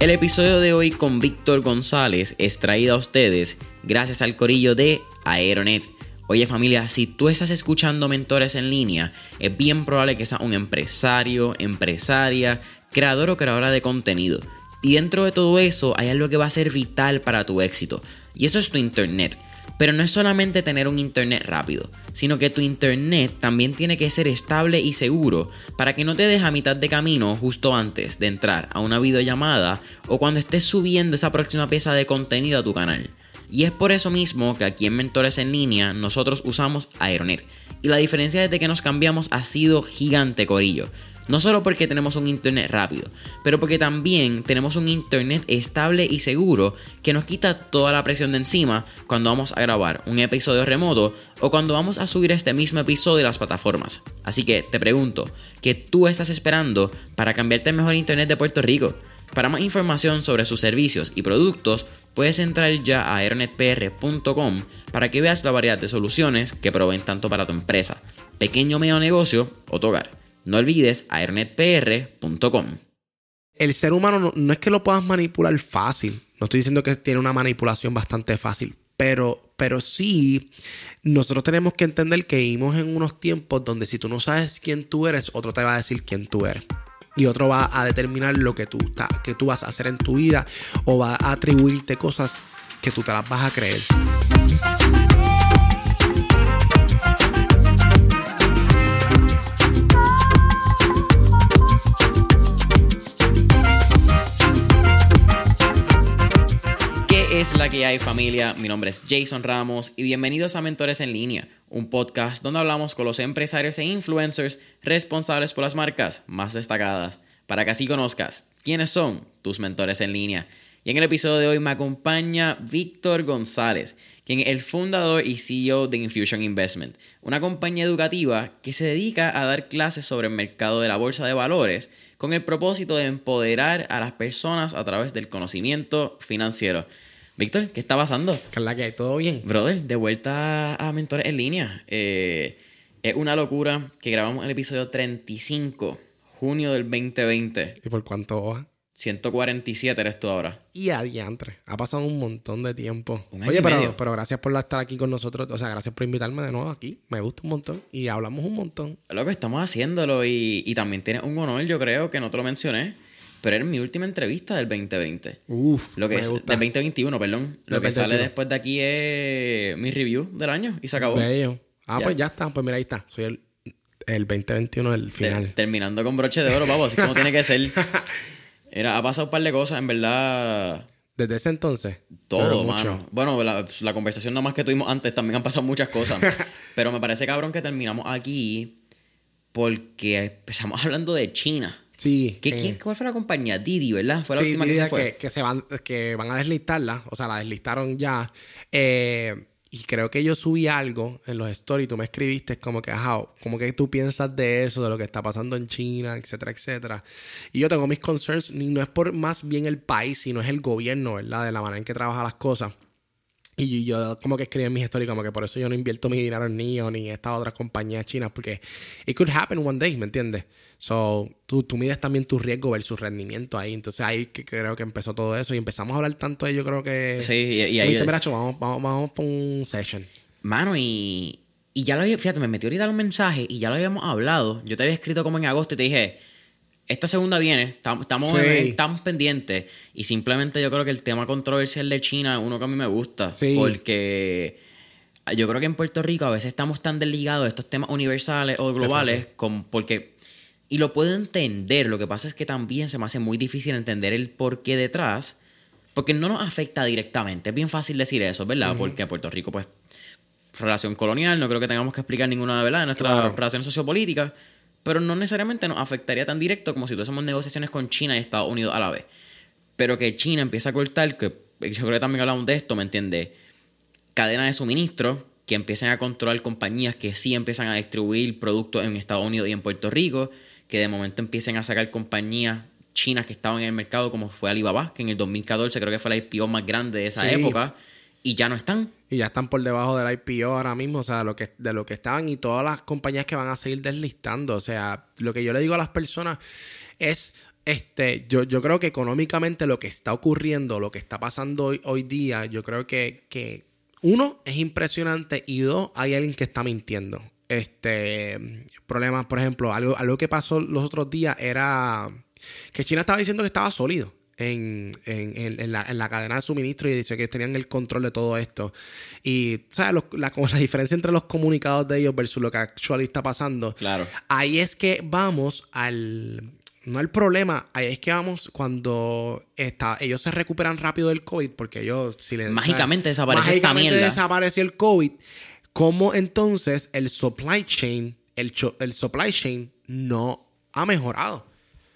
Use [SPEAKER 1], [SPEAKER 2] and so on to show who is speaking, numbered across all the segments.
[SPEAKER 1] El episodio de hoy con Víctor González es traído a ustedes gracias al corillo de Aeronet. Oye familia, si tú estás escuchando mentores en línea, es bien probable que seas un empresario, empresaria, creador o creadora de contenido. Y dentro de todo eso hay algo que va a ser vital para tu éxito. Y eso es tu internet. Pero no es solamente tener un internet rápido, sino que tu internet también tiene que ser estable y seguro para que no te deje a mitad de camino justo antes de entrar a una videollamada o cuando estés subiendo esa próxima pieza de contenido a tu canal. Y es por eso mismo que aquí en Mentores en Línea nosotros usamos Aeronet. Y la diferencia desde que nos cambiamos ha sido gigante, Corillo. No solo porque tenemos un internet rápido, pero porque también tenemos un internet estable y seguro que nos quita toda la presión de encima cuando vamos a grabar un episodio remoto o cuando vamos a subir este mismo episodio a las plataformas. Así que te pregunto, ¿qué tú estás esperando para cambiarte el mejor internet de Puerto Rico? Para más información sobre sus servicios y productos, puedes entrar ya a aeronetpr.com para que veas la variedad de soluciones que proveen tanto para tu empresa, pequeño o medio negocio o tu hogar. No olvides aeronetpr.com.
[SPEAKER 2] El ser humano no, es que lo puedas manipular fácil. No estoy diciendo que tiene una manipulación bastante fácil. Pero, pero sí, nosotros tenemos que entender que vivimos en unos tiempos donde si tú no sabes quién tú eres, otro te va a decir quién tú eres. Y otro va a determinar lo que tú, que tú vas a hacer en tu vida o va a atribuirte cosas que tú te las vas a creer.
[SPEAKER 1] Es la que hay familia? Mi nombre es Jason Ramos y bienvenidos a Mentores en Línea, un podcast donde hablamos con los empresarios e influencers responsables por las marcas más destacadas, para que así conozcas quiénes son tus mentores en línea. Y en el episodio de hoy me acompaña Víctor González, quien es el fundador y CEO de Infusion Investment, una compañía educativa que se dedica a dar clases sobre el mercado de la bolsa de valores con el propósito de empoderar a las personas a través del conocimiento financiero. Víctor, ¿qué está pasando?
[SPEAKER 2] ¿Qué es la que hay? ¿Todo bien?
[SPEAKER 1] Brother, de vuelta a Mentores en línea. Eh, es una locura que grabamos el episodio 35, junio del 2020.
[SPEAKER 2] ¿Y por cuánto va?
[SPEAKER 1] 147 eres tú ahora.
[SPEAKER 2] Y adiantre. Ha pasado un montón de tiempo. Oye, pero, pero, gracias por estar aquí con nosotros. O sea, gracias por invitarme de nuevo aquí. Me gusta un montón. Y hablamos un montón.
[SPEAKER 1] Lo que estamos haciéndolo. Y, y también tienes un honor, yo creo, que no te lo mencioné pero era mi última entrevista del 2020.
[SPEAKER 2] Uf,
[SPEAKER 1] lo que es, del 2021, perdón. Lo, que sale después de aquí es mi review del año y se acabó.
[SPEAKER 2] Bello. Ah, pues ya está. Pues mira, ahí está. Soy el, el 2021, el final.
[SPEAKER 1] terminando con broche de oro, vamos, así como tiene que ser. Era, ha pasado un par de cosas, en verdad.
[SPEAKER 2] Desde ese entonces.
[SPEAKER 1] Todo, mano. Bueno, la, la, conversación nada más que tuvimos antes también han pasado muchas cosas. pero me parece cabrón que terminamos aquí porque empezamos hablando de China.
[SPEAKER 2] Sí.
[SPEAKER 1] ¿Qué, quién, ¿Cuál fue la compañía? Didi, ¿verdad? Fue la última que se fue.
[SPEAKER 2] Que, se van, que van a deslistarla. O sea, la deslistaron ya. Eh, y creo que yo subí algo en los stories. Tú me escribiste como que, ajá, como que tú piensas de eso, de lo que está pasando en China, etcétera, etcétera. Y yo tengo mis concerns. No es por más bien el país, sino es el gobierno, ¿verdad? De la manera en que trabaja las cosas. Y yo como que escribí en mis historias como que por eso yo no invierto mi dinero en NIO ni en estas otras compañías chinas porque it could happen one day, ¿me entiendes? So, tú, tú mides también tu riesgo versus rendimiento ahí. Entonces ahí que creo que empezó todo eso y empezamos a hablar tanto de yo creo que...
[SPEAKER 1] Sí, y, ahí...
[SPEAKER 2] vamos, vamos, vamos por un session.
[SPEAKER 1] Mano, y, y ya lo había... Fíjate, me metí ahorita un mensaje y ya lo habíamos hablado. Yo te había escrito como en agosto y te dije esta segunda viene, estamos, estamos pendientes. Y simplemente yo creo que el tema controversial de China es uno que a mí me gusta. Porque yo creo que en Puerto Rico a veces estamos tan desligados de estos temas universales o globales como porque... Y lo puedo entender, lo que pasa es que también se me hace muy difícil entender el por qué detrás, porque no nos afecta directamente. Es bien fácil decir eso, ¿verdad? Porque Puerto Rico, pues, relación colonial, no creo que tengamos que explicar ninguna, ¿verdad? Nuestra relación sociopolítica pero no necesariamente nos afectaría tan directo como si tuviésemos negociaciones con China y Estados Unidos a la vez. Pero que China empieza a cortar, que yo creo que también hablamos de esto, ¿me entiendes? Cadena de suministro, que empiecen a controlar compañías que sí empiezan a distribuir productos en Estados Unidos y en Puerto Rico, que de momento empiecen a sacar compañías chinas que estaban en el mercado, como fue Alibaba, que en el 2014 creo que fue la IPO más grande de esa época, y ya no están.
[SPEAKER 2] Y ya están por debajo del IPO ahora mismo, o sea, de lo que, de lo que estaban y todas las compañías que van a seguir deslistando. O sea, lo que yo le digo a las personas es, este, yo, yo creo que económicamente lo que está ocurriendo, lo que está pasando hoy, hoy día, yo creo que, que uno es impresionante y dos, hay alguien que está mintiendo. Este, problemas, por ejemplo, algo, algo que pasó los otros días era que China estaba diciendo que estaba sólido. En, en, en, la, en, la, cadena de suministro y dice que tenían el control de todo esto. Y, ¿sabes? la, la, diferencia entre los comunicados de ellos versus lo que actualmente está pasando.
[SPEAKER 1] Claro.
[SPEAKER 2] Ahí es que vamos al. No el problema, ahí es que vamos cuando está, ellos se recuperan rápido del COVID, porque ellos. Si les,
[SPEAKER 1] mágicamente desapareció
[SPEAKER 2] mágicamente
[SPEAKER 1] esta mierda.
[SPEAKER 2] desapareció el COVID. ¿Cómo entonces el supply chain, el, el supply chain no ha mejorado?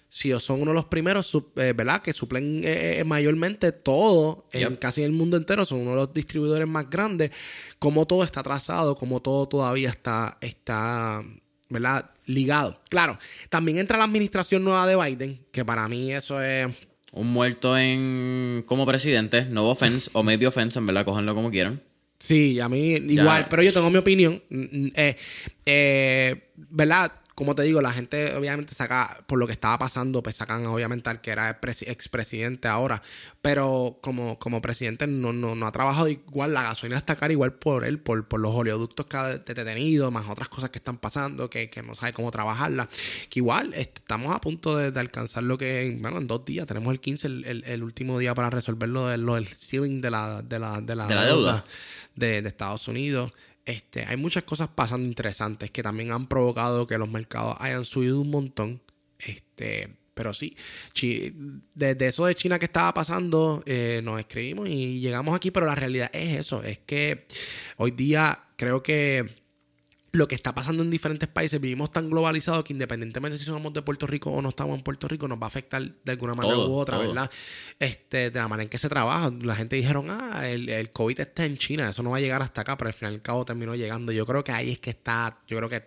[SPEAKER 2] si son uno de los primeros, eh, ¿verdad? Que suplen eh, eh, mayormente todo, en casi el mundo entero, son uno de los distribuidores más grandes, como todo está atrasado, como todo todavía está, está, ¿verdad? Ligado. Claro, también entra la administración nueva de Biden, que para mí eso es...
[SPEAKER 1] Un muerto en como presidente, no offense, o maybe offense, en verdad, cojanlo como quieran.
[SPEAKER 2] Sí, a mí igual, pero yo tengo mi opinión. Mm, mm, eh, ¿Verdad? Como te digo, la gente obviamente saca, por lo que estaba pasando, pues sacan obviamente al que era expresidente ahora, pero como, como presidente no, no, no, ha trabajado igual, la gasolina está cara igual por él, por, por los oleoductos que ha detenido, más otras cosas que están pasando, que, que no sabe cómo trabajarla, que igual este, estamos a punto de, alcanzar lo que, bueno, en dos días, tenemos el 15, el, el, último día para resolver lo, de, lo del ceiling de la, de la, de la,
[SPEAKER 1] deuda,
[SPEAKER 2] de, de Estados Unidos. Este, hay muchas cosas pasando interesantes que también han provocado que los mercados hayan subido un montón. Este, pero sí, desde eso de China que estaba pasando, eh, nos escribimos y llegamos aquí, pero la realidad es eso, es que hoy día creo que lo que está pasando en diferentes países, vivimos tan globalizados que independientemente si somos de Puerto Rico o no estamos en Puerto Rico, nos va a afectar de alguna manera u otra, ¿verdad? Este, de la manera en que se trabaja. La gente dijeron, ah, el, el, COVID está en China, eso no va a llegar hasta acá, pero al final y al cabo terminó llegando. Yo creo que ahí es que está, yo creo que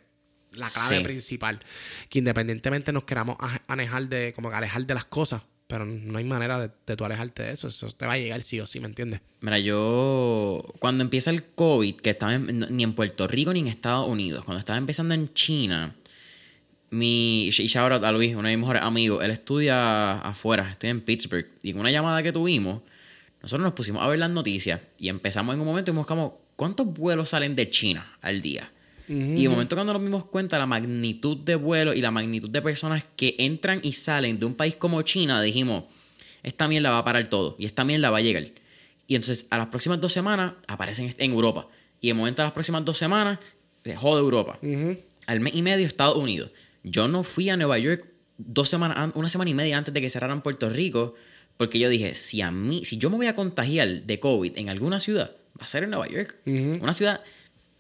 [SPEAKER 2] la clave principal, que independientemente nos queramos alejar de, como que alejar de las cosas, pero no hay manera de, de tú alejarte de eso. Eso te va a llegar sí o sí, ¿me entiendes?
[SPEAKER 1] Mira, yo. Cuando empieza el COVID, que estaba ni en Puerto Rico ni en Estados Unidos, cuando estaba empezando en China, mi. Y shout out a Luis, uno de mis mejores amigos, él estudia afuera, estoy en Pittsburgh. Y con una llamada que tuvimos, nosotros nos pusimos a ver las noticias y empezamos en un momento y buscamos cuántos vuelos salen de China al día. Y de momento cuando nos dimos cuenta la magnitud de vuelos y la magnitud de personas que entran y salen de un país como China, dijimos, esta mierda va a parar todo y esta mierda va a llegar. Y entonces a las próximas dos semanas aparecen en Europa. Y de momento a las próximas dos semanas dejó de Europa. Al mes y medio Estados Unidos. Yo no fui a Nueva York dos semanas, una semana y media antes de que cerraran Puerto Rico, porque yo dije, si a mí, si yo me voy a contagiar de COVID en alguna ciudad, va a ser en Nueva York. Una ciudad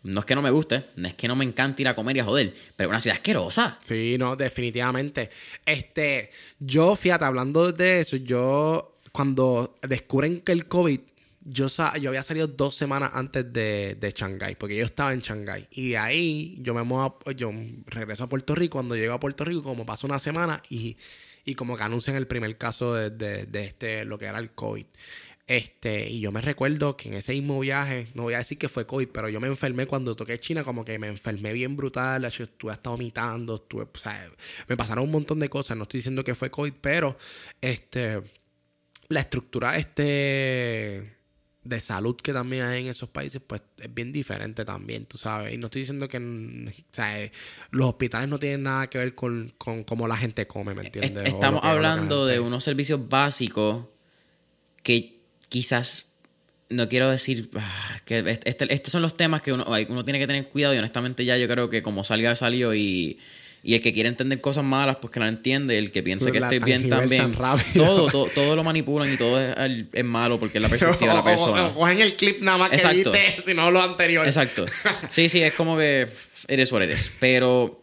[SPEAKER 1] no es que no me guste, no es que no me encante ir a comer y a joder, pero es una ciudad asquerosa.
[SPEAKER 2] Sí, no, definitivamente. Este, yo, fíjate, hablando de eso, yo, cuando descubren que el COVID, yo, yo había salido dos semanas antes de, de Shanghái, porque yo estaba en Shanghái. Y ahí yo me muevo, yo regreso a Puerto Rico. Cuando llego a Puerto Rico, como pasó una semana y, y como que anuncian el primer caso de, de, de este, lo que era el COVID. Este, y yo me recuerdo que en ese mismo viaje, no voy a decir que fue COVID, pero yo me enfermé cuando toqué China, como que me enfermé bien brutal, estuve hasta vomitando, estuve, o sea, me pasaron un montón de cosas, no estoy diciendo que fue COVID, pero este, la estructura este de salud que también hay en esos países, pues es bien diferente también, tú sabes. Y no estoy diciendo que o sea, los hospitales no tienen nada que ver con, con cómo la gente come, ¿me entiendes?
[SPEAKER 1] Estamos hablando de unos servicios básicos que quizás no quiero decir ah, que este, estos son los temas que uno, uno, tiene que tener cuidado y honestamente ya yo creo que como salga salió y, y el que quiere entender cosas malas pues que la entiende el que piense que esté bien también todo, todo, todo lo manipulan y todo es, es, malo porque es la perspectiva de la persona.
[SPEAKER 2] o, cogen el clip nada más que Exacto. si no lo anterior.
[SPEAKER 1] Exacto. Sí sí es como que eres o eres pero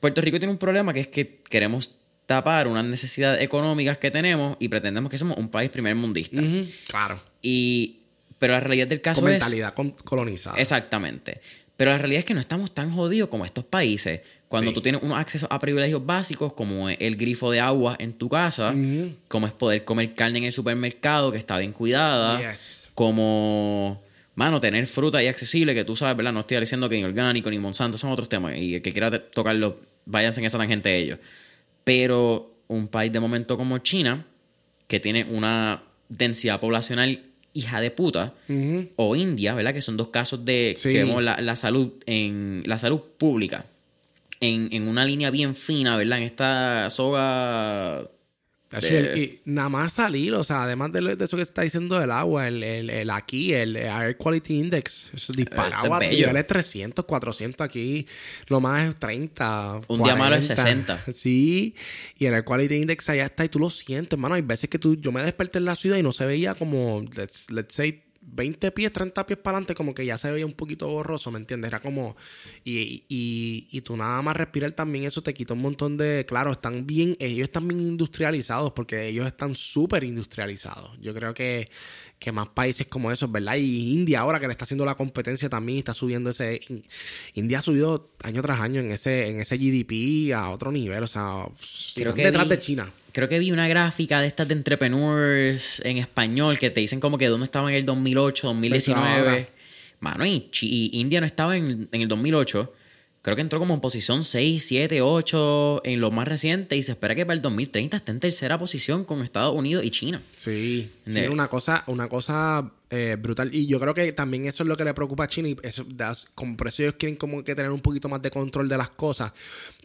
[SPEAKER 1] Puerto Rico tiene un problema que es que queremos tapar unas necesidades económicas que tenemos y pretendemos que somos un país primer mundista.
[SPEAKER 2] Claro.
[SPEAKER 1] Y, pero la realidad del caso
[SPEAKER 2] Con
[SPEAKER 1] es...
[SPEAKER 2] mentalidad colonizada.
[SPEAKER 1] Exactamente. Pero la realidad es que no estamos tan jodidos como estos países. Cuando tú tienes unos accesos a privilegios básicos como el grifo de agua en tu casa, como es poder comer carne en el supermercado que está bien cuidada, como, mano, tener fruta ahí accesible, que tú sabes, ¿verdad? No estoy diciendo que ni orgánico ni Monsanto son otros temas y el que quiera tocarlo, váyanse en esa tangente ellos. Pero un país de momento como China, que tiene una densidad poblacional hija de puta, o India, ¿verdad? Que son dos casos de
[SPEAKER 2] Sí.
[SPEAKER 1] que vemos la, la salud en la salud pública en, en una línea bien fina, ¿verdad? En esta soga de-
[SPEAKER 2] el- y nada más salir, o sea, además de, eso que está diciendo del agua, el, el, el aquí, el Air Quality Index, eso disparado
[SPEAKER 1] Esto es
[SPEAKER 2] a niveles 300, 400 aquí, lo más es 30.
[SPEAKER 1] Un día malo es
[SPEAKER 2] 40.
[SPEAKER 1] 60.
[SPEAKER 2] Sí, y el Air Quality Index allá está y tú lo sientes, hermano. Hay veces que tú, yo me desperté en la ciudad y no se veía como, let's, let's say, 20 pies, 30 pies para adelante, como que ya se veía un poquito borroso, ¿me entiendes? Era como. Y, y, y tú nada más respirar también, eso te quita un montón de. Claro, están bien. Ellos están bien industrializados porque ellos están súper industrializados. Yo creo que, que más países como esos, ¿verdad? Y India ahora que le está haciendo la competencia también está subiendo ese. India ha subido año tras año en ese, en ese GDP a otro nivel, o sea,
[SPEAKER 1] Creo que
[SPEAKER 2] detrás de China.
[SPEAKER 1] Creo que vi una gráfica de estas de entrepreneurs en español que te dicen como que dónde estaba en el 2008, 2019.
[SPEAKER 2] ahora.
[SPEAKER 1] Mano, y, y India no estaba en, en el 2008. Creo que entró como en posición 6, 7, 8 en lo más reciente y se espera que para el 2030 esté en tercera posición con Estados Unidos y China.
[SPEAKER 2] Sí, sí, una cosa, una cosa eh, brutal. Y yo creo que también eso es lo que le preocupa a China. Y eso, como por eso ellos quieren como que tener un poquito más de control de las cosas.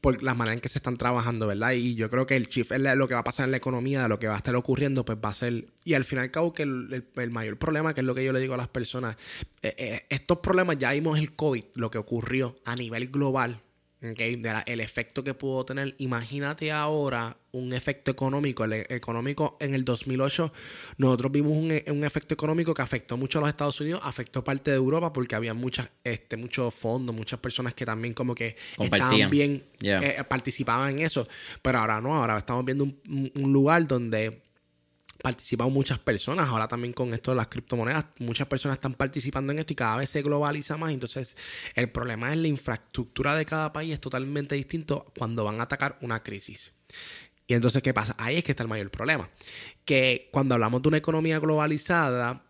[SPEAKER 2] Por la manera en que se están trabajando, ¿verdad? Y yo creo que el chief es lo que va a pasar en la economía, lo que va a estar ocurriendo, pues va a ser. Y al fin y al cabo, que el mayor problema, que es lo que yo le digo a las personas, eh, eh, estos problemas, ya vimos el COVID, lo que ocurrió a nivel global. ¿Ok? De la- el efecto que pudo tener. Imagínate ahora un efecto económico. El e- económico en el 2008, nosotros vimos un, un efecto económico que afectó mucho a los Estados Unidos, afectó parte de Europa porque había muchas, este, muchos fondos, muchas personas que también como que estaban bien,
[SPEAKER 1] Yeah.
[SPEAKER 2] eh, participaban en eso. Pero ahora no, ahora estamos viendo un- un lugar donde participan muchas personas. Ahora también con esto de las criptomonedas, muchas personas están participando en esto y cada vez se globaliza más. Entonces, el problema es la infraestructura de cada país es totalmente distinto cuando van a atacar una crisis. Y entonces, ¿qué pasa? Ahí es que está el mayor problema. Que cuando hablamos de una economía globalizada,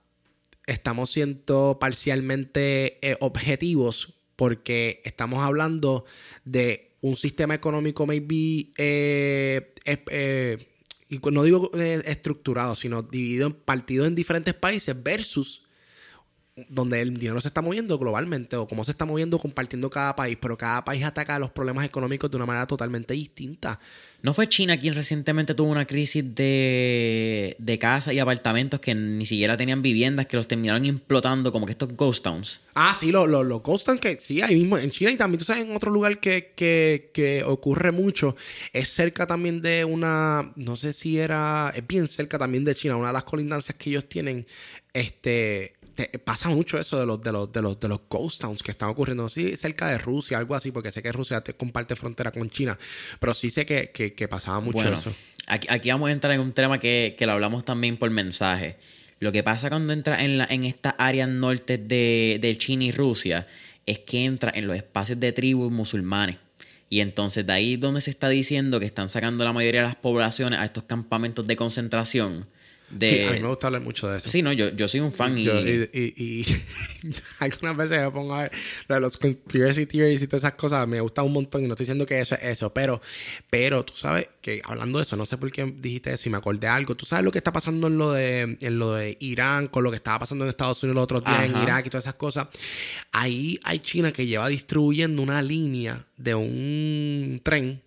[SPEAKER 2] estamos siendo parcialmente eh, objetivos porque estamos hablando de un sistema económico maybe eh, eh, y no digo eh, estructurado sino dividido en en diferentes países versus donde el dinero se está moviendo globalmente o cómo se está moviendo compartiendo cada país, pero cada país ataca los problemas económicos de una manera totalmente distinta.
[SPEAKER 1] ¿No fue China quien recientemente tuvo una crisis de, de casas y apartamentos que ni siquiera tenían viviendas, que los terminaron implotando como que estos ghost towns?
[SPEAKER 2] Ah, sí, lo, lo, lo constan que sí, ahí mismo en China y también, tú sabes, en otro lugar que, que, que ocurre mucho, es cerca también de una, no sé si era, es bien cerca también de China, una de las colindancias que ellos tienen, este, te- pasa mucho eso de los, de los, de los, de los ghost towns que están ocurriendo, sí, cerca de Rusia, algo así, porque sé que Rusia te comparte frontera con China, pero sí sé que, que, que pasaba mucho
[SPEAKER 1] Bueno,
[SPEAKER 2] eso.
[SPEAKER 1] aquí, aquí vamos a entrar en un tema que, que lo hablamos también por mensaje. Lo que pasa cuando entra en, la, en estas áreas norte de, de China y Rusia es que entra en los espacios de tribus musulmanes. Y entonces de ahí donde se está diciendo que están sacando la mayoría de las poblaciones a estos campamentos de concentración. De...
[SPEAKER 2] Sí, a mí me gusta hablar mucho de eso.
[SPEAKER 1] Sí, no, yo, yo soy un fan y...
[SPEAKER 2] Yo- y, y- y algunas veces me pongo a ver lo de los conspiracy theories y todas esas cosas, me gusta un montón y no estoy diciendo que eso es eso, pero, pero tú sabes que hablando de eso, no sé por qué dijiste eso y me acordé algo, tú sabes lo que está pasando en lo de, en lo de Irán, con lo que estaba pasando en Estados Unidos los otros días, en. Irak y todas esas cosas, ahí hay China que lleva distribuyendo una línea de un tren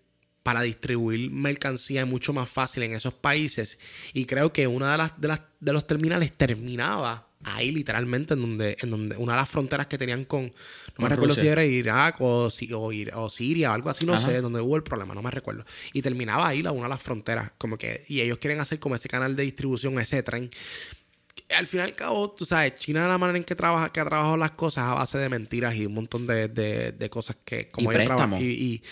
[SPEAKER 2] para distribuir mercancía mucho más fácil en esos países. Y creo que una de las de, las, de los terminales terminaba ahí literalmente en donde, en donde una de las fronteras que tenían con, no me recuerdo si era Irak o, si- o, Ir- o Siria o algo así, no
[SPEAKER 1] Ajá.
[SPEAKER 2] sé, donde hubo el problema, no me recuerdo. Y terminaba ahí la, una de las fronteras, como que, y ellos quieren hacer como ese canal de distribución, ese tren. Al fin y al cabo, tú sabes, China la manera en que trabaja, que ha trabajado las cosas a base de mentiras y un montón de, de, de cosas que como
[SPEAKER 1] Y
[SPEAKER 2] ellos trabajan- y,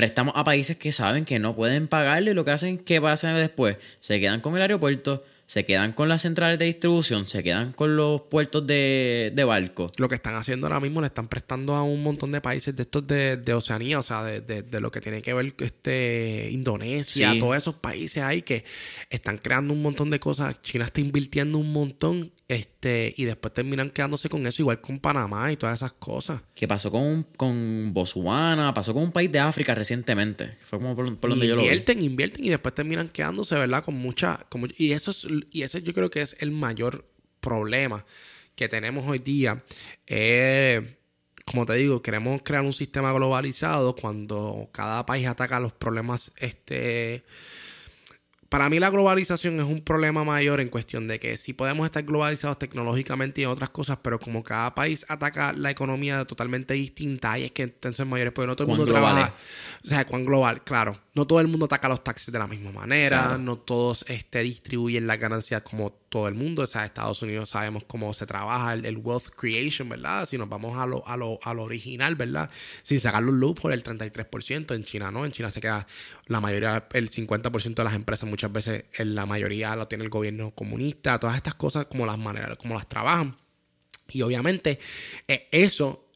[SPEAKER 1] Prestamos a países que saben que no pueden pagarle lo que hacen que pasen después. Se quedan con el aeropuerto, se quedan con las centrales de distribución, se quedan con los puertos de, de barco.
[SPEAKER 2] Lo que están haciendo ahora mismo le están prestando a un montón de países de estos de, de Oceanía, o sea, de, de, de, lo que tiene que ver este Indonesia, todos esos países ahí que están creando un montón de cosas. China está invirtiendo un montón este, y después terminan quedándose con eso, igual con Panamá y todas esas cosas.
[SPEAKER 1] ¿Qué pasó con, con Botswana? Pasó con un país de África recientemente. Fue como por, donde yo lo vi.
[SPEAKER 2] Invierten, invierten y después terminan quedándose, ¿verdad? Con mucha. y, eso es, y ese yo creo que es el mayor problema que tenemos hoy día. Eh, como te digo, queremos crear un sistema globalizado cuando cada país ataca los problemas este, para mí la globalización es un problema mayor en cuestión de que si podemos estar globalizados tecnológicamente y en otras cosas, pero como cada país ataca la economía totalmente distinta, y es que entonces mayores, porque no todo el mundo trabaja. O sea, cuán global, claro. No todo el mundo ataca los taxis de la misma manera, no todos este, distribuyen las ganancias como todo el mundo. O sea, Estados Unidos sabemos cómo se trabaja el, wealth creation, ¿verdad? Si nos vamos a lo, a lo, a lo original, ¿verdad? Sin sacar los loops por el 33%, en China no, en China se queda la mayoría, el 50% de las empresas muchas veces, en la mayoría lo tiene el gobierno comunista, todas estas cosas como las maneras, como las trabajan. Y obviamente eh, eso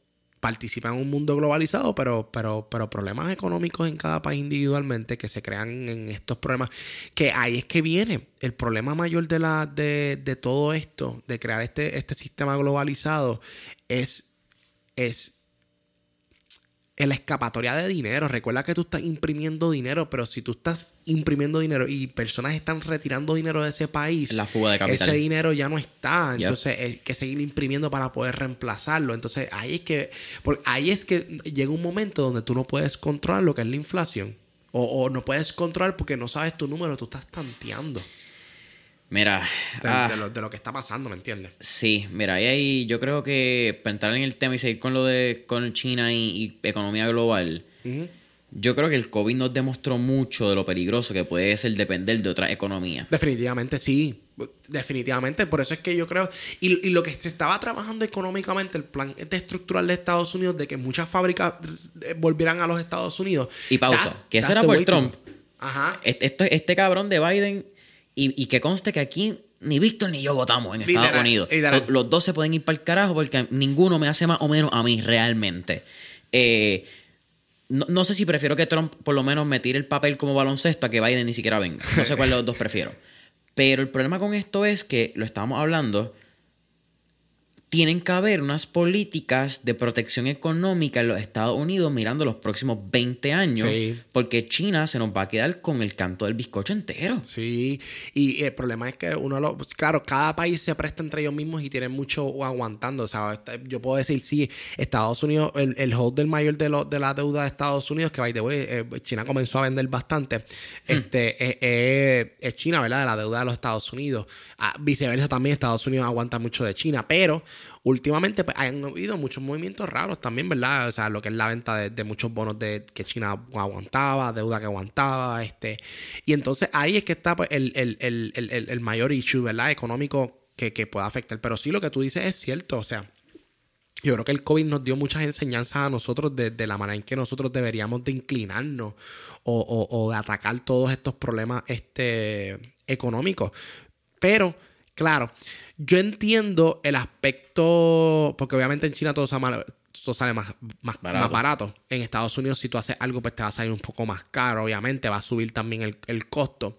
[SPEAKER 2] participa en un mundo globalizado, pero, pero, pero problemas económicos en cada país individualmente que se crean en estos problemas, que ahí es que viene el problema mayor de, la, de, de todo esto, de crear este, este sistema globalizado, es, es en la escapatoria de dinero. Recuerda que tú estás imprimiendo dinero, pero si tú estás imprimiendo dinero y personas están retirando dinero de ese país,
[SPEAKER 1] la fuga de capital.
[SPEAKER 2] ese dinero ya no está. Entonces hay que seguir imprimiendo para poder reemplazarlo. Entonces ahí es que, ahí es que llega un momento donde tú no puedes controlar lo que es la inflación. O, o no puedes controlar porque no sabes tu número, tú estás tanteando.
[SPEAKER 1] Mira.
[SPEAKER 2] De, ah. lo, que está pasando, ¿me entiendes?
[SPEAKER 1] Sí, mira, y ahí yo creo que para entrar en el tema y seguir con lo de con China y, economía global, yo creo que el COVID nos demostró mucho de lo peligroso que puede ser depender de otra economía.
[SPEAKER 2] Definitivamente sí. Definitivamente, por eso es que yo creo, y, lo que se estaba trabajando económicamente, el plan estructural de Estados Unidos, de que muchas fábricas eh, volvieran a los Estados Unidos.
[SPEAKER 1] Y pausa, que eso era por Trump. Ajá. Este, este cabrón de Biden y, que conste que aquí ni Víctor ni yo votamos en Estados Unidos. los dos se pueden ir para el carajo porque ninguno me hace más o menos a mí realmente. Eh, no, sé si prefiero que Trump por lo menos me tire el papel como baloncesto a que Biden ni siquiera venga. No sé cuál de los dos prefiero. Pero el problema con esto es que lo estábamos hablando tienen que haber unas políticas de protección económica en los Estados Unidos mirando los próximos 20 años, porque China se nos va a quedar con el canto del bizcocho entero.
[SPEAKER 2] Sí, y el problema es que uno lo, claro, cada país se presta entre ellos mismos y tienen mucho aguantando, o sea, yo puedo decir, sí, Estados Unidos, el, el holder mayor de, lo, de la deuda de Estados Unidos, que by the way, China comenzó a vender bastante, hmm. este, eh, eh, es China, ¿verdad? De la deuda de los Estados Unidos. Ah, viceversa también, Estados Unidos aguanta mucho de China, pero últimamente pues, han habido muchos movimientos raros también, ¿verdad? O sea, lo que es la venta de, muchos bonos de que China aguantaba, deuda que aguantaba, este. Y entonces ahí es que está pues, el, mayor issue, ¿verdad? Económico que, pueda afectar. Pero sí, lo que tú dices es cierto, o sea. Yo creo que el COVID nos dio muchas enseñanzas a nosotros de, la manera en que nosotros deberíamos de inclinarnos o, o, de atacar todos estos problemas este, económicos. Pero, claro, yo entiendo el aspecto, porque obviamente en China todo sale, más, más, barato. En Estados Unidos, si tú haces algo, pues te va a salir un poco más caro, obviamente, va a subir también el, costo.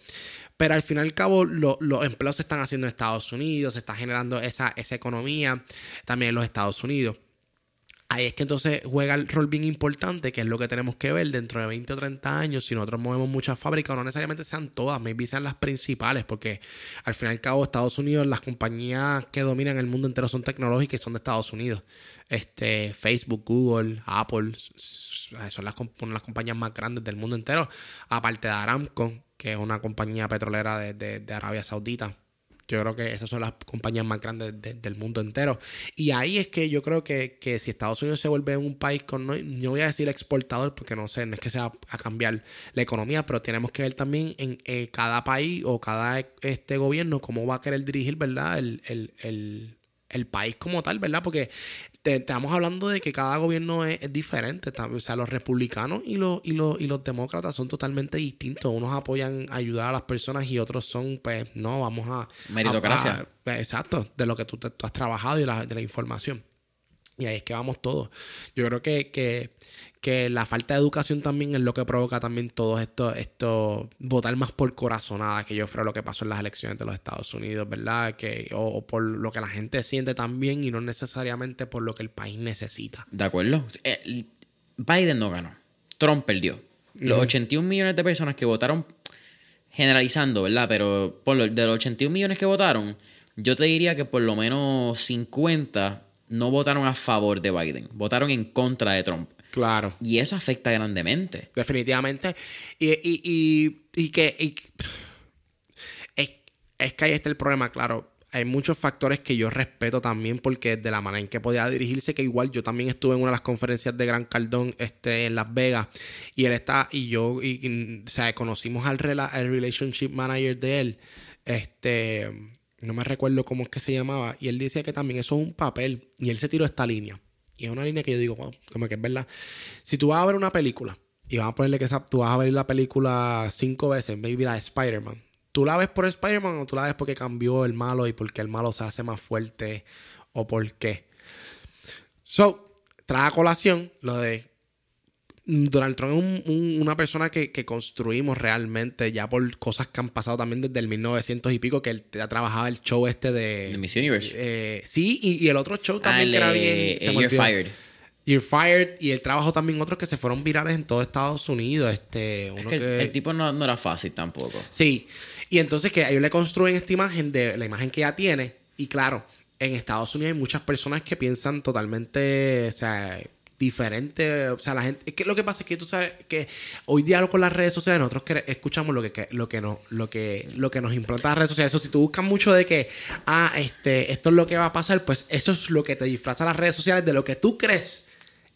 [SPEAKER 2] Pero al fin y al cabo, los empleos se están haciendo en Estados Unidos, se está generando esa, esa economía también en los Estados Unidos. Ahí es que entonces juega el rol bien importante, que es lo que tenemos que ver dentro de 20 o 30 años. Si nosotros movemos muchas fábricas, no necesariamente sean todas, maybe sean las principales, porque al fin y al cabo, Estados Unidos, las compañías que dominan el mundo entero son tecnológicas y son de Estados Unidos. Este, Facebook, Google, Apple, son las, las compañías más grandes del mundo entero. Aparte de Aramco, que es una compañía petrolera de Arabia Saudita yo creo que esas son las compañías más grandes del mundo entero. Y ahí es que yo creo que, si Estados Unidos se vuelve un país con, no, voy a decir exportador, porque no sé, no es que sea a cambiar la economía, pero tenemos que ver también en eh, cada país o cada este gobierno cómo va a querer dirigir, ¿verdad? El, el, el, el país como tal, ¿verdad? Porque estamos hablando de que cada gobierno es, diferente. O sea, los republicanos y los, y, los, y los demócratas son totalmente distintos. Unos apoyan ayudar a las personas y otros son, pues, no, vamos a...
[SPEAKER 1] Meritocracia.
[SPEAKER 2] exacto, de lo que tú, has trabajado y de la información. Y ahí es que vamos todos. Yo creo que, que, que, la falta de educación también es lo que provoca también todo esto, esto votar más por corazonada, que yo creo lo que pasó en las elecciones de los Estados Unidos, ¿verdad? Que, o, por lo que la gente siente también y no necesariamente por lo que el país necesita.
[SPEAKER 1] De acuerdo. Eh, Biden no ganó. Trump perdió. Los 81 millones de personas que votaron, generalizando, ¿verdad? Pero por de los 81 millones que votaron, yo te diría que por lo menos 50 no votaron a favor de Biden, votaron en contra de Trump.
[SPEAKER 2] Claro.
[SPEAKER 1] Y eso afecta grandemente.
[SPEAKER 2] Definitivamente. Y, y, y, que. es, que ahí está el problema, claro. Hay muchos factores que yo respeto también porque de la manera en que podía dirigirse, que igual yo también estuve en una de las conferencias de Gran Cardón este, en Las Vegas y él está, y yo, y, o sea, conocimos al, al relationship manager de él, este, no me recuerdo cómo es que se llamaba, y él decía que también eso es un papel, y él se tiró esta línea. Y es una línea que yo digo, wow, como que es verdad. Si tú vas a ver una película, y vamos a ponerle que tú vas a ver la película cinco veces, maybe la de Spider-Man, ¿tú la ves por Spider-Man o tú la ves porque cambió el malo y porque el malo se hace más fuerte o por qué? So, trae a colación lo de Donald Trump es una persona que, construimos realmente ya por cosas que han pasado también desde el 1900 y pico, que él ha trabajado el show este de...
[SPEAKER 1] The Miss Universe.
[SPEAKER 2] Eh, sí, y, el otro show también que era bien...
[SPEAKER 1] You're Fired.
[SPEAKER 2] You're Fired. Y él trabajó también otros que se fueron virales en todo Estados Unidos. Este, uno
[SPEAKER 1] que El, tipo no, era fácil tampoco.
[SPEAKER 2] Sí. Y entonces que ellos le construyen esta imagen de la imagen que ya tiene. Y claro, en Estados Unidos hay muchas personas que piensan totalmente... O sea diferente. O sea, la gente. Es que lo que pasa es que tú sabes que hoy día con las redes sociales nosotros escuchamos lo que, lo que nos, lo que, lo que nos implanta las redes sociales. Eso, si tú buscas mucho de que, ah, este, esto es lo que va a pasar, pues eso es lo que te disfraza las redes sociales de lo que tú crees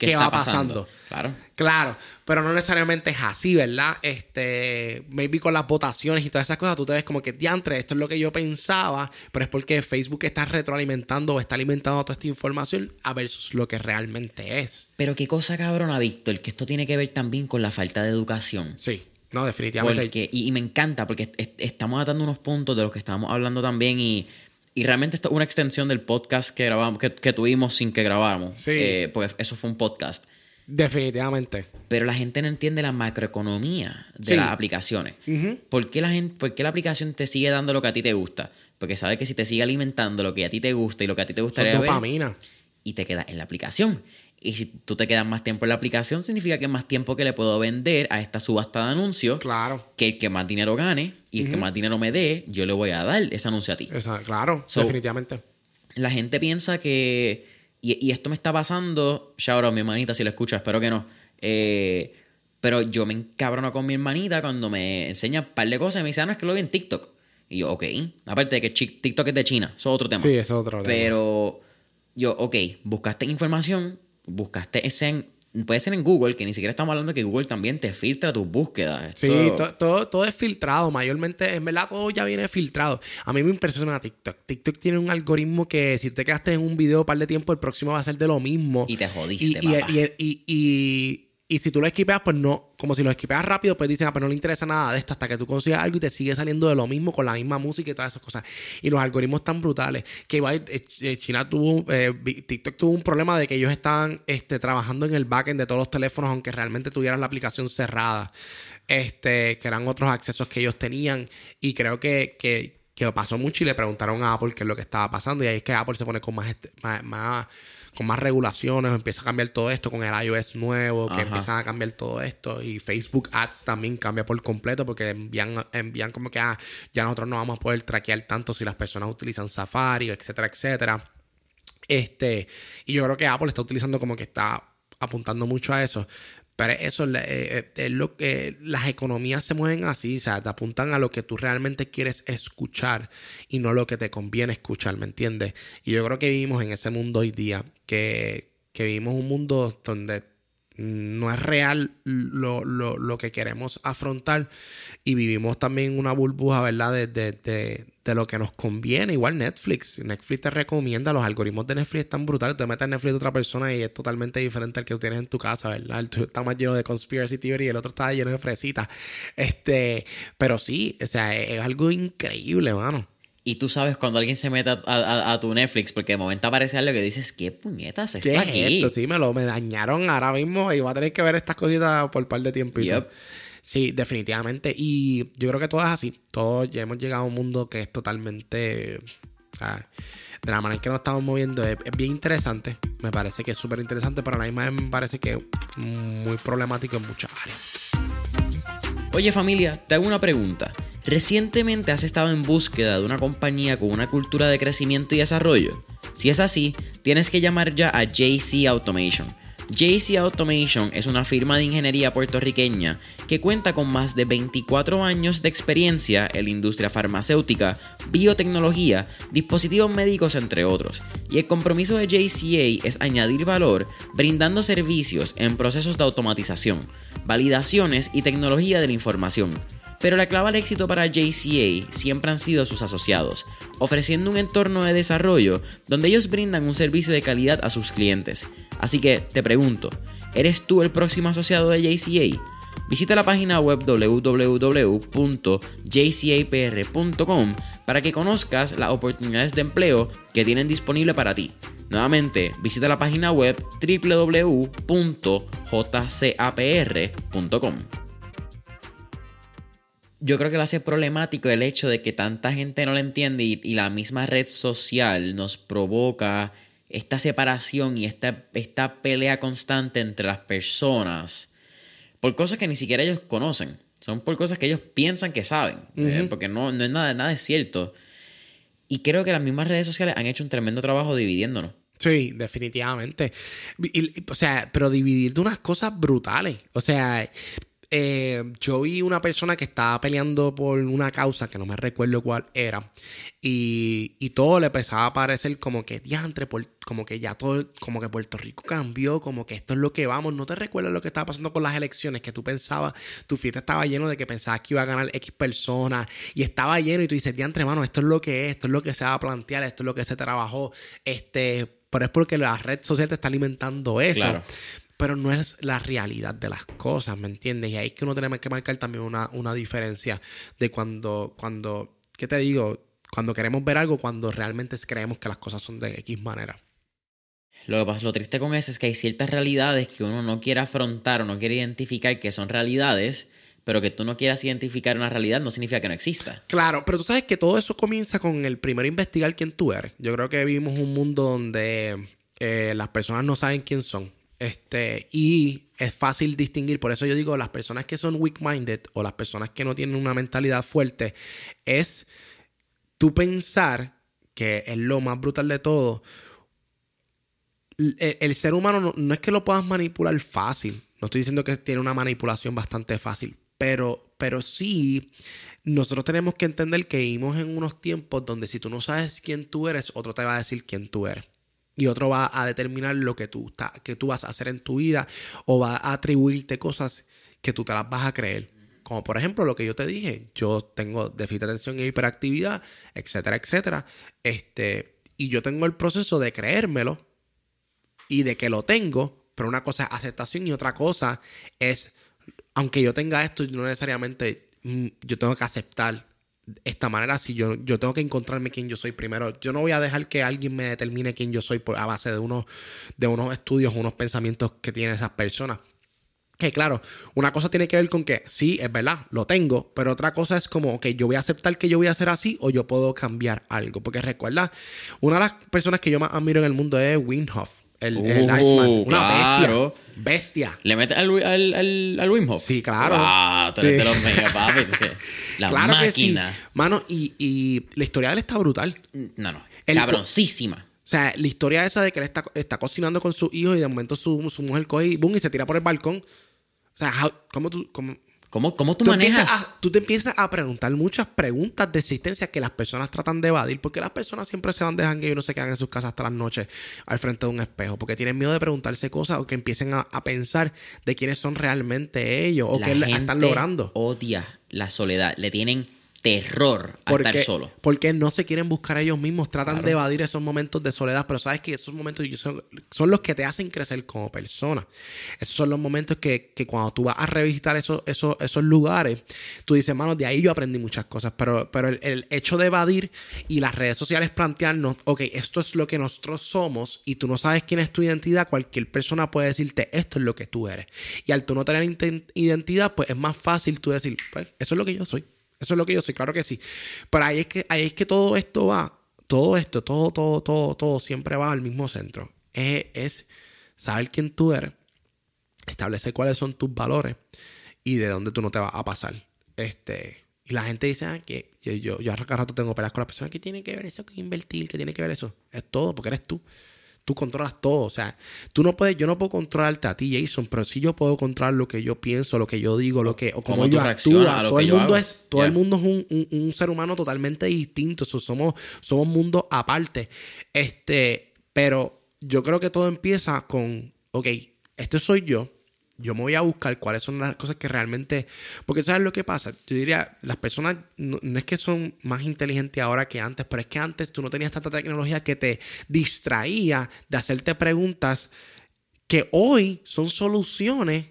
[SPEAKER 2] que va pasando.
[SPEAKER 1] Claro.
[SPEAKER 2] Claro, pero no necesariamente es así, ¿verdad? Este, maybe con las votaciones y todas esas cosas, tú te ves como que, diantre, esto es lo que yo pensaba, pero es porque Facebook está retroalimentando o está alimentando toda esta información a versus lo que realmente es.
[SPEAKER 1] Pero qué cosa cabrona, Víctor, que esto tiene que ver también con la falta de educación.
[SPEAKER 2] Sí. No, definitivamente.
[SPEAKER 1] y, me encanta porque estamos atando unos puntos de los que estábamos hablando también y y realmente esto es una extensión del podcast que grabamos, que, tuvimos sin que grabáramos. Sí. Eh, pues eso fue un podcast.
[SPEAKER 2] Definitivamente.
[SPEAKER 1] Pero la gente no entiende la macroeconomía de las aplicaciones. ¿Por, qué la gente, ¿Por qué la aplicación te sigue dando lo que a ti te gusta? Porque sabe que si te sigue alimentando lo que a ti te gusta y lo que a ti te gustaría
[SPEAKER 2] dopamina.
[SPEAKER 1] y te queda en la aplicación. Y si tú te quedas más tiempo en la aplicación, significa que más tiempo que le puedo vender a esta subasta de anuncios.
[SPEAKER 2] Claro.
[SPEAKER 1] Que el que más dinero gane y el que más dinero me dé, yo le voy a dar ese anuncio a ti.
[SPEAKER 2] claro, definitivamente.
[SPEAKER 1] La gente piensa que. Y, esto me está pasando. Shout out mi hermanita, si lo escucha, espero que no. Eh, pero yo me encabrono con mi hermanita cuando me enseña un par de cosas y me dice, ah, no, es que lo vi en TikTok. Y yo, ok. Aparte de que TikTok es de China, eso es otro tema.
[SPEAKER 2] Sí, eso es otro tema.
[SPEAKER 1] Pero yo, ok, buscaste información buscaste ese puede ser en Google, que ni siquiera estamos hablando de que Google también te filtra tus búsquedas.
[SPEAKER 2] Sí, todo, todo, es filtrado, mayormente, en verdad todo ya viene filtrado. A mí me impresiona TikTok. TikTok tiene un algoritmo que si te quedaste en un video un par de tiempo, el próximo va a ser de lo mismo.
[SPEAKER 1] Y te jodiste,
[SPEAKER 2] y y si tú lo esquipeas, pues no, como si lo esquipeas rápido, pues dicen, ah, pues no le interesa nada de esto hasta que tú consigas algo y te sigue saliendo de lo mismo con la misma música y todas esas cosas. Y los algoritmos tan brutales. Que igual eh, eh, China tuvo, eh, TikTok tuvo un problema de que ellos estaban este, trabajando en el backend de todos los teléfonos, aunque realmente tuvieran la aplicación cerrada. Este, que eran otros accesos que ellos tenían. Y creo que, que, pasó mucho y le preguntaron a Apple qué es lo que estaba pasando. Y ahí es que Apple se pone con más, este, más con más regulaciones, empieza a cambiar todo esto con el iOS nuevo, que empiezan a cambiar todo esto. Y Facebook Ads también cambia por completo porque envían, envían como que ah, ya nosotros no vamos a poder traquear tanto si las personas utilizan Safari, etcétera, etcétera. Este, y yo creo que Apple está utilizando como que está apuntando mucho a eso. Pero eso eh, eh, es lo que las economías se mueven así, o sea, te apuntan a lo que tú realmente quieres escuchar y no lo que te conviene escuchar, ¿me entiendes? Y yo creo que vivimos en ese mundo hoy día, que, que vivimos un mundo donde no es real lo, lo, lo, que queremos afrontar y vivimos también una burbuja, ¿verdad? De, de, de, lo que nos conviene. Igual Netflix. Netflix te recomienda, los algoritmos de Netflix están brutales. Te metes Netflix de otra persona y es totalmente diferente al que tú tienes en tu casa, ¿verdad? El tuyo está más lleno de conspiracy theory y el otro está lleno de fresitas. Este, pero sí, o sea, es, algo increíble, mano.
[SPEAKER 1] Y tú sabes cuando alguien se mete a, tu Netflix, porque de momento aparece algo que dices, ¿qué puñetas está ¿Qué aquí?
[SPEAKER 2] esto? Sí, me lo me dañaron ahora mismo y voy a tener que ver estas cositas por un par de tiempo. Sí, definitivamente. Y yo creo que todo es así. Todos ya hemos llegado a un mundo que es totalmente. de la manera en que nos estamos moviendo es, bien interesante. Me parece que es súper interesante, pero a la misma vez me parece que es muy problemático en muchas áreas.
[SPEAKER 1] Oye familia, te hago una pregunta. ¿Recientemente has estado en búsqueda de una compañía con una cultura de crecimiento y desarrollo? Si es así, tienes que llamar ya a JC Automation. JC Automation es una firma de ingeniería puertorriqueña que cuenta con más de 24 años de experiencia en la industria farmacéutica, biotecnología, dispositivos médicos, entre otros. Y el compromiso de JCA es añadir valor brindando servicios en procesos de automatización, validaciones y tecnología de la información pero la clave al éxito para JCA siempre han sido sus asociados, ofreciendo un entorno de desarrollo donde ellos brindan un servicio de calidad a sus clientes. Así que te pregunto, ¿eres tú el próximo asociado de JCA? Visita la página web www.jcapr.com para que conozcas las oportunidades de empleo que tienen disponible para ti. Nuevamente, visita la página web www.jcapr.com yo creo que lo hace problemático el hecho de que tanta gente no lo entiende y, la misma red social nos provoca esta separación y esta, esta pelea constante entre las personas por cosas que ni siquiera ellos conocen. Son por cosas que ellos piensan que saben, eh, porque no, no es nada, nada es cierto. Y creo que las mismas redes sociales han hecho un tremendo trabajo dividiéndonos.
[SPEAKER 2] Sí, definitivamente. o sea, pero dividir de unas cosas brutales. O sea, eh, yo vi una persona que estaba peleando por una causa que no me recuerdo cuál era. Y, y todo le empezaba a parecer como que diantre, como que ya todo, como que Puerto Rico cambió, como que esto es lo que vamos. No te recuerdas lo que estaba pasando con las elecciones, que tú pensabas, tu fiesta estaba lleno de que pensabas que iba a ganar X personas y estaba lleno y tú dices, diantre, mano, esto es lo que es, esto es lo que se va a plantear, esto es lo que se trabajó. Este, pero es porque la red social te está alimentando eso. Claro pero no es la realidad de las cosas, ¿me entiendes? Y ahí es que uno tiene que marcar también una, una diferencia de cuando, cuando, ¿qué te digo? Cuando queremos ver algo, cuando realmente creemos que las cosas son de X manera.
[SPEAKER 1] Lo, que lo triste con eso es que hay ciertas realidades que uno no quiere afrontar o no quiere identificar que son realidades, pero que tú no quieras identificar una realidad no significa que no exista.
[SPEAKER 2] Claro, pero tú sabes que todo eso comienza con el primero investigar quién tú eres. Yo creo que vivimos un mundo donde eh, las personas no saben quién son. Este, y es fácil distinguir, por eso yo digo, las personas que son weak-minded o las personas que no tienen una mentalidad fuerte, es tú pensar que es lo más brutal de todo. El, ser humano no, es que lo puedas manipular fácil. No estoy diciendo que tiene una manipulación bastante fácil, pero, pero sí, nosotros tenemos que entender que vivimos en unos tiempos donde si tú no sabes quién tú eres, otro te va a decir quién tú eres y otro va a determinar lo que tú, que tú vas a hacer en tu vida o va a atribuirte cosas que tú te las vas a creer. Como por ejemplo lo que yo te dije, yo tengo déficit de atención y hiperactividad, etcétera, etcétera. Este, y yo tengo el proceso de creérmelo y de que lo tengo, pero una cosa es aceptación y otra cosa es, aunque yo tenga esto, no necesariamente mm, yo tengo que aceptar esta manera, si yo, yo tengo que encontrarme quién yo soy primero, yo no voy a dejar que alguien me determine quién yo soy por, a base de unos, de unos estudios, unos pensamientos que tienen esas personas. Que claro, una cosa tiene que ver con que sí, es verdad, lo tengo, pero otra cosa es como, ok, yo voy a aceptar que yo voy a hacer así o yo puedo cambiar algo. Porque recuerda, una de las personas que yo más admiro en el mundo es Winhoff. El, el uh, Iceman. Una bestia. Bestia.
[SPEAKER 1] ¿Le mete al, al, al, al Wim Hof?
[SPEAKER 2] Sí, claro.
[SPEAKER 1] Ah, tú eres de los mega papi. La claro máquina.
[SPEAKER 2] Que sí. Mano, y, y, la historia de él está brutal.
[SPEAKER 1] No, no. Cabroncísima.
[SPEAKER 2] O sea, la historia esa de que él está, está cocinando con su hijo y de momento su, su mujer coge y, boom, y se tira por el balcón. O sea, ¿cómo tú...? Cómo,
[SPEAKER 1] ¿Cómo, cómo tú,
[SPEAKER 2] Tú
[SPEAKER 1] manejas?
[SPEAKER 2] a- tú te empiezas a preguntar muchas preguntas de existencia que las personas tratan de evadir. Porque las personas siempre se van de jangueo y no se quedan en sus casas hasta las noches al frente de un espejo. Porque tienen miedo de preguntarse cosas o que empiecen a, a pensar de quiénes son realmente ellos o
[SPEAKER 1] La
[SPEAKER 2] qué
[SPEAKER 1] gente
[SPEAKER 2] están logrando.
[SPEAKER 1] odia la soledad. Le tienen terror a
[SPEAKER 2] Porque,
[SPEAKER 1] estar solo.
[SPEAKER 2] porque no se quieren buscar a ellos mismos, tratan
[SPEAKER 1] Claro.
[SPEAKER 2] de evadir esos momentos de soledad, pero sabes que esos momentos son, son los que te hacen crecer como persona. Esos son los momentos que, que cuando tú vas a revisitar esos, esos, esos lugares, tú dices, mano, de ahí yo aprendí muchas cosas, pero, pero el, el hecho de evadir y las redes sociales plantearnos, ok, esto es lo que nosotros somos y tú no sabes quién es tu identidad, cualquier persona puede decirte, esto es lo que tú eres. Y al tú no tener identidad, pues es más fácil tú decir, pues eso es lo que yo soy. Eso es lo que yo soy, claro que sí. Pero ahí es que, ahí es que todo esto va, todo esto, todo, todo, todo, todo siempre va al mismo centro. Es, saber quién tú eres, establecer cuáles son tus valores y de dónde tú no te vas a pasar. Este, y la gente dice, ah, que yo, yo, yo a rato tengo peleas con las personas, ¿qué tiene que ver eso? ¿Qué invertir? ¿Qué tiene que ver eso? Es todo, porque eres tú. Tú controlas todo. O sea, tú no puedes, yo no puedo controlarte a ti, Jason, pero sí yo puedo controlar lo que yo pienso, lo que yo digo, lo que, o cómo, yo actúo. Todo el
[SPEAKER 1] yo
[SPEAKER 2] mundo
[SPEAKER 1] hago.
[SPEAKER 2] es, todo el mundo es un, un- un ser humano totalmente distinto. So, somos, somos mundos aparte. Este, pero yo creo que todo empieza con, ok, este soy yo. Yo me voy a buscar cuáles son las cosas que realmente. Porque ¿sabes lo que pasa? Yo diría, las personas no, no es que son más inteligentes ahora que antes, pero es que antes tú no tenías tanta tecnología que te distraía de hacerte preguntas que hoy son soluciones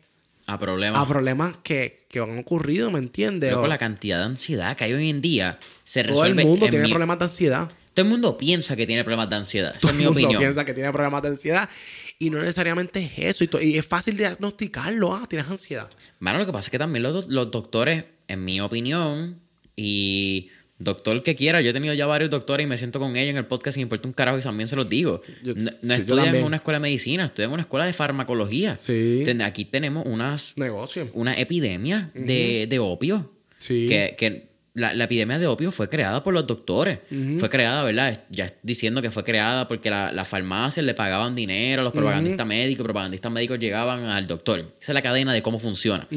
[SPEAKER 1] A problemas.
[SPEAKER 2] a problemas que, que han ocurrido, ¿me entiendes? O-
[SPEAKER 1] la cantidad de ansiedad que hay hoy en día se
[SPEAKER 2] todo
[SPEAKER 1] resuelve.
[SPEAKER 2] el mundo
[SPEAKER 1] en
[SPEAKER 2] tiene
[SPEAKER 1] mi-
[SPEAKER 2] problemas de ansiedad.
[SPEAKER 1] Todo el mundo piensa que tiene problemas de ansiedad. Esa
[SPEAKER 2] Todo
[SPEAKER 1] es mi
[SPEAKER 2] el mundo
[SPEAKER 1] opinión.
[SPEAKER 2] piensa que tiene problemas de ansiedad y no necesariamente es eso. Y, es fácil diagnosticarlo. Ah, tienes ansiedad.
[SPEAKER 1] Mano, lo que pasa es que también los, do- los doctores, en mi opinión, y doctor que quiera, yo he tenido ya varios doctores y me siento con ellos en el podcast y me importa un carajo y también se los digo.
[SPEAKER 2] Yo-
[SPEAKER 1] no no estudian en una escuela de medicina, estudian en una escuela de farmacología.
[SPEAKER 2] Sí.
[SPEAKER 1] Ten- Aquí tenemos unas,
[SPEAKER 2] Negocio.
[SPEAKER 1] una epidemia de, de opio.
[SPEAKER 2] Sí.
[SPEAKER 1] Que, que la, la epidemia de opio fue creada por los doctores. Fue creada, ¿verdad? Ya diciendo que fue creada porque la, las farmacias le pagaban dinero a los propagandistas médicos, propagandistas médicos llegaban al doctor. Esa es la cadena de cómo funciona.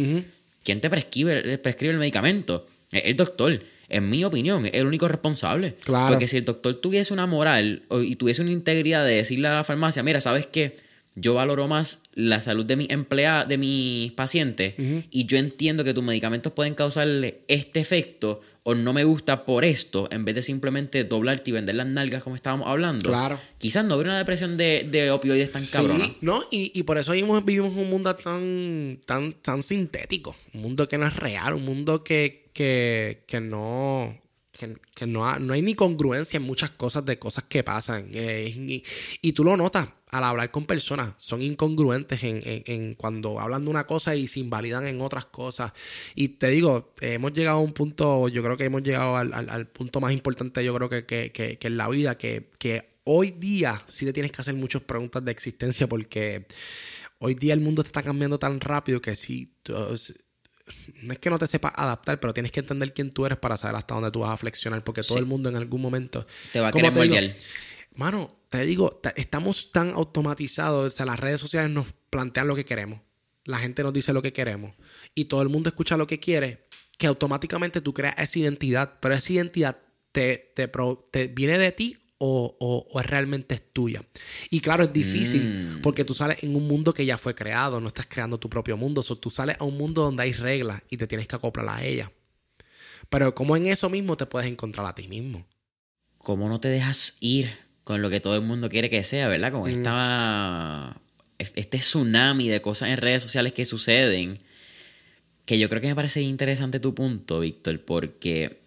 [SPEAKER 1] ¿Quién te prescribe, prescribe el medicamento? Es el doctor. En mi opinión, es el único responsable.
[SPEAKER 2] Claro.
[SPEAKER 1] Porque si el doctor tuviese una moral y tuviese una integridad de decirle a la farmacia, mira, ¿sabes qué? Yo valoro más la salud de mi empleada, de mis pacientes, y yo entiendo que tus medicamentos pueden causarle este efecto o no me gusta por esto, en vez de simplemente doblarte y vender las nalgas como estábamos hablando.
[SPEAKER 2] Claro.
[SPEAKER 1] Quizás no hubiera una depresión de, de opioides tan cabrona.
[SPEAKER 2] Sí, ¿no? Y, y por eso vivimos, vivimos un mundo tan, tan, tan sintético. Un mundo que no es real, un mundo que, que, que no. Que, que no, ha- no hay ni congruencia en muchas cosas de cosas que pasan. Eh, y, y tú lo notas al hablar con personas. Son incongruentes en, en- en cuando hablan de una cosa y se invalidan en otras cosas. Y te digo, hemos llegado a un punto, yo creo que hemos llegado al, al- al punto más importante, yo creo que, que, que, que en la vida, que, que hoy día sí te tienes que hacer muchas preguntas de existencia porque hoy día el mundo te está cambiando tan rápido que sí, tú- no es que no te sepas adaptar, pero tienes que entender quién tú eres para saber hasta dónde tú vas a flexionar, porque todo el mundo en algún momento
[SPEAKER 1] Te va a
[SPEAKER 2] ¿cómo
[SPEAKER 1] querer moldear.
[SPEAKER 2] Mano, te digo, ta- estamos tan automatizados, o sea, las redes sociales nos plantean lo que queremos, la gente nos dice lo que queremos y todo el mundo escucha lo que quiere, que automáticamente tú creas esa identidad, pero esa identidad te, te, te viene de ti o, o- o es realmente es tuya. Y claro, es difícil
[SPEAKER 1] Mm.
[SPEAKER 2] porque tú sales en un mundo que ya fue creado, no estás creando tu propio mundo, so, tú sales a un mundo donde hay reglas y te tienes que acoplar a ellas. Pero como en eso mismo te puedes encontrar a ti mismo.
[SPEAKER 1] ¿Cómo no te dejas ir con lo que todo el mundo quiere que sea, verdad?
[SPEAKER 2] Mm.
[SPEAKER 1] Con esta, este tsunami de cosas en redes sociales que suceden. Que yo creo que me parece interesante tu punto, Víctor, porque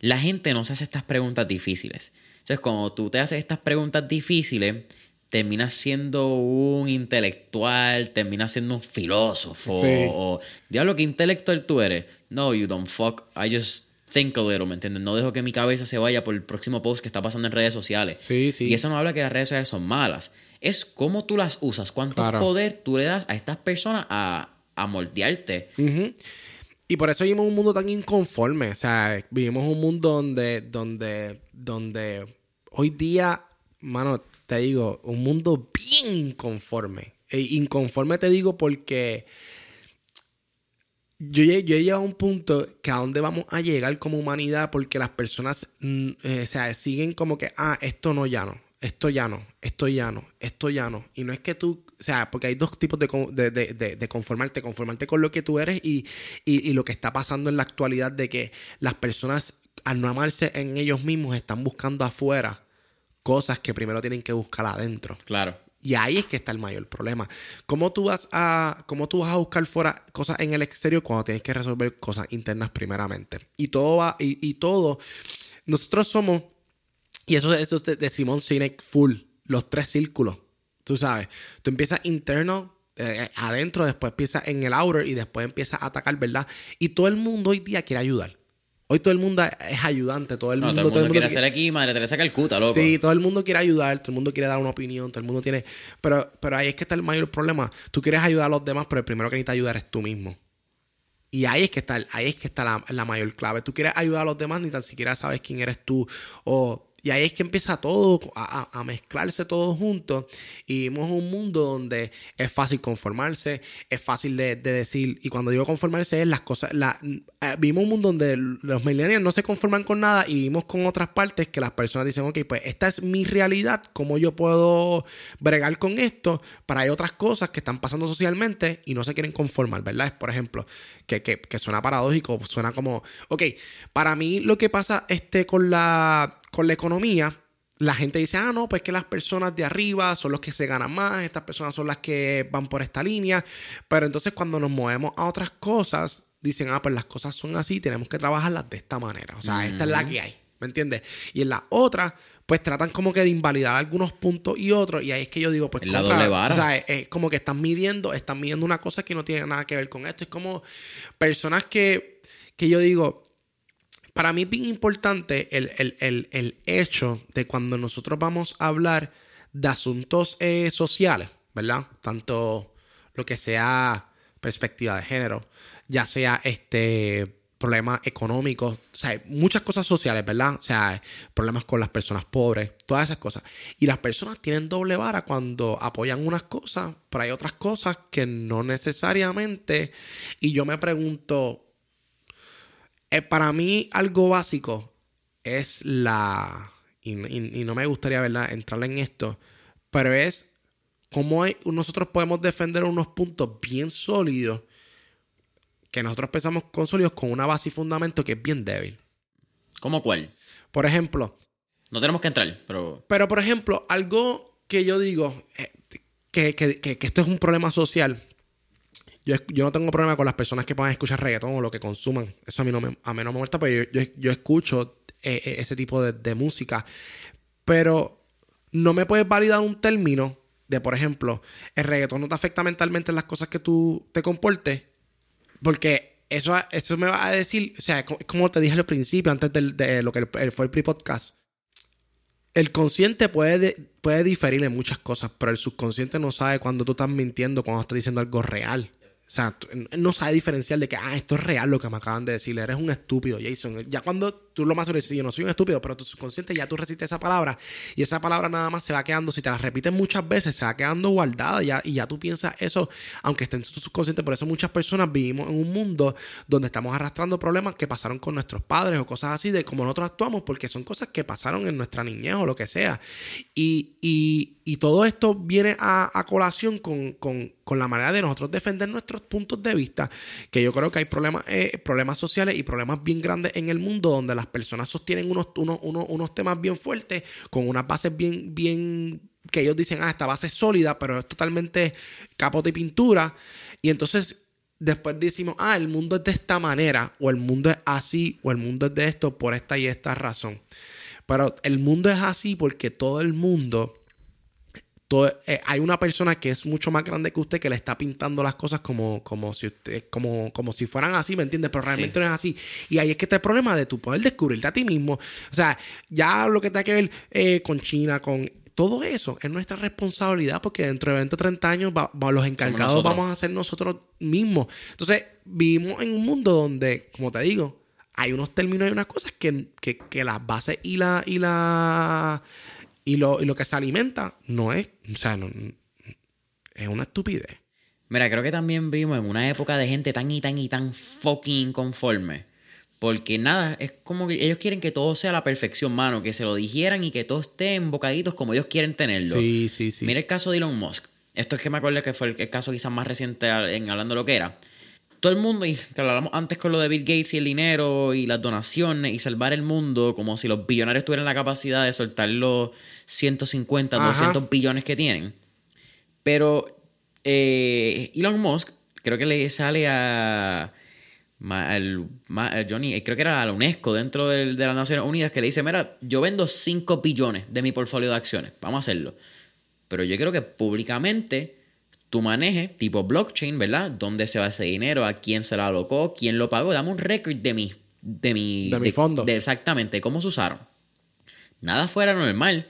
[SPEAKER 1] la gente no se hace estas preguntas difíciles. Entonces, cuando tú te haces estas preguntas difíciles, terminas siendo un intelectual, terminas siendo un filósofo.
[SPEAKER 2] Sí.
[SPEAKER 1] O, diablo, ¿qué intelectual tú eres? No, you don't fuck. I just think a little, ¿me entiendes? No dejo que mi cabeza se vaya por el próximo post que está pasando en redes sociales.
[SPEAKER 2] Sí, sí.
[SPEAKER 1] Y eso no habla que las redes sociales son malas. Es cómo tú las usas, cuánto
[SPEAKER 2] Claro.
[SPEAKER 1] poder tú le das a estas personas a, a moldearte.
[SPEAKER 2] Y por eso vivimos un mundo tan inconforme. O sea, vivimos un mundo donde, donde, donde hoy día, mano, te digo, un mundo bien inconforme. E inconforme te digo porque yo, he llegado a un punto que a dónde vamos a llegar como humanidad porque las personas mm, eh, o sea, siguen como que, ah, esto no ya no, esto ya no, esto ya no, esto ya no. Y no es que tú, o sea, porque hay dos tipos de, conformarte, conformarte con lo que tú eres y, y, lo que está pasando en la actualidad de que las personas al no amarse en ellos mismos están buscando afuera cosas que primero tienen que buscar adentro.
[SPEAKER 1] Claro.
[SPEAKER 2] Y ahí es que está el mayor problema. ¿Cómo tú vas a, cómo tú vas a buscar fuera cosas en el exterior cuando tienes que resolver cosas internas primeramente? Y todo va, y, todo, nosotros somos, y eso, eso es de, Simón Sinek full, los tres círculos. Tú sabes, tú empiezas interno, eh, adentro, después empiezas en el outer y después empiezas a atacar, ¿verdad? Y todo el mundo hoy día quiere ayudar. Hoy todo el mundo es ayudante, todo el mundo,
[SPEAKER 1] todo el mundo, quiere hacer aquí Madre Teresa Calcuta, loco.
[SPEAKER 2] Sí, todo el mundo quiere ayudar, todo el mundo quiere dar una opinión, todo el mundo tiene... Pero, pero ahí es que está el mayor problema. Tú quieres ayudar a los demás, pero el primero que necesita ayudar es tú mismo. Y ahí es que está, ahí es que está la, la mayor clave. Tú quieres ayudar a los demás, ni tan siquiera sabes quién eres tú o y ahí es que empieza todo a, mezclarse todo junto. Y vivimos un mundo donde es fácil conformarse, es fácil de, decir. Y cuando digo conformarse es las cosas. La, eh, un mundo donde los millennials no se conforman con nada y vivimos con otras partes que las personas dicen, ok, pues esta es mi realidad, ¿cómo yo puedo bregar con esto? Para hay otras cosas que están pasando socialmente y no se quieren conformar, ¿verdad? Por ejemplo, que, que, que suena paradójico, suena como, ok, para mí lo que pasa este, con la con la economía, la gente dice, ah, no, pues que las personas de arriba son los que se ganan más, estas personas son las que van por esta línea, pero entonces cuando nos movemos a otras cosas, dicen, ah, pues las cosas son así, tenemos que trabajarlas de esta manera, o sea, esta es la que hay, ¿me entiendes? Y en la otra, pues tratan como que de invalidar algunos puntos y otros, y ahí es que yo digo, pues,
[SPEAKER 1] la doble vara.
[SPEAKER 2] o sea, es, como que están midiendo, están midiendo una cosa que no tiene nada que ver con esto, es como personas que, que yo digo, para mí es bien importante el, hecho de cuando nosotros vamos a hablar de asuntos eh, sociales, ¿verdad? Tanto lo que sea perspectiva de género, ya sea este problemas económicos, o sea, muchas cosas sociales, ¿verdad? O sea, problemas con las personas pobres, todas esas cosas. Y las personas tienen doble vara cuando apoyan unas cosas, pero hay otras cosas que no necesariamente. Y yo me pregunto, eh, para mí algo básico es la... Y, no me gustaría, ¿verdad?, entrar en esto, pero es cómo nosotros podemos defender unos puntos bien sólidos que nosotros pensamos con sólidos con una base y fundamento que es bien débil.
[SPEAKER 1] ¿Cómo cuál?
[SPEAKER 2] Por ejemplo...
[SPEAKER 1] No tenemos que entrar, pero...
[SPEAKER 2] Pero, por ejemplo, algo que yo digo, eh, que, que esto es un problema social, yo, no tengo problema con las personas que puedan escuchar reggaetón o lo que consuman. Eso a mí no me, a mí no molesta, pero yo, escucho eh, eh, ese tipo de, música. Pero no me puedes validar un término de, por ejemplo, el reggaetón no te afecta mentalmente en las cosas que tú te comportes. Porque eso, eso me va a decir, o sea, es como te dije al principio, antes de, lo que fue el pre-podcast. El consciente puede, puede diferir en muchas cosas, pero el subconsciente no sabe cuando tú estás mintiendo, cuando estás diciendo algo real. O sea, no sabe diferenciar de que, ah, esto es real lo que me acaban de decir. Eres un estúpido, Jason. Ya cuando tú lo más sobre yo no soy un estúpido, pero tu subconsciente ya tú resistes esa palabra y esa palabra nada más se va quedando, si te la repites muchas veces, se va quedando guardada ya, y ya tú piensas eso, aunque esté en tu subconsciente. Por eso muchas personas vivimos en un mundo donde estamos arrastrando problemas que pasaron con nuestros padres o cosas así, de cómo nosotros actuamos, porque son cosas que pasaron en nuestra niñez o lo que sea. Y, y, y todo esto viene a, colación con, con, con, la manera de nosotros defender nuestros puntos de vista, que yo creo que hay problemas, eh, problemas sociales y problemas bien grandes en el mundo donde las personas sostienen unos, unos, unos, temas bien fuertes, con unas bases bien, bien, que ellos dicen, ah, esta base es sólida, pero es totalmente capote y pintura. Y entonces después decimos, ah, el mundo es de esta manera, o el mundo es así, o el mundo es de esto por esta y esta razón. Pero el mundo es así porque todo el mundo eh, hay una persona que es mucho más grande que usted que le está pintando las cosas como, como, si, usted, como, como si fueran así, ¿me entiendes? Pero realmente no es así. Y ahí es que está el problema de tu poder descubrirte a ti mismo. O sea, ya lo que tiene que ver eh, con China, con todo eso es nuestra responsabilidad porque dentro de 20 o 30 años los encargados vamos a ser nosotros mismos. Entonces, vivimos en un mundo donde, como te digo, hay unos términos y unas cosas que, que, que las bases y la, y la y lo, que se alimenta no es, o sea, no, es una estupidez.
[SPEAKER 1] Mira, creo que también vivimos en una época de gente tan y tan y tan fucking conforme. Porque nada, es como que ellos quieren que todo sea a la perfección, mano, que se lo dijeran y que todo esté en bocaditos como ellos quieren tenerlo.
[SPEAKER 2] Sí, sí, sí.
[SPEAKER 1] Mira el caso de Elon Musk. Esto es que me acuerdo que fue el, caso quizás más reciente en hablando de lo que era. Todo el mundo, y que hablamos antes con lo de Bill Gates y el dinero y las donaciones y salvar el mundo, como si los billonarios tuvieran la capacidad de soltar los 150,
[SPEAKER 2] Ajá.
[SPEAKER 1] 200 billones que tienen. Pero eh, Elon Musk, creo que le sale a, al- ma- a Johnny, creo que era a la UNESCO dentro del- de las Naciones Unidas, que le dice, mira, yo vendo 5 billones de mi portfolio de acciones, vamos a hacerlo. Pero yo quiero que públicamente tú manejes, tipo blockchain, ¿verdad? ¿Dónde se va ese dinero? ¿A quién se lo alocó? ¿Quién lo pagó? Dame un récord de mi... De mi,
[SPEAKER 2] De mi fondo.
[SPEAKER 1] de exactamente, cómo se usaron. Nada fuera normal.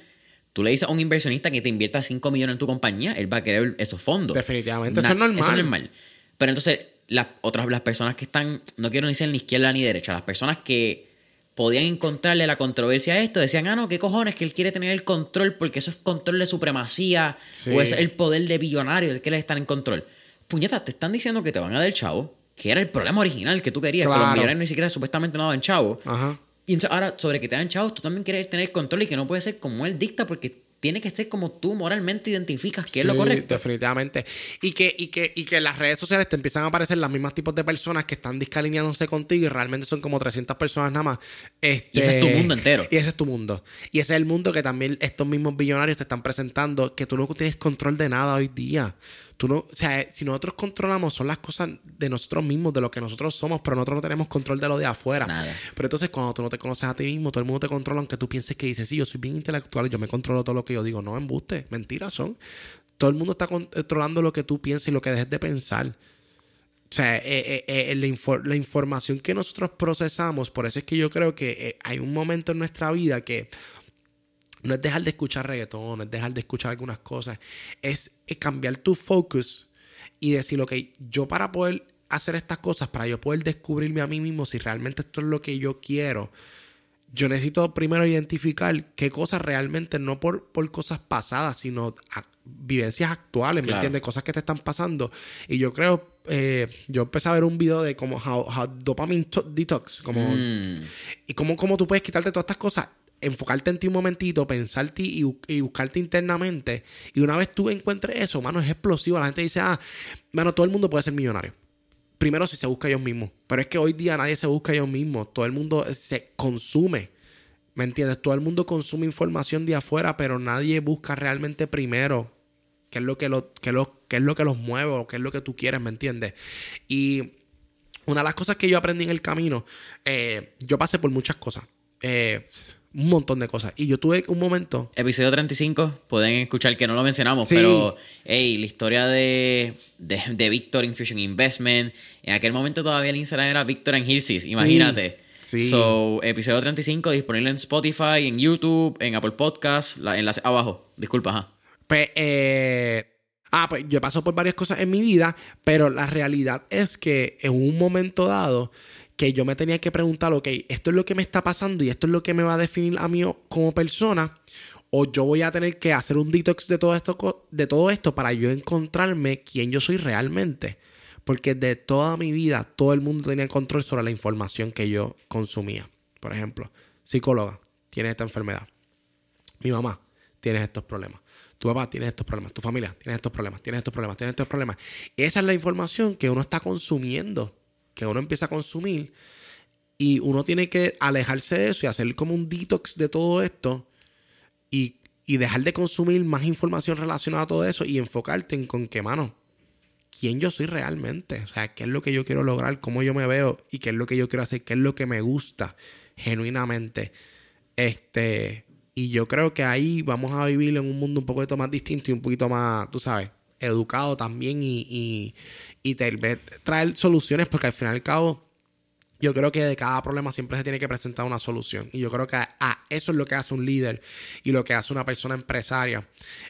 [SPEAKER 1] Tú le dices a un inversionista que te invierta 5 millones en tu compañía, él va a querer esos fondos.
[SPEAKER 2] Definitivamente, eso es normal.
[SPEAKER 1] Eso es normal. Pero entonces, las otras las personas que están, no quiero ni ser ni izquierda ni derecha, las personas que podían encontrarle la controversia a esto, decían, ah, no, qué cojones, que él quiere tener el control porque eso es control de supremacía
[SPEAKER 2] Sí.
[SPEAKER 1] o es el poder de billonario, el que le estar en control. Puñeta, te están diciendo que te van a dar el chavo, que era el problema original que tú querías, que los
[SPEAKER 2] Claro.
[SPEAKER 1] millonarios ni siquiera supuestamente no daban chavo.
[SPEAKER 2] Ajá.
[SPEAKER 1] Y entonces ahora, sobre que te dan chavos, tú también quieres tener control y que no puede ser como él dicta porque tiene que ser como tú moralmente identificas que es lo correcto.
[SPEAKER 2] Definitivamente. Y que, y, que, y que en las redes sociales te empiezan a aparecer los mismos tipos de personas que están discalineándose contigo y realmente son como 300 personas nada más. Este,
[SPEAKER 1] Y ese es tu mundo entero.
[SPEAKER 2] Y ese es tu mundo. Y ese es el mundo que también estos mismos billonarios te están presentando, que tú no tienes control de nada hoy día. Tú no, o sea, si nosotros controlamos, son las cosas de nosotros mismos, de lo que nosotros somos, pero nosotros no tenemos control de lo de afuera.
[SPEAKER 1] Nada.
[SPEAKER 2] Pero entonces, cuando tú no te conoces a ti mismo, todo el mundo te controla, aunque tú pienses que dices, sí, yo soy bien intelectual, yo me controlo todo lo que yo digo. No, embuste, mentiras son. Todo el mundo está controlando lo que tú piensas y lo que dejes de pensar. O sea, eh, eh, eh, la, infor- la información que nosotros procesamos, por eso es que yo creo que hay un momento en nuestra vida que no es dejar de escuchar reggaetón, no es dejar de escuchar algunas cosas, es, cambiar tu focus y decir, ok, yo para poder hacer estas cosas, para yo poder descubrirme a mí mismo si realmente esto es lo que yo quiero, yo necesito primero identificar qué cosas realmente, no por, por cosas pasadas, sino a- vivencias actuales, ¿me
[SPEAKER 1] Claro.
[SPEAKER 2] entiendes? Cosas que te están pasando. Y yo creo, eh, yo empecé a ver un video de como how, how dopamine to- detox, como
[SPEAKER 1] Mm.
[SPEAKER 2] y cómo, cómo tú puedes quitarte todas estas cosas, enfocarte en ti un momentito, pensarte y, y buscarte internamente. Y una vez tú encuentres eso, mano, es explosivo. La gente dice, ah, mano, todo el mundo puede ser millonario. Primero si se busca ellos mismos. Pero es que hoy día nadie se busca ellos mismos. Todo el mundo se consume. ¿Me entiendes? Todo el mundo consume información de afuera, pero nadie busca realmente primero qué es lo que, lo, qué lo- qué es lo que los mueve o qué es lo que tú quieres, ¿me entiendes? Y una de las cosas que yo aprendí en el camino, eh, yo pasé por muchas cosas. Eh, un montón de cosas. Y yo tuve un momento.
[SPEAKER 1] Episodio 35, pueden escuchar que no lo mencionamos,
[SPEAKER 2] Sí.
[SPEAKER 1] pero hey, la historia de, de, de Victor Infusion Investment. En aquel momento todavía el Instagram era Victor and Hirsis, imagínate.
[SPEAKER 2] Sí.
[SPEAKER 1] So, episodio 35 disponible en Spotify, en YouTube, en Apple Podcasts, la enlace abajo. Disculpa, ajá.
[SPEAKER 2] Pues, eh, ah, pues yo paso por varias cosas en mi vida, pero la realidad es que en un momento dado que yo me tenía que preguntar, ok, esto es lo que me está pasando y esto es lo que me va a definir a mí como persona, o yo voy a tener que hacer un detox de todo esto, de todo esto para yo encontrarme quién yo soy realmente. Porque de toda mi vida todo el mundo tenía control sobre la información que yo consumía. Por ejemplo, psicóloga, tiene esta enfermedad. Mi mamá, tienes estos problemas. Tu papá, tienes estos problemas. Tu familia, tienes estos problemas. Tienes estos problemas. Tienes estos problemas. Esa es la información que uno está consumiendo. Que uno empieza a consumir. Y uno tiene que alejarse de eso y hacer como un detox de todo esto. Y, y dejar de consumir más información relacionada a todo eso. Y enfocarte en con qué mano. ¿Quién yo soy realmente? O sea, qué es lo que yo quiero lograr, cómo yo me veo y qué es lo que yo quiero hacer, qué es lo que me gusta genuinamente. Este, y yo creo que ahí vamos a vivir en un mundo un poquito más distinto y un poquito más, tú sabes, educado también y, y, y traer soluciones, porque al fin y al cabo, yo creo que de cada problema siempre se tiene que presentar una solución. Y yo creo que a, eso es lo que hace un líder y lo que hace una persona empresaria.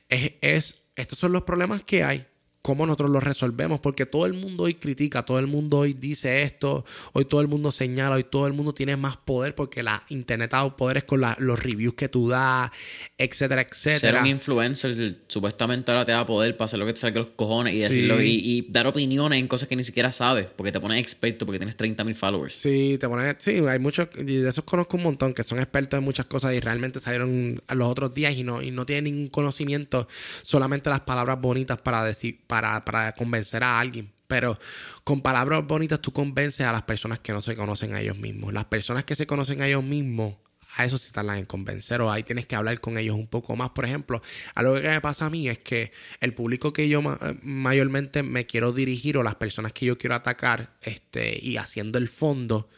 [SPEAKER 2] Es, es, estos son los problemas que hay. Cómo nosotros lo resolvemos, porque todo el mundo hoy critica, todo el mundo hoy dice esto, hoy todo el mundo señala, hoy todo el mundo tiene más poder porque la internet ha dado poderes con los reviews que tú das, etcétera, etcétera.
[SPEAKER 1] Ser un influencer supuestamente ahora te da poder para hacer lo que te salga los cojones y decirlo y, dar opiniones en cosas que ni siquiera sabes, porque te pones experto porque tienes 30 mil followers.
[SPEAKER 2] Sí, te pones, sí, hay muchos, y de esos conozco un montón que son expertos en muchas cosas y realmente salieron los otros días y no, y no tienen ningún conocimiento, solamente las palabras bonitas para decir, para, para convencer a alguien. Pero con palabras bonitas tú convences a las personas que no se conocen a ellos mismos. Las personas que se conocen a ellos mismos a eso sí tardan en convencer o ahí tienes que hablar con ellos un poco más. Por ejemplo, algo que me pasa a mí es que el público que yo mayormente me quiero dirigir o las personas que yo quiero atacar este, y haciendo el fondo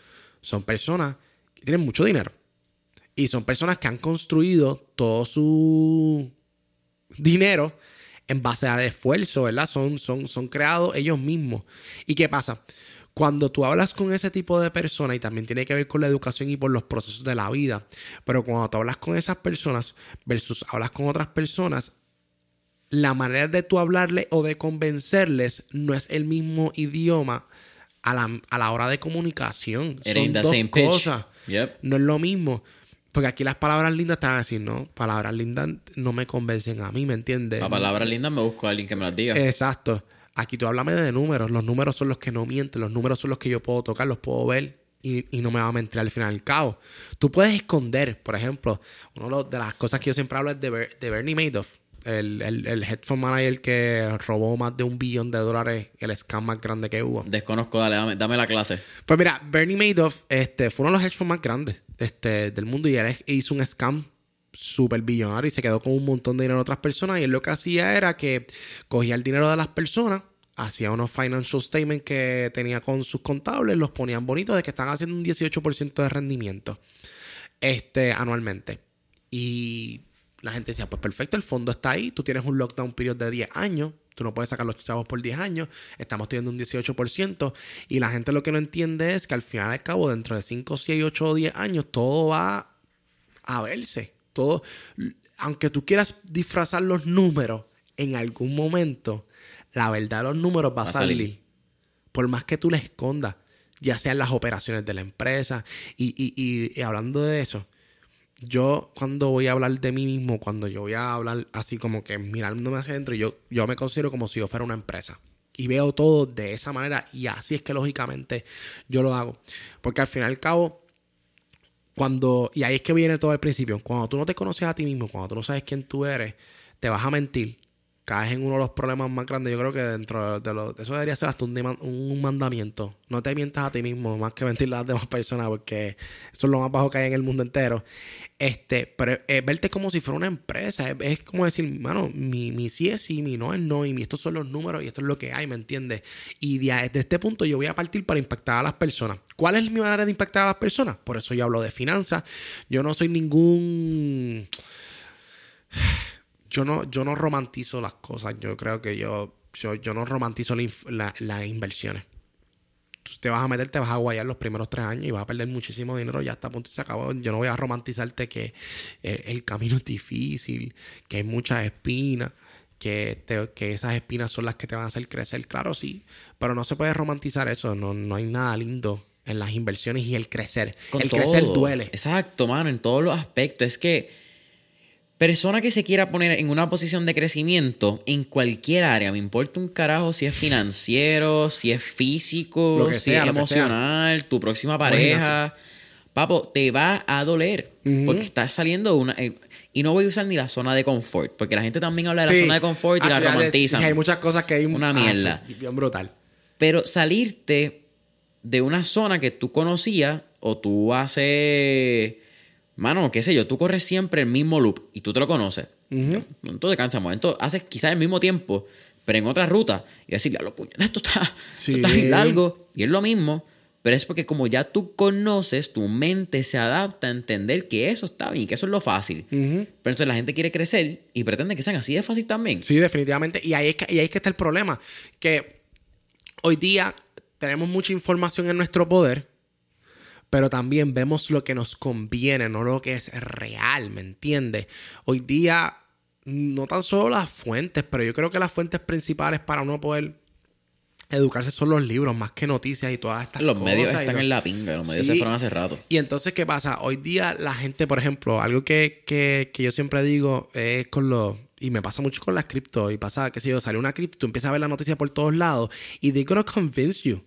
[SPEAKER 2] son personas que tienen mucho dinero. Y son personas que han construido todo su dinero en base al esfuerzo, ¿verdad? Son, son, son creados ellos mismos. ¿Y qué pasa? Cuando tú hablas con ese tipo de personas, y también tiene que ver con la educación y por los procesos de la vida, pero cuando tú hablas con esas personas versus hablas con otras personas, la manera de tú hablarle o de convencerles no es el mismo idioma a la, hora de comunicación. Son dos cosas. No es lo mismo. Porque aquí las palabras lindas te van a decir, no, palabras lindas no me convencen a mí, ¿me entiendes?
[SPEAKER 1] Para palabras lindas me busco a alguien que me las diga.
[SPEAKER 2] Exacto. Aquí tú háblame de números. Los números son los que no mienten. Los números son los que yo puedo tocar, los puedo ver y, no me va a mentir al final del cabo. Tú puedes esconder, por ejemplo, una de las cosas que yo siempre hablo es de, Bernie Madoff. El, el, el, headphone manager que robó más de un billón de dólares, el scam más grande que hubo.
[SPEAKER 1] Desconozco, dale, dame, la clase.
[SPEAKER 2] Pues mira, Bernie Madoff este, fue uno de los hedge más grandes este, del mundo y hizo un scam súper billonario y se quedó con un montón de dinero de otras personas. Y él lo que hacía era que cogía el dinero de las personas, hacía unos financial statements que tenía con sus contables, los ponían bonitos de que están haciendo un 18% de rendimiento este, anualmente. Y la gente decía, pues perfecto, el fondo está ahí, tú tienes un lockdown period de 10 años, tú no puedes sacar los chavos por 10 años, estamos teniendo un 18%, y la gente lo que no entiende es que al final al cabo, dentro de 5, 6, 8 o 10 años, todo va a verse todo, aunque tú quieras disfrazar los números, en algún momento la verdad de los números va, a salir. Por más que tú le escondas, ya sean las operaciones de la empresa. Y, hablando de eso, yo cuando voy a hablar de mí mismo, cuando yo voy a hablar así como que mirándome hacia adentro, yo, yo me considero como si yo fuera una empresa. Y veo todo de esa manera y así es que lógicamente yo lo hago. Porque al fin y al cabo, cuando, y ahí es que viene todo el principio, cuando tú no te conoces a ti mismo, cuando tú no sabes quién tú eres, te vas a mentir, caes en uno de los problemas más grandes. Yo creo que dentro de, lo, eso debería ser hasta un, mandamiento. No te mientas a ti mismo más que mentir a las demás personas, porque eso es lo más bajo que hay en el mundo entero. Este, pero verte como si fuera una empresa. Es, como decir, mano, mi, mi, sí es sí, mi no es no, y estos son los números y esto es lo que hay, ¿me entiendes? Y desde este punto yo voy a partir para impactar a las personas. ¿Cuál es mi manera de impactar a las personas? Por eso yo hablo de finanzas. Yo no soy ningún yo no, yo no romantizo las cosas. Yo creo que yo, yo, no romantizo las inversiones. Tú te vas a meter, te vas a guayar los primeros tres años y vas a perder muchísimo dinero. Ya está a punto y se acabó. Yo no voy a romantizarte que el, camino es difícil, que hay muchas espinas. Que, que, esas espinas son las que te van a hacer crecer. Claro, sí, pero no se puede romantizar eso. No, no hay nada lindo en las inversiones y el crecer. el crecer duele.
[SPEAKER 1] Exacto, mano, en todos los aspectos. Es que Persona que se quiera poner en una posición de crecimiento en cualquier área, me importa un carajo si es financiero, si es físico, si es emocional, tu próxima pareja. Papo, te va a doler porque estás saliendo de una. Eh, y no voy a usar ni la zona de confort, porque la gente también habla de la zona de confort y la romantizan.
[SPEAKER 2] hay muchas cosas que hay
[SPEAKER 1] una mierda.
[SPEAKER 2] bien brutal.
[SPEAKER 1] Pero salirte de una zona que tú conocías o tú haces mano, qué sé yo, tú corres siempre el mismo loop y tú te lo conoces. Entonces te cansa, momento haces quizás el mismo tiempo, pero en otra ruta. Y decirle, a los puñetas, esto está, esto está largo. Y es lo mismo, pero es porque como ya tú conoces, tu mente se adapta a entender que eso está bien, que eso es lo fácil. Pero entonces la gente quiere crecer y pretende que sean así de fácil también.
[SPEAKER 2] Sí, definitivamente. Y ahí es que, y ahí es que está el problema. Que hoy día tenemos mucha información en nuestro poder pero también vemos lo que nos conviene, no lo que es real, ¿me entiendes? Hoy día no tan solo las fuentes, pero yo creo que las fuentes principales para uno poder educarse son los libros, más que noticias y todas estas
[SPEAKER 1] los
[SPEAKER 2] cosas.
[SPEAKER 1] medios
[SPEAKER 2] y
[SPEAKER 1] están en la pinga, los medios
[SPEAKER 2] Sí.
[SPEAKER 1] se fueron hace rato.
[SPEAKER 2] Y entonces, ¿qué pasa? Hoy día la gente, por ejemplo, algo que, que, que yo siempre digo es con los... Y me pasa mucho con las cripto. Y pasa, qué sé yo, sale una cripto, tú empiezas a ver la noticia por todos lados y they're gonna convince you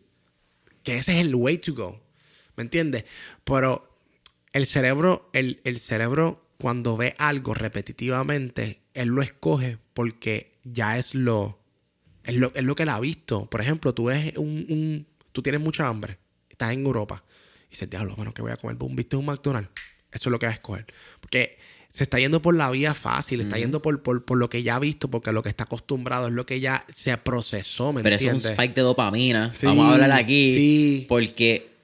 [SPEAKER 2] que ese es el way to go. ¿Me entiendes? Pero el cerebro, el, el cerebro cuando ve algo repetitivamente, él lo escoge porque ya es lo, es lo, es lo que él ha visto. Por ejemplo, tú ves un, un- tú tienes mucha hambre, estás en Europa y dices, diablo, bueno, ¿qué voy a comer? Boom, ¿Viste un McDonald's? Eso es lo que vas a escoger. Porque se está yendo por la vía fácil, está yendo por, por, por lo que ya ha visto, porque lo que está acostumbrado es lo que ya se procesó, ¿me
[SPEAKER 1] Pero es un spike de dopamina.
[SPEAKER 2] Sí,
[SPEAKER 1] Vamos a hablar aquí.
[SPEAKER 2] sí.
[SPEAKER 1] Porque.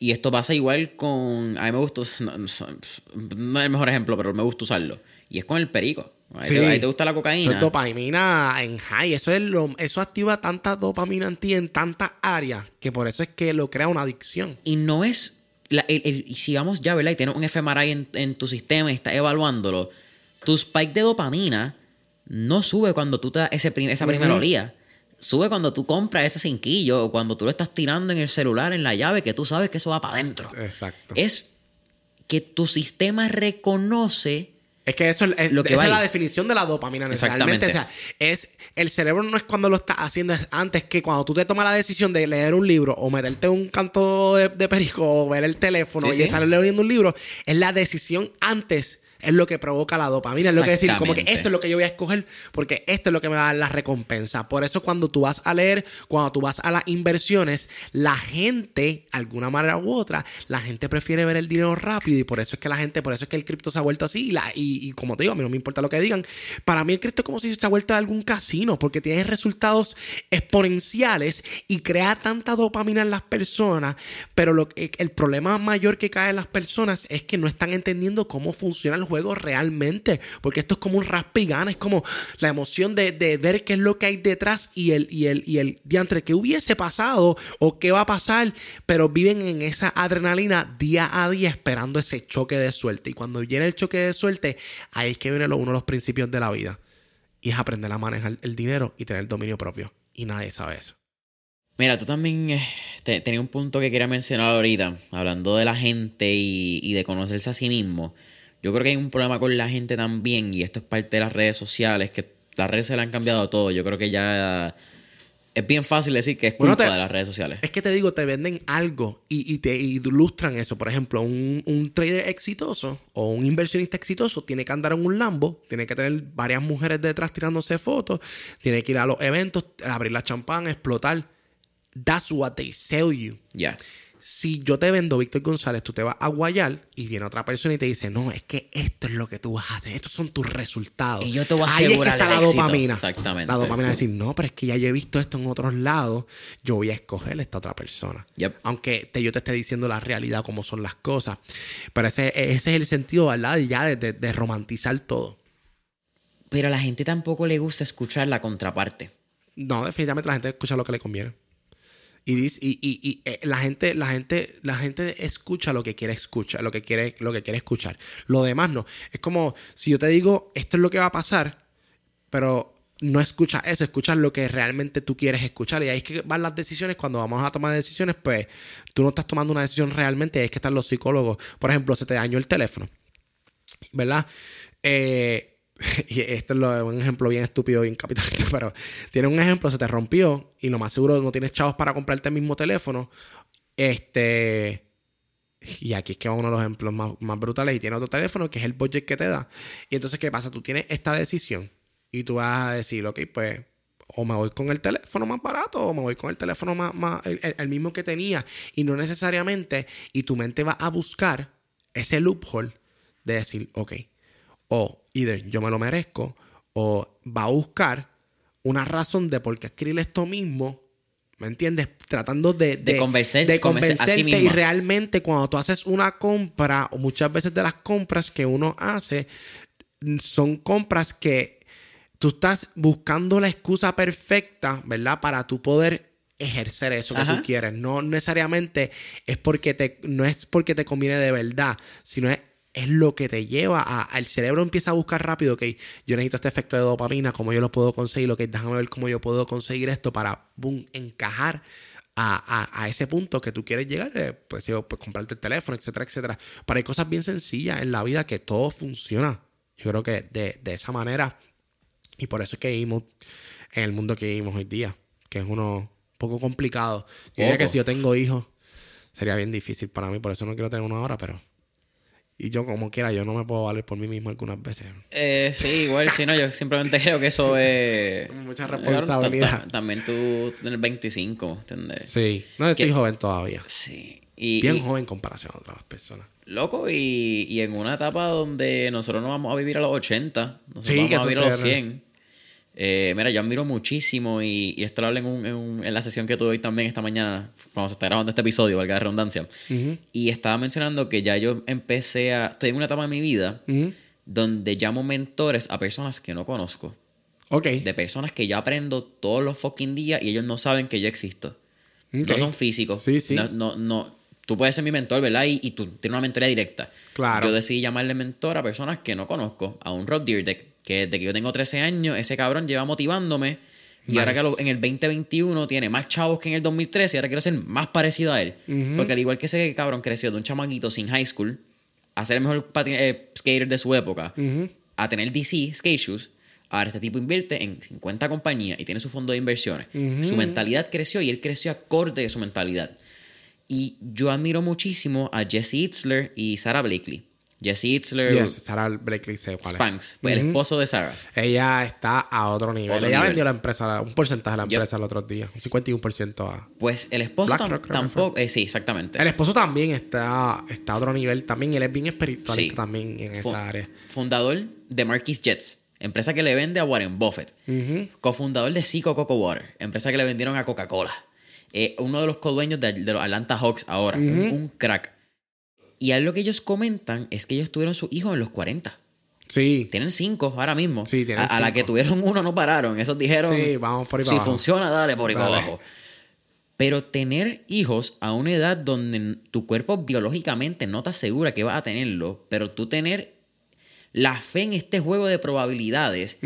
[SPEAKER 1] Y esto pasa igual con. A mí me gusta. us- No, no es el mejor ejemplo, pero me gusta usarlo. Y es con el perico. Ahí,
[SPEAKER 2] Sí.
[SPEAKER 1] te, ahí te gusta la
[SPEAKER 2] Eso
[SPEAKER 1] cocaína.
[SPEAKER 2] es dopamina en high. Eso, es lo, eso activa tanta dopamina en ti en tantas áreas que por eso es que lo crea una adicción.
[SPEAKER 1] Y no es. la- el- el- y si vamos ya, ¿verdad? Y tienes un fMRI en, en tu sistema y estás evaluándolo. Tu spike de dopamina no sube cuando tú te das ese prim- esa primera olía. Sube cuando tú compras ese cinquillo o cuando tú lo estás tirando en el celular, en la llave, que tú sabes que eso va para adentro.
[SPEAKER 2] Exacto.
[SPEAKER 1] Es que tu sistema reconoce.
[SPEAKER 2] Es que eso es,
[SPEAKER 1] Lo que
[SPEAKER 2] esa es la definición de la dopamina.
[SPEAKER 1] Exactamente.
[SPEAKER 2] Realmente, o sea, es el cerebro no es cuando lo estás haciendo, es antes que cuando tú te tomas la decisión de leer un libro o meterte un canto de, de perico o ver el teléfono
[SPEAKER 1] Sí,
[SPEAKER 2] y
[SPEAKER 1] sí.
[SPEAKER 2] estar leyendo un libro, es la decisión antes. Es lo que provoca la dopamina. Es lo que decir, como que esto es lo que yo voy a escoger porque esto es lo que me va a dar la recompensa. Por eso cuando tú vas a leer, cuando tú vas a las inversiones, la gente, alguna manera u otra, la gente prefiere ver el dinero rápido y por eso es que la gente, por eso es que el cripto se ha vuelto así. Y, la- y, y como te digo, a mí no me importa lo que digan. Para mí el cripto es como si se ha vuelto algún casino porque tiene resultados exponenciales y crea tanta dopamina en las personas. Pero lo, que- el problema mayor que cae en las personas es que no están entendiendo cómo funciona el juego realmente. Porque esto es como un raspa y gana. Es como la emoción de, de ver qué es lo que hay detrás y el, y el, y el diantre que hubiese pasado o qué va a pasar. Pero viven en esa adrenalina día a día esperando ese choque de suerte. Y cuando viene el choque de suerte, ahí es que viene uno de los principios de la vida. Y es aprender a manejar el dinero y tener dominio propio. Y nadie sabe eso.
[SPEAKER 1] Mira, tú también eh, te- tenía un punto que quería mencionar ahorita, hablando de la gente y, y de conocerse a sí mismo. Yo creo que hay un problema con la gente también, y esto es parte de las redes sociales, que las redes se le han cambiado todo. Yo creo que ya es bien fácil decir que es
[SPEAKER 2] Bueno,
[SPEAKER 1] culpa
[SPEAKER 2] te-
[SPEAKER 1] de las redes sociales.
[SPEAKER 2] Es que te digo, te venden algo y, y te ilustran eso. Por ejemplo, un, un trader exitoso o un inversionista exitoso tiene que andar en un Lambo, tiene que tener varias mujeres detrás tirándose fotos, tiene que ir a los eventos, abrir la champán, explotar. That's what they sell you.
[SPEAKER 1] Ya.
[SPEAKER 2] Si yo te vendo Víctor González, tú te vas a guayar y viene otra persona y te dice, no, es que esto es lo que tú vas a hacer, estos son tus resultados.
[SPEAKER 1] Y yo te voy a
[SPEAKER 2] Ahí es que
[SPEAKER 1] asegurar
[SPEAKER 2] está
[SPEAKER 1] el
[SPEAKER 2] la
[SPEAKER 1] éxito.
[SPEAKER 2] dopamina.
[SPEAKER 1] Exactamente.
[SPEAKER 2] La dopamina es decir, no, pero es que ya yo he visto esto en otros lados, yo voy a escoger esta otra persona.
[SPEAKER 1] Yep.
[SPEAKER 2] Aunque te- yo te esté diciendo la realidad, cómo son las cosas. Pero ese, ese es el sentido, ¿verdad? Ya de, de- de romantizar todo.
[SPEAKER 1] Pero a la gente tampoco le gusta escuchar la contraparte.
[SPEAKER 2] No, definitivamente la gente escucha lo que le conviene. Y, dice- y, y- y, eh, la gente, la gente, la gente escucha lo que quiere escuchar, lo que quiere, lo que quiere escuchar. Lo demás no. Es como si yo te digo esto es lo que va a pasar, pero no escuchas eso, escuchas lo que realmente tú quieres escuchar. Y ahí es que van las decisiones. Cuando vamos a tomar decisiones, pues tú no estás tomando una decisión realmente, ahí es que están los psicólogos. Por ejemplo, se te dañó el teléfono. ¿verdad? Eh, y esto es un ejemplo bien estúpido, bien capitalista, pero tiene un ejemplo, se te rompió y lo más seguro no tienes chavos para comprarte el mismo teléfono. Este. Y aquí es que va uno de los ejemplos más, más brutales y tiene otro teléfono que es el budget que te da. Y entonces, ¿qué pasa? Tú tienes esta decisión y tú vas a decir, ok, pues o me voy con el teléfono más barato o me voy con el teléfono más, más el- el mismo que tenía. Y no necesariamente, y tu mente va a buscar ese loophole de decir, ok, o either yo me lo merezco, o va a buscar una razón de por qué adquirir esto mismo, ¿me entiendes? Tratando de,
[SPEAKER 1] De convencer-
[SPEAKER 2] de
[SPEAKER 1] convencer a sí
[SPEAKER 2] convencerte y realmente cuando tú haces una compra, o muchas veces de las compras que uno hace, son compras que tú estás buscando la excusa perfecta, ¿verdad? Para tú poder ejercer eso que
[SPEAKER 1] Ajá.
[SPEAKER 2] tú quieres. No necesariamente es porque te, no es porque te conviene de verdad, sino es es lo que te lleva a, al cerebro empieza a buscar rápido, ok, yo necesito este efecto de dopamina, cómo yo lo puedo conseguir, ok, déjame ver cómo yo puedo conseguir esto para, boom, encajar a, ese punto que tú quieres llegar, eh, pues, pues comprarte el teléfono, etcétera, etcétera. Pero hay cosas bien sencillas en la vida que todo funciona. Yo creo que de, esa manera, y por eso es que vivimos en el mundo que vivimos hoy día, que es uno poco complicado. Yo diría que si yo tengo hijos, sería bien difícil para mí, por eso no quiero tener uno ahora, pero y yo, como quiera, yo no me puedo valer por mí mismo algunas veces.
[SPEAKER 1] Eh, sí, igual, sí, no, yo simplemente creo que eso es.
[SPEAKER 2] Mucha responsabilidad.
[SPEAKER 1] También tú tienes 25, ¿entiendes?
[SPEAKER 2] Sí, no, yo estoy joven todavía.
[SPEAKER 1] Sí.
[SPEAKER 2] Y, Bien joven en comparación a otras personas.
[SPEAKER 1] Loco, y, y, en una etapa donde nosotros no vamos a vivir a los 80, nosotros vamos a vivir a los 100. Eh, mira, yo admiro muchísimo y, esto lo hablé en, en, la sesión que tuve hoy también esta mañana, cuando se está grabando este episodio, valga la redundancia. Y estaba mencionando que ya yo empecé a. Estoy en una etapa de mi vida donde llamo mentores a personas que no conozco.
[SPEAKER 2] Ok.
[SPEAKER 1] De personas que yo aprendo todos los fucking días y ellos no saben que yo existo. No son físicos.
[SPEAKER 2] Sí, sí.
[SPEAKER 1] No, no, tú puedes ser mi mentor, ¿verdad? Y, y tú tienes una mentoría directa.
[SPEAKER 2] Claro.
[SPEAKER 1] Yo decidí llamarle mentor a personas que no conozco, a un Rob Deerdeck que desde que yo tengo 13 años, ese cabrón lleva motivándome. Y ahora que en el 2021 tiene más chavos que en el 2013, y ahora quiero ser más parecido a él. Porque al igual que ese cabrón creció de un chamaquito sin high school, a ser el mejor eh, skater de su época, a tener DC skate shoes, ahora este tipo invierte en 50 compañías y tiene su fondo de inversiones. Su mentalidad creció y él creció acorde de su mentalidad. Y yo admiro muchísimo a Jesse Itzler y Sarah Blakely. Jesse Itzler.
[SPEAKER 2] Yes, Sarah Blakely sé
[SPEAKER 1] cuál Spanks, el esposo de Sarah.
[SPEAKER 2] Ella está a otro nivel. Ella vendió la empresa, un porcentaje de la empresa el otro día, un 51% a.
[SPEAKER 1] Pues el esposo tampoco. Eh, sí, exactamente.
[SPEAKER 2] El esposo también está, está a otro nivel también. Él es bien espiritual también en esa área.
[SPEAKER 1] Fundador de Marquis Jets, empresa que le vende a Warren Buffett. Cofundador de Zico Coco Water, empresa que le vendieron a Coca-Cola. Eh, uno de los co-dueños de, los Atlanta Hawks ahora, un crack. Y lo que ellos comentan es que ellos tuvieron su hijo en los 40.
[SPEAKER 2] Sí.
[SPEAKER 1] Tienen cinco ahora mismo.
[SPEAKER 2] Sí, tienen
[SPEAKER 1] a, a, la que tuvieron uno no pararon. Esos dijeron.
[SPEAKER 2] Sí, vamos por ahí
[SPEAKER 1] Si funciona, dale por ahí para abajo. Pero tener hijos a una edad donde tu cuerpo biológicamente no te asegura que vas a tenerlo, pero tú tener la fe en este juego de probabilidades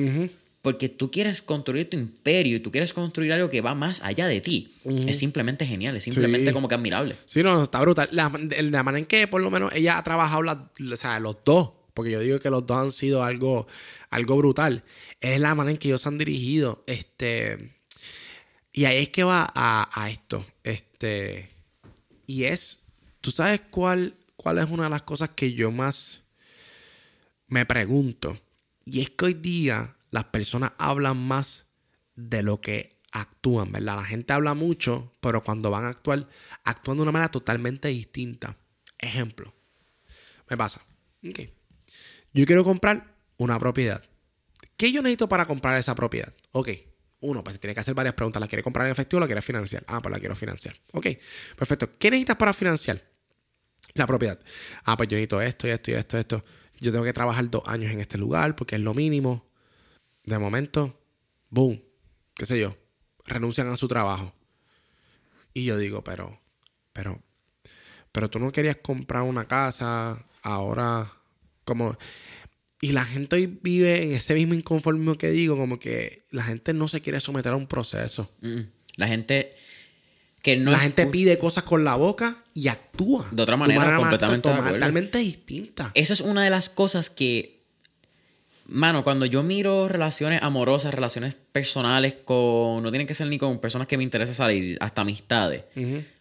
[SPEAKER 1] porque tú quieres construir tu imperio y tú quieres construir algo que va más allá de ti. Es simplemente genial, es simplemente como que admirable.
[SPEAKER 2] Sí, no, está brutal. La, manera en que por lo menos ella ha trabajado o sea, los dos, porque yo digo que los dos han sido algo, algo brutal, es la manera en que ellos se han dirigido. Este, y ahí es que va a, esto. Este, y es, ¿tú sabes cuál, cuál es una de las cosas que yo más me pregunto? Y es que hoy día las personas hablan más de lo que actúan, ¿verdad? La gente habla mucho, pero cuando van a actuar, actúan de una manera totalmente distinta. Ejemplo, me pasa. Okay. Yo quiero comprar una propiedad. ¿Qué yo necesito para comprar esa propiedad? Ok. Uno, pues tiene que hacer varias preguntas. ¿La quiere comprar en efectivo o la quiere financiar? Ah, pues la quiero financiar. Ok. Perfecto. ¿Qué necesitas para financiar la propiedad? Ah, pues yo necesito esto y esto y esto y esto. Yo tengo que trabajar dos años en este lugar porque es lo mínimo de momento, boom, qué sé yo, renuncian a su trabajo. Y yo digo, pero, pero, pero tú no querías comprar una casa, ahora, como... Y la gente hoy vive en ese mismo inconformismo que digo, como que la gente no se quiere someter a un proceso.
[SPEAKER 1] La gente que no
[SPEAKER 2] la gente pide cosas con la boca y actúa
[SPEAKER 1] de otra manera, completamente
[SPEAKER 2] totalmente distinta.
[SPEAKER 1] Eso es una de las cosas que Mano, cuando yo miro relaciones amorosas, relaciones personales con. No tienen que ser ni con personas que me interesa salir, hasta amistades.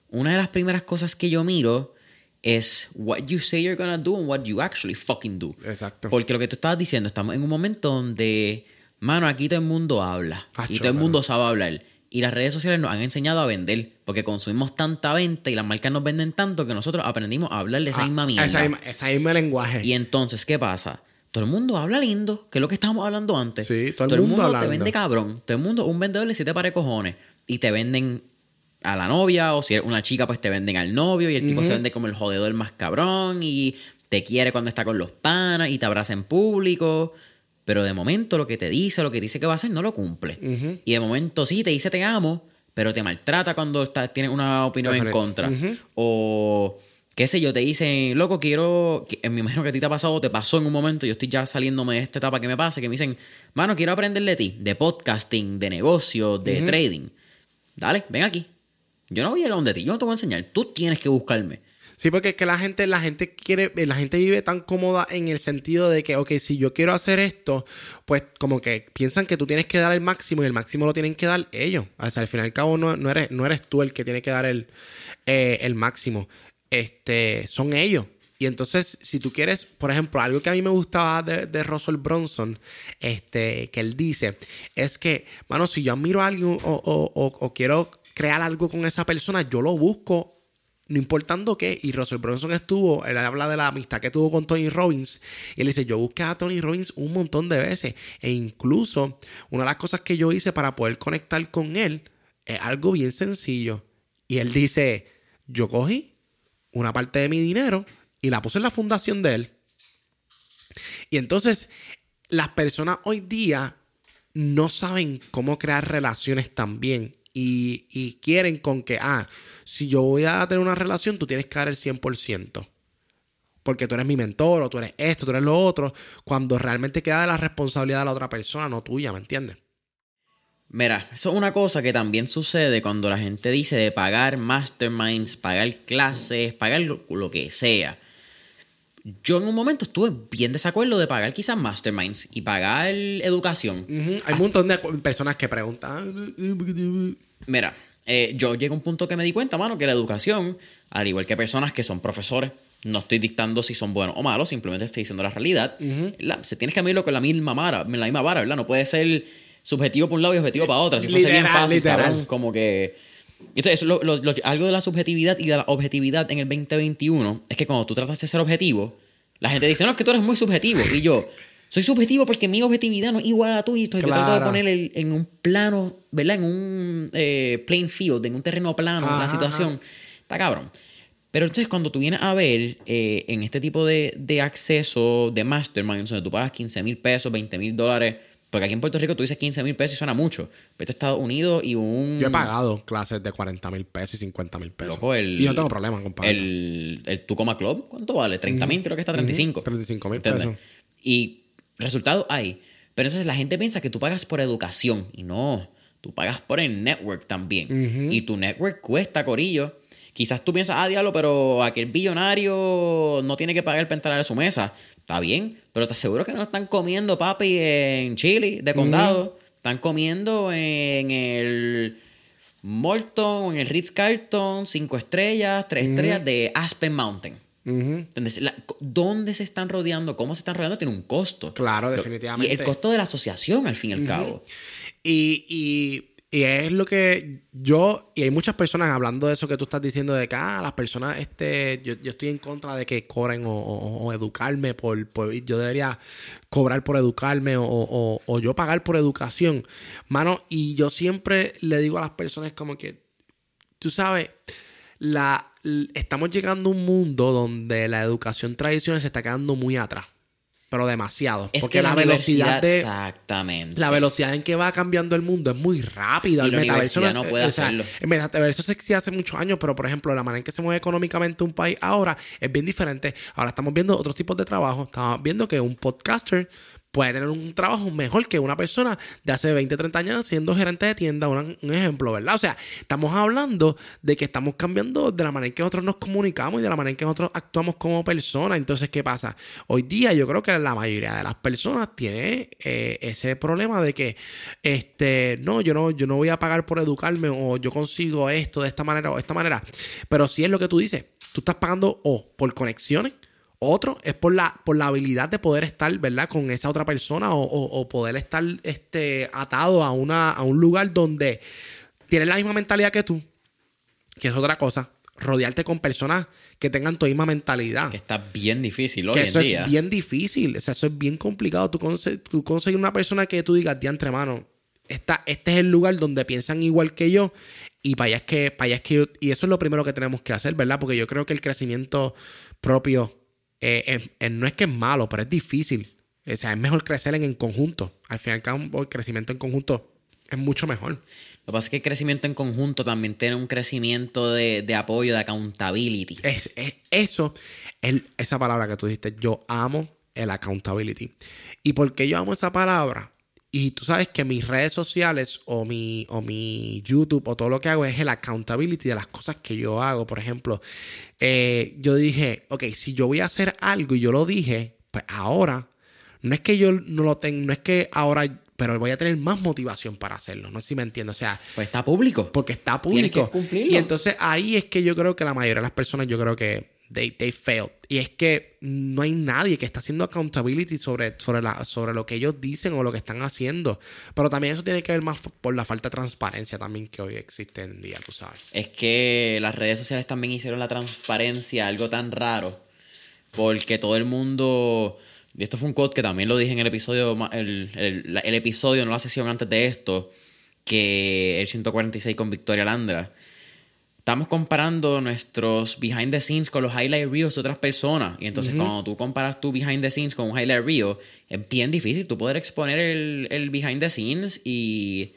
[SPEAKER 1] Una de las primeras cosas que yo miro es what you say you're gonna do and what you actually fucking do.
[SPEAKER 2] Exacto.
[SPEAKER 1] Porque lo que tú estabas diciendo, estamos en un momento donde, mano, aquí todo el mundo habla. y todo el mundo sabe hablar. Y las redes sociales nos han enseñado a vender, porque consumimos tanta venta y las marcas nos venden tanto que nosotros aprendimos a hablar de esa ah, misma mierda.
[SPEAKER 2] Esa misma, lenguaje.
[SPEAKER 1] Y entonces, ¿qué pasa? Todo el mundo habla lindo, que es lo que estábamos hablando antes.
[SPEAKER 2] Sí, todo el, mundo,
[SPEAKER 1] te vende cabrón. Todo el mundo, un vendedor de siete pares de cojones. Y te venden a la novia, o si eres una chica, pues te venden al novio. Y el tipo se vende como el jodedor más cabrón. Y te quiere cuando está con los panas y te abraza en público. Pero de momento lo que te dice, lo que dice que va a hacer, no lo cumple. Y de momento sí, te dice te amo, pero te maltrata cuando tienes una opinión en contra. O qué sé yo, te dicen, loco, quiero, que- me imagino que a ti te ha pasado, te pasó en un momento, yo estoy ya saliéndome de esta etapa que me pase, que me dicen, mano, quiero aprender de ti, de podcasting, de negocio, de trading. Dale, ven aquí. Yo no voy a ir a donde ti, yo no te voy a enseñar, tú tienes que buscarme.
[SPEAKER 2] Sí, porque es que la gente, la gente quiere, eh, la gente vive tan cómoda en el sentido de que, ok, si yo quiero hacer esto, pues como que piensan que tú tienes que dar el máximo y el máximo lo tienen que dar ellos. O sea, al fin y al cabo no, no eres, no eres tú el que tiene que dar el, eh, el máximo. Este, son ellos. Y entonces, si tú quieres, por ejemplo, algo que a mí me gustaba de, de Russell Bronson, este, que él dice, es que, mano, si yo admiro a alguien o, o- o- o quiero crear algo con esa persona, yo lo busco no importando qué. Y Russell Bronson estuvo, él habla de la amistad que tuvo con Tony Robbins. Y él dice, yo busqué a Tony Robbins un montón de veces. E incluso una de las cosas que yo hice para poder conectar con él es algo bien sencillo. Y él dice, yo cogí una parte de mi dinero y la puse en la fundación de él. Y entonces las personas hoy día no saben cómo crear relaciones también. Y, y quieren con que, ah, si yo voy a tener una relación, tú tienes que dar el 100%. Porque tú eres mi mentor, o tú eres esto, tú eres lo otro. Cuando realmente queda de la responsabilidad de la otra persona, no tuya, ¿me entiendes?
[SPEAKER 1] Mira, eso es una cosa que también sucede cuando la gente dice de pagar masterminds, pagar clases, pagar lo, lo que sea. Yo en un momento estuve bien desacuerdo de pagar quizás masterminds y pagar educación.
[SPEAKER 2] Hay un montón de personas que preguntan.
[SPEAKER 1] Mira, eh, yo llegué a un punto que me di cuenta, mano, que la educación, al igual que personas que son profesores, no estoy dictando si son buenos o malos, simplemente estoy diciendo la realidad. La- se tienes que medirlo con la misma vara, la misma vara, ¿verdad? No puede ser subjetivo por un lado y objetivo para otra. Si fuese bien fácil,
[SPEAKER 2] literal.
[SPEAKER 1] cabrón, como que... Entonces, lo- lo- lo- algo de la subjetividad y de la objetividad en el 2021 es que cuando tú tratas de ser objetivo, la gente dice, no, es que tú eres muy subjetivo. Y yo, soy subjetivo porque mi objetividad no es igual a la tuya. Entonces, yo trato de
[SPEAKER 2] Claro.
[SPEAKER 1] poner el- en un plano, ¿verdad? En un eh, plain field, en un terreno plano,
[SPEAKER 2] Ajá,
[SPEAKER 1] la situación. Está cabrón. Pero entonces cuando tú vienes a ver eh, en este tipo de, de acceso de masterminds, donde tú pagas 15 mil pesos, 20 mil dólares, porque aquí en Puerto Rico tú dices 15 mil pesos y suena mucho. Vete a Estados Unidos y un...
[SPEAKER 2] Yo he pagado clases de 40 mil pesos y 50 mil pesos.
[SPEAKER 1] Loco, el,
[SPEAKER 2] y no tengo problema con pagar.
[SPEAKER 1] El, el Tucoma Club, ¿cuánto vale? 30 mil, creo que está 35.
[SPEAKER 2] 35 mil pesos.
[SPEAKER 1] Y resultado hay. Pero entonces la gente piensa que tú pagas por educación. Y no, tú pagas por el network también. Y tu network cuesta, Corillo. Quizás tú piensas, ah, diablo, pero aquel billonario no tiene que pagar para entrar a su mesa. Está bien, pero te aseguro que no están comiendo papi en Chile, de condado. Están comiendo en el Morton, o en el Ritz Carlton, cinco estrellas, tres estrellas de Aspen Mountain. La- ¿Dónde se están rodeando? ¿Cómo se están rodeando? Tiene un costo.
[SPEAKER 2] Claro, definitivamente.
[SPEAKER 1] Y el costo de la asociación, al fin y al cabo.
[SPEAKER 2] Y, y- y es lo que yo, y hay muchas personas hablando de eso que tú estás diciendo, de que ah, las personas, este, yo, yo estoy en contra de que cobren o, o- o educarme por, por- yo debería cobrar por educarme o, o- yo pagar por educación. Mano, y yo siempre le digo a las personas como que, tú sabes, la, estamos llegando a un mundo donde la educación tradicional se está quedando muy atrás. Pero demasiado.
[SPEAKER 1] Es
[SPEAKER 2] porque
[SPEAKER 1] que
[SPEAKER 2] la, velocidad de,
[SPEAKER 1] Exactamente.
[SPEAKER 2] la velocidad en que va cambiando el mundo es muy rápida.
[SPEAKER 1] Y
[SPEAKER 2] el
[SPEAKER 1] la
[SPEAKER 2] metaverso es-
[SPEAKER 1] no puede
[SPEAKER 2] o sea,
[SPEAKER 1] hacerlo.
[SPEAKER 2] El metaverso se hace muchos años, pero por ejemplo, la manera en que se mueve económicamente un país ahora es bien diferente. Ahora estamos viendo otros tipos de trabajo. Estamos viendo que un podcaster puede tener un trabajo mejor que una persona de hace 20, 30 años siendo gerente de tienda, un, ejemplo, ¿verdad? O sea, estamos hablando de que estamos cambiando de la manera en que nosotros nos comunicamos y de la manera en que nosotros actuamos como personas. Entonces, ¿qué pasa? Hoy día yo creo que la mayoría de las personas tiene eh, ese problema de que, este, no, yo no, yo no voy a pagar por educarme o yo consigo esto de esta manera o de esta manera. Pero si es lo que tú dices, tú estás pagando o por conexiones otro es por la, por la habilidad de poder estar, ¿verdad? Con esa otra persona o, o- o poder estar este, atado a, una, a un lugar donde tienes la misma mentalidad que tú, que es otra cosa. Rodearte con personas que tengan tu misma mentalidad.
[SPEAKER 1] Que está bien difícil hoy
[SPEAKER 2] Que
[SPEAKER 1] en
[SPEAKER 2] eso
[SPEAKER 1] día.
[SPEAKER 2] es bien difícil. O sea, eso es bien complicado. Tú, conse- tú conseguir una persona que tú digas, diantre, mano, esta, este es el lugar donde piensan igual que yo y para allá es que, para allá es que yo- y eso es lo primero que tenemos que hacer, ¿verdad? Porque yo creo que el crecimiento propio eh, es- es- no es que es malo, pero es difícil. O sea, es mejor crecer en, en conjunto. Al fin y al cabo, el crecimiento en conjunto es mucho mejor.
[SPEAKER 1] Lo que pasa es que el crecimiento en conjunto también tiene un crecimiento de, de apoyo, de accountability.
[SPEAKER 2] Es, es- eso, el- esa palabra que tú dijiste, yo amo el accountability. ¿Y por qué yo amo esa palabra? Y tú sabes que mis redes sociales o mi, o mi YouTube o todo lo que hago es el accountability de las cosas que yo hago. Por ejemplo, eh, yo dije, ok, si yo voy a hacer algo y yo lo dije, pues ahora, no es que yo no lo tengo, no es que ahora, pero voy a tener más motivación para hacerlo. No sé si me entiendes. O sea,
[SPEAKER 1] Pues está público.
[SPEAKER 2] porque está
[SPEAKER 1] que
[SPEAKER 2] público. Y entonces ahí es que yo creo que la mayoría de las personas, yo creo que they, they failed. Y es que no hay nadie que está haciendo accountability sobre, sobre, la, sobre lo que ellos dicen o lo que están haciendo. Pero también eso tiene que ver más por la falta de transparencia también que hoy existe en día, tú sabes.
[SPEAKER 1] Es que las redes sociales también hicieron la transparencia algo tan raro. Porque todo el mundo. Y esto fue un quote que también lo dije en el episodio, el, el- el episodio, no la sesión antes de esto, que el 146 con Victoria Landra. Estamos comparando nuestros behind the scenes con los highlight reels de otras personas. Y entonces, cuando tú comparas tu behind the scenes con un highlight reel, es bien difícil tú poder exponer el, el behind the scenes. Y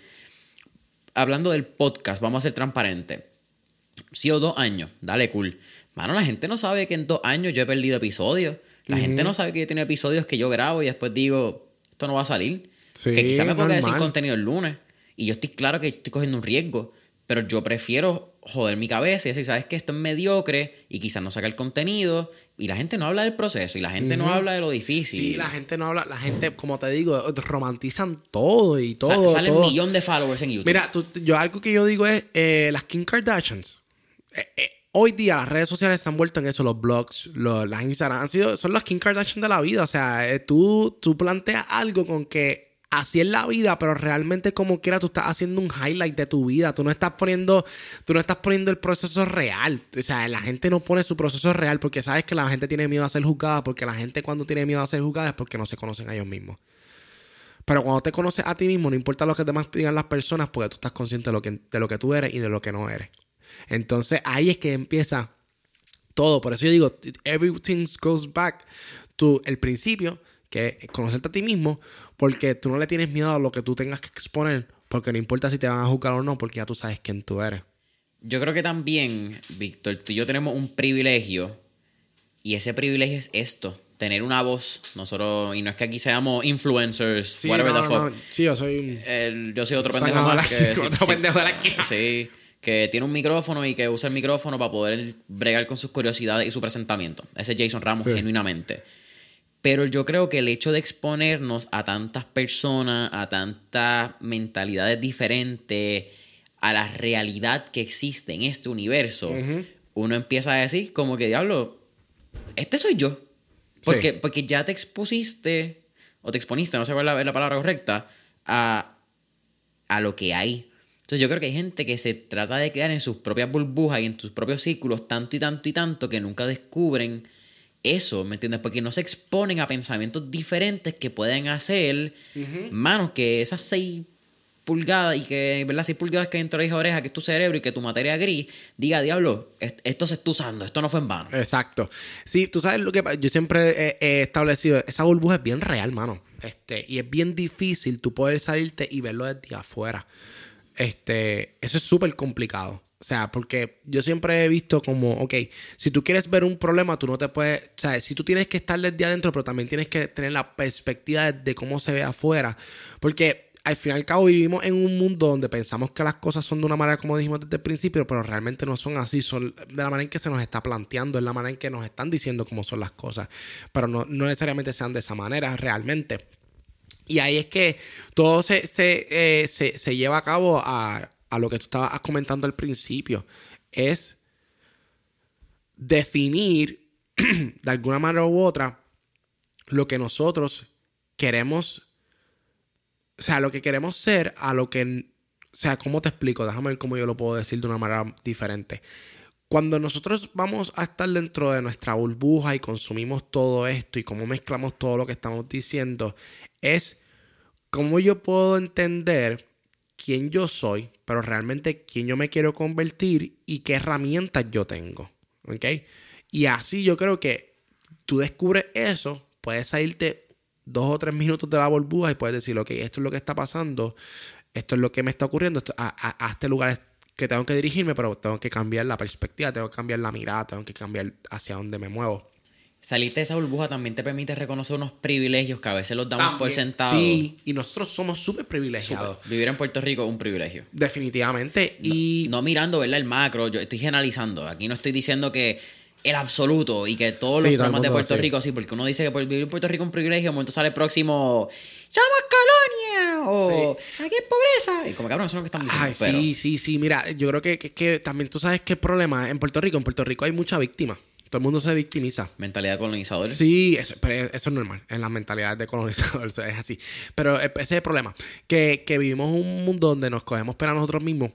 [SPEAKER 1] hablando del podcast, vamos a ser transparentes. Sí o dos años, dale cool. Mano, la gente no sabe que en dos años yo he perdido episodios. La gente no sabe que yo tengo episodios que yo grabo y después digo, esto no va a salir.
[SPEAKER 2] Sí,
[SPEAKER 1] que quizás me puedo quedar sin contenido el lunes. Y yo estoy claro que estoy cogiendo un riesgo. Pero yo prefiero joder mi cabeza y decir, sabes que esto es mediocre y quizás no saca el contenido. Y la gente no habla del proceso y la gente no habla de lo difícil.
[SPEAKER 2] Sí, la gente no habla, la gente, como te digo, romantizan todo y
[SPEAKER 1] Sa-
[SPEAKER 2] todo.
[SPEAKER 1] sale
[SPEAKER 2] todo.
[SPEAKER 1] un millón de followers en YouTube.
[SPEAKER 2] Mira, tú- yo algo que yo digo es eh, las Kim Kardashians. Eh, eh, hoy día las redes sociales se han vuelto en eso, los blogs, los, las Instagram, han sido, son las Kim Kardashian de la vida. O sea, tú, tú planteas algo con que así es la vida, pero realmente como quiera tú estás haciendo un highlight de tu vida. Tú no estás poniendo, tú no estás poniendo el proceso real. O sea, la gente no pone su proceso real porque sabes que la gente tiene miedo a ser juzgada, porque la gente cuando tiene miedo a ser juzgada es porque no se conocen a ellos mismos. Pero cuando te conoces a ti mismo, no importa lo que demás digan las personas, porque tú estás consciente de lo que, de lo que tú eres y de lo que no eres. Entonces ahí es que empieza todo. Por eso yo digo, everything goes back to el principio, que conocerte a ti mismo, porque tú no le tienes miedo a lo que tú tengas que exponer, porque no importa si te van a juzgar o no, porque ya tú sabes quién tú eres.
[SPEAKER 1] Yo creo que también, Víctor, tú y yo tenemos un privilegio y ese privilegio es esto, tener una voz. Nosotros, y no es que aquí seamos influencers, whatever
[SPEAKER 2] no,
[SPEAKER 1] the fuck.
[SPEAKER 2] no. Sí, yo soy.
[SPEAKER 1] El- yo soy otro pendejo más que, sí,
[SPEAKER 2] otro
[SPEAKER 1] sí,
[SPEAKER 2] pendejo de la esquina.
[SPEAKER 1] sí, que tiene un micrófono y que usa el micrófono para poder bregar con sus curiosidades y su presentamiento. Ese es Jason Ramos,
[SPEAKER 2] Sí.
[SPEAKER 1] genuinamente. Pero yo creo que el hecho de exponernos a tantas personas, a tantas mentalidades diferentes, a la realidad que existe en este universo, uno empieza a decir como que, diablo, este soy yo. Porque,
[SPEAKER 2] Sí.
[SPEAKER 1] porque ya te expusiste, o te exponiste, no sé cuál es la, la palabra correcta, a, a lo que hay. Entonces yo creo que hay gente que se trata de quedar en sus propias burbujas y en sus propios círculos tanto y tanto y tanto que nunca descubren eso, ¿me entiendes? Porque no se exponen a pensamientos diferentes que pueden hacer, manos, que esas seis pulgadas y que, ¿verdad? Seis pulgadas que hay dentro de oreja, que es tu cerebro y que tu materia gris, diga, diablo, est- esto se está usando, esto no fue en vano.
[SPEAKER 2] Exacto. Sí, tú sabes lo que yo siempre he, he establecido, esa burbuja es bien real, mano. Este, y es bien difícil tú poder salirte y verlo desde afuera. Este, eso es súper complicado. O sea, porque yo siempre he visto como, ok, si tú quieres ver un problema, tú no te puedes, o sea, si tú tienes que estar desde adentro, pero también tienes que tener la perspectiva de, cómo se ve afuera. Porque al fin y al cabo vivimos en un mundo donde pensamos que las cosas son de una manera como dijimos desde el principio, pero realmente no son así, son de la manera en que se nos está planteando, es la manera en que nos están diciendo cómo son las cosas, pero no, no necesariamente sean de esa manera realmente. Y ahí es que todo se, se, eh, se, se lleva a cabo a, a lo que tú estabas comentando al principio. Es definir de alguna manera u otra lo que nosotros queremos, o sea, lo que queremos ser a lo que, o sea, ¿cómo te explico? Déjame ver cómo yo lo puedo decir de una manera diferente. Cuando nosotros vamos a estar dentro de nuestra burbuja y consumimos todo esto y cómo mezclamos todo lo que estamos diciendo, es cómo yo puedo entender quién yo soy, pero realmente quién yo me quiero convertir y qué herramientas yo tengo. ¿Ok? Y así yo creo que tú descubres eso, puedes salirte dos o tres minutos de la burbuja y puedes decir, ok, esto es lo que está pasando. esto es lo que me está ocurriendo, a, a- a este lugar que tengo que dirigirme, pero tengo que cambiar la perspectiva, tengo que cambiar la mirada, tengo que cambiar hacia dónde me muevo.
[SPEAKER 1] Salirte de esa burbuja también te permite reconocer unos privilegios que a veces los damos por sentado.
[SPEAKER 2] Sí, y nosotros somos súper privilegiados.
[SPEAKER 1] Vivir en Puerto Rico es un privilegio.
[SPEAKER 2] Definitivamente. y
[SPEAKER 1] No mirando, ¿verdad? El macro, yo estoy generalizando. Aquí no estoy diciendo que el absoluto y que todos
[SPEAKER 2] Sí,
[SPEAKER 1] los problemas de Puerto
[SPEAKER 2] sí.
[SPEAKER 1] Rico, sí, porque uno dice que por vivir en Puerto Rico es un privilegio, momento sale el próximo, ¡Somos colonia! O aquí es pobreza. Y como cabrón, eso es lo que están diciendo.
[SPEAKER 2] Ay,
[SPEAKER 1] pero
[SPEAKER 2] sí, sí, sí. Mira, yo creo que, que- que también tú sabes qué el problema en Puerto Rico. En Puerto Rico hay mucha víctima. Todo el mundo se victimiza.
[SPEAKER 1] mentalidad colonizadora.
[SPEAKER 2] Sí, eso, pero eso es normal. En las mentalidades de colonizador es así. Pero ese es el problema. Que, que vivimos un mundo donde nos cogemos para nosotros mismos.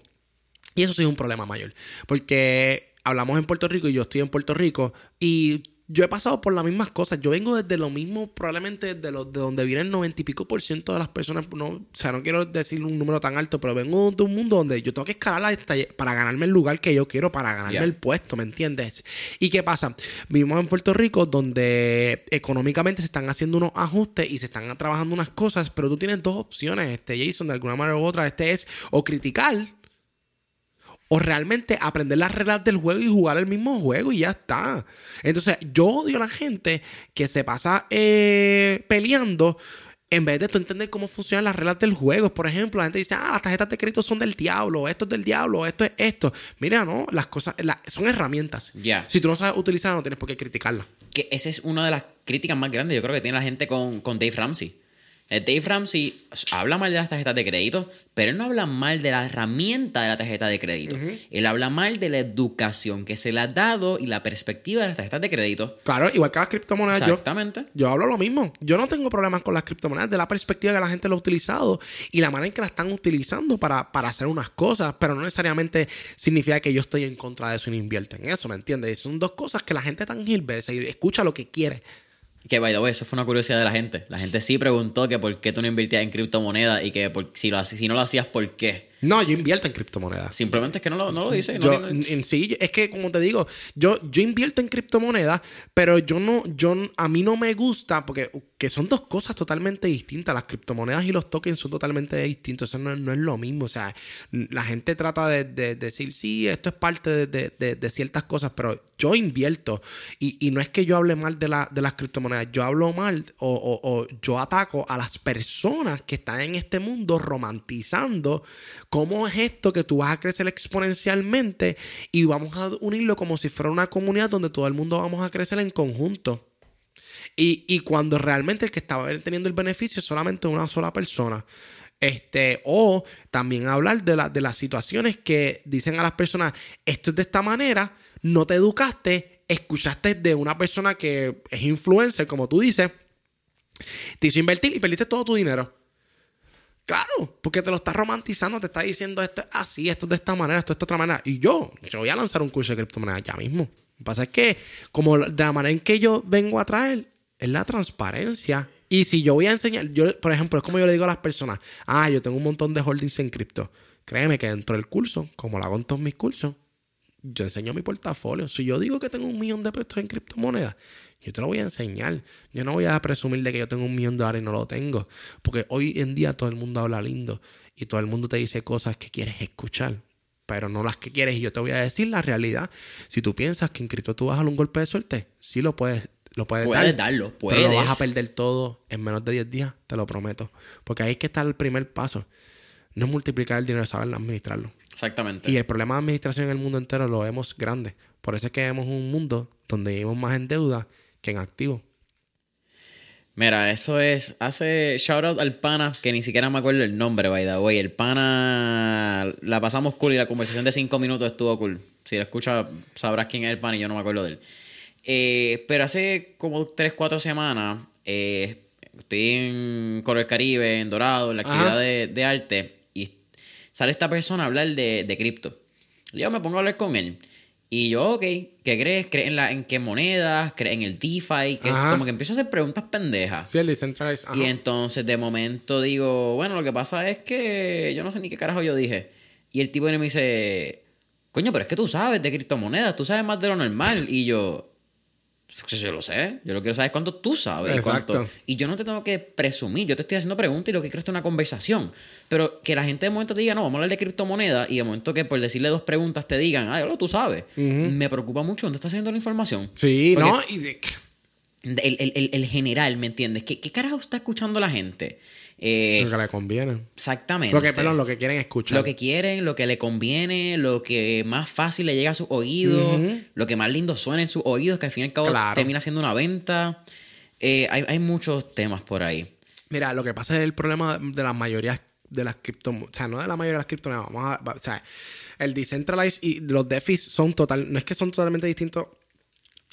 [SPEAKER 2] Y eso sí es un problema mayor. Porque hablamos en Puerto Rico y yo estoy en Puerto Rico y yo he pasado por las mismas cosas. Yo vengo desde lo mismo, probablemente de, lo, de donde viene el noventa y pico por ciento de las personas. No, o sea, no quiero decir un número tan alto, pero vengo de un mundo donde yo tengo que escalar lle- para ganarme el lugar que yo quiero, para ganarme el puesto, ¿me entiendes? ¿Y qué pasa? Vivimos en Puerto Rico donde económicamente se están haciendo unos ajustes y se están trabajando unas cosas, pero tú tienes dos opciones, este Jason, de alguna manera u otra. Este es o criticar o realmente aprender las reglas del juego y jugar el mismo juego y ya está. Entonces, yo odio a la gente que se pasa eh, peleando en vez de tú entender cómo funcionan las reglas del juego. Por ejemplo, la gente dice, ah, las tarjetas de crédito son del diablo, esto es del diablo, esto es esto. Mira, no, las cosas la- son herramientas.
[SPEAKER 1] Ya.
[SPEAKER 2] Si tú no sabes utilizarlas, no tienes por qué criticarlas.
[SPEAKER 1] Que esa es una de las críticas más grandes, yo creo que tiene la gente con, con Dave Ramsey. Eh, Dave Ramsey habla mal de las tarjetas de crédito, pero él no habla mal de la herramienta de la tarjeta de crédito. Él habla mal de la educación que se le ha dado y la perspectiva de las tarjetas de crédito.
[SPEAKER 2] Claro, igual que las criptomonedas,
[SPEAKER 1] Exactamente.
[SPEAKER 2] Yo hablo lo mismo. Yo no tengo problemas con las criptomonedas de la perspectiva que la gente lo ha utilizado y la manera en que la están utilizando para, para hacer unas cosas, pero no necesariamente significa que yo estoy en contra de eso y no invierto en eso, ¿me entiendes? Son dos cosas que la gente tan gilbersa y escucha lo que quiere.
[SPEAKER 1] Que, by the way, eso fue una curiosidad de la gente. La gente sí preguntó que por qué tú no invertías en criptomonedas y que por- si, lo, si no lo hacías, ¿por qué?
[SPEAKER 2] No, yo invierto en criptomonedas.
[SPEAKER 1] Simplemente es que no lo, no lo dice. no
[SPEAKER 2] Yo,
[SPEAKER 1] lo-
[SPEAKER 2] en, en sí, es que como te digo, yo, yo invierto en criptomonedas, pero yo no, yo a mí no me gusta porque que son dos cosas totalmente distintas. Las criptomonedas y los tokens son totalmente distintos. Eso no, no es lo mismo. O sea, la gente trata de, de decir, sí, esto es parte de- de ciertas cosas, pero yo invierto. Y, y no es que yo hable mal de, la, de las criptomonedas, yo hablo mal o, o- yo ataco a las personas que están en este mundo romantizando cómo es esto que tú vas a crecer exponencialmente y vamos a unirlo como si fuera una comunidad donde todo el mundo vamos a crecer en conjunto. Y, y cuando realmente el que estaba teniendo el beneficio es solamente una sola persona. Este, o también hablar de, la- de las situaciones que dicen a las personas, esto es de esta manera, no te educaste, escuchaste de una persona que es influencer, como tú dices, te hizo invertir y perdiste todo tu dinero. Claro, porque te lo está romantizando, te está diciendo esto es así, esto es de esta manera, esto es de otra manera. Y yo, yo voy a lanzar un curso de criptomonedas ya mismo. Lo que pasa es que, como de la manera en que yo vengo a traer, es la transparencia. Y si yo voy a enseñar, yo, por ejemplo, es como yo le digo a las personas, ah, yo tengo un montón de holdings en cripto. Créeme que dentro del curso, como lo hago en todos mis cursos, yo enseño mi portafolio. Si yo digo que tengo un millón de pesos en criptomonedas, yo te lo voy a enseñar. Yo no voy a presumir de que yo tengo un millón de dólares y no lo tengo. Porque hoy en día todo el mundo habla lindo y todo el mundo te dice cosas que quieres escuchar, pero no las que quieres. Y yo te voy a decir la realidad. Si tú piensas que en cripto tú vas a dar un golpe de suerte, sí lo puedes, lo puedes,
[SPEAKER 1] Puedes
[SPEAKER 2] dar,
[SPEAKER 1] darlo,
[SPEAKER 2] Pero lo vas
[SPEAKER 1] puedes.
[SPEAKER 2] a perder todo en menos de 10 días, te lo prometo. Porque ahí es que está el primer paso. No es multiplicar el dinero, es saber administrarlo.
[SPEAKER 1] Exactamente.
[SPEAKER 2] Y el problema de administración en el mundo entero lo vemos grande. Por eso es que vemos un mundo donde vivimos más en deuda que en activo.
[SPEAKER 1] Mira, eso es. Hace shout out al pana, que ni siquiera me acuerdo el nombre, by the way. El pana. La pasamos cool y la conversación de cinco minutos estuvo cool. Si lo escuchas, sabrás quién es el pana y yo no me acuerdo de él. Eh, pero hace como tres, cuatro semanas. eh, estoy en Color Caribe, en Dorado, en la actividad de arte. Sale esta persona a hablar de, de cripto. Yo me pongo a hablar con él. Y yo, ok, ¿qué crees? ¿Crees en, la, en qué monedas? ¿Crees en el DeFi? Que como que empiezo a hacer preguntas pendejas.
[SPEAKER 2] Sí, el decentralized.
[SPEAKER 1] Y entonces de momento digo, bueno, lo que pasa es que yo no sé ni qué carajo yo dije. Y el tipo viene y me dice, coño, pero es que tú sabes de criptomonedas, tú sabes más de lo normal. Y yo, Yo lo sé. Yo lo quiero saber cuánto tú sabes. y
[SPEAKER 2] Exacto.
[SPEAKER 1] cuánto- Y yo no te tengo que presumir. Yo te estoy haciendo preguntas y lo que quiero es una conversación. Pero que la gente de momento te diga, no, vamos a hablar de criptomonedas. Y de momento que por decirle dos preguntas te digan, ah, lo tú sabes. Me preocupa mucho dónde está saliendo la información.
[SPEAKER 2] Sí,
[SPEAKER 1] Porque-
[SPEAKER 2] ¿no? Y de-
[SPEAKER 1] El, el- el- el general, ¿me entiendes? ¿Qué, qué carajo está escuchando la gente? Eh,
[SPEAKER 2] lo que le conviene.
[SPEAKER 1] exactamente.
[SPEAKER 2] Lo que, perdón, lo que quieren escuchar.
[SPEAKER 1] Lo que quieren, lo que le conviene, lo que más fácil le llega a sus oídos, lo que más lindo suena en sus oídos, que al fin y al cabo
[SPEAKER 2] Claro.
[SPEAKER 1] termina siendo una venta. Eh, hay, hay muchos temas por ahí.
[SPEAKER 2] Mira, lo que pasa es el problema de la mayoría de las criptomonedas. O sea, no de la mayoría de las criptomonedas. Vamos a, va- o sea, el decentralized y los DeFi son total. No es que son totalmente distintos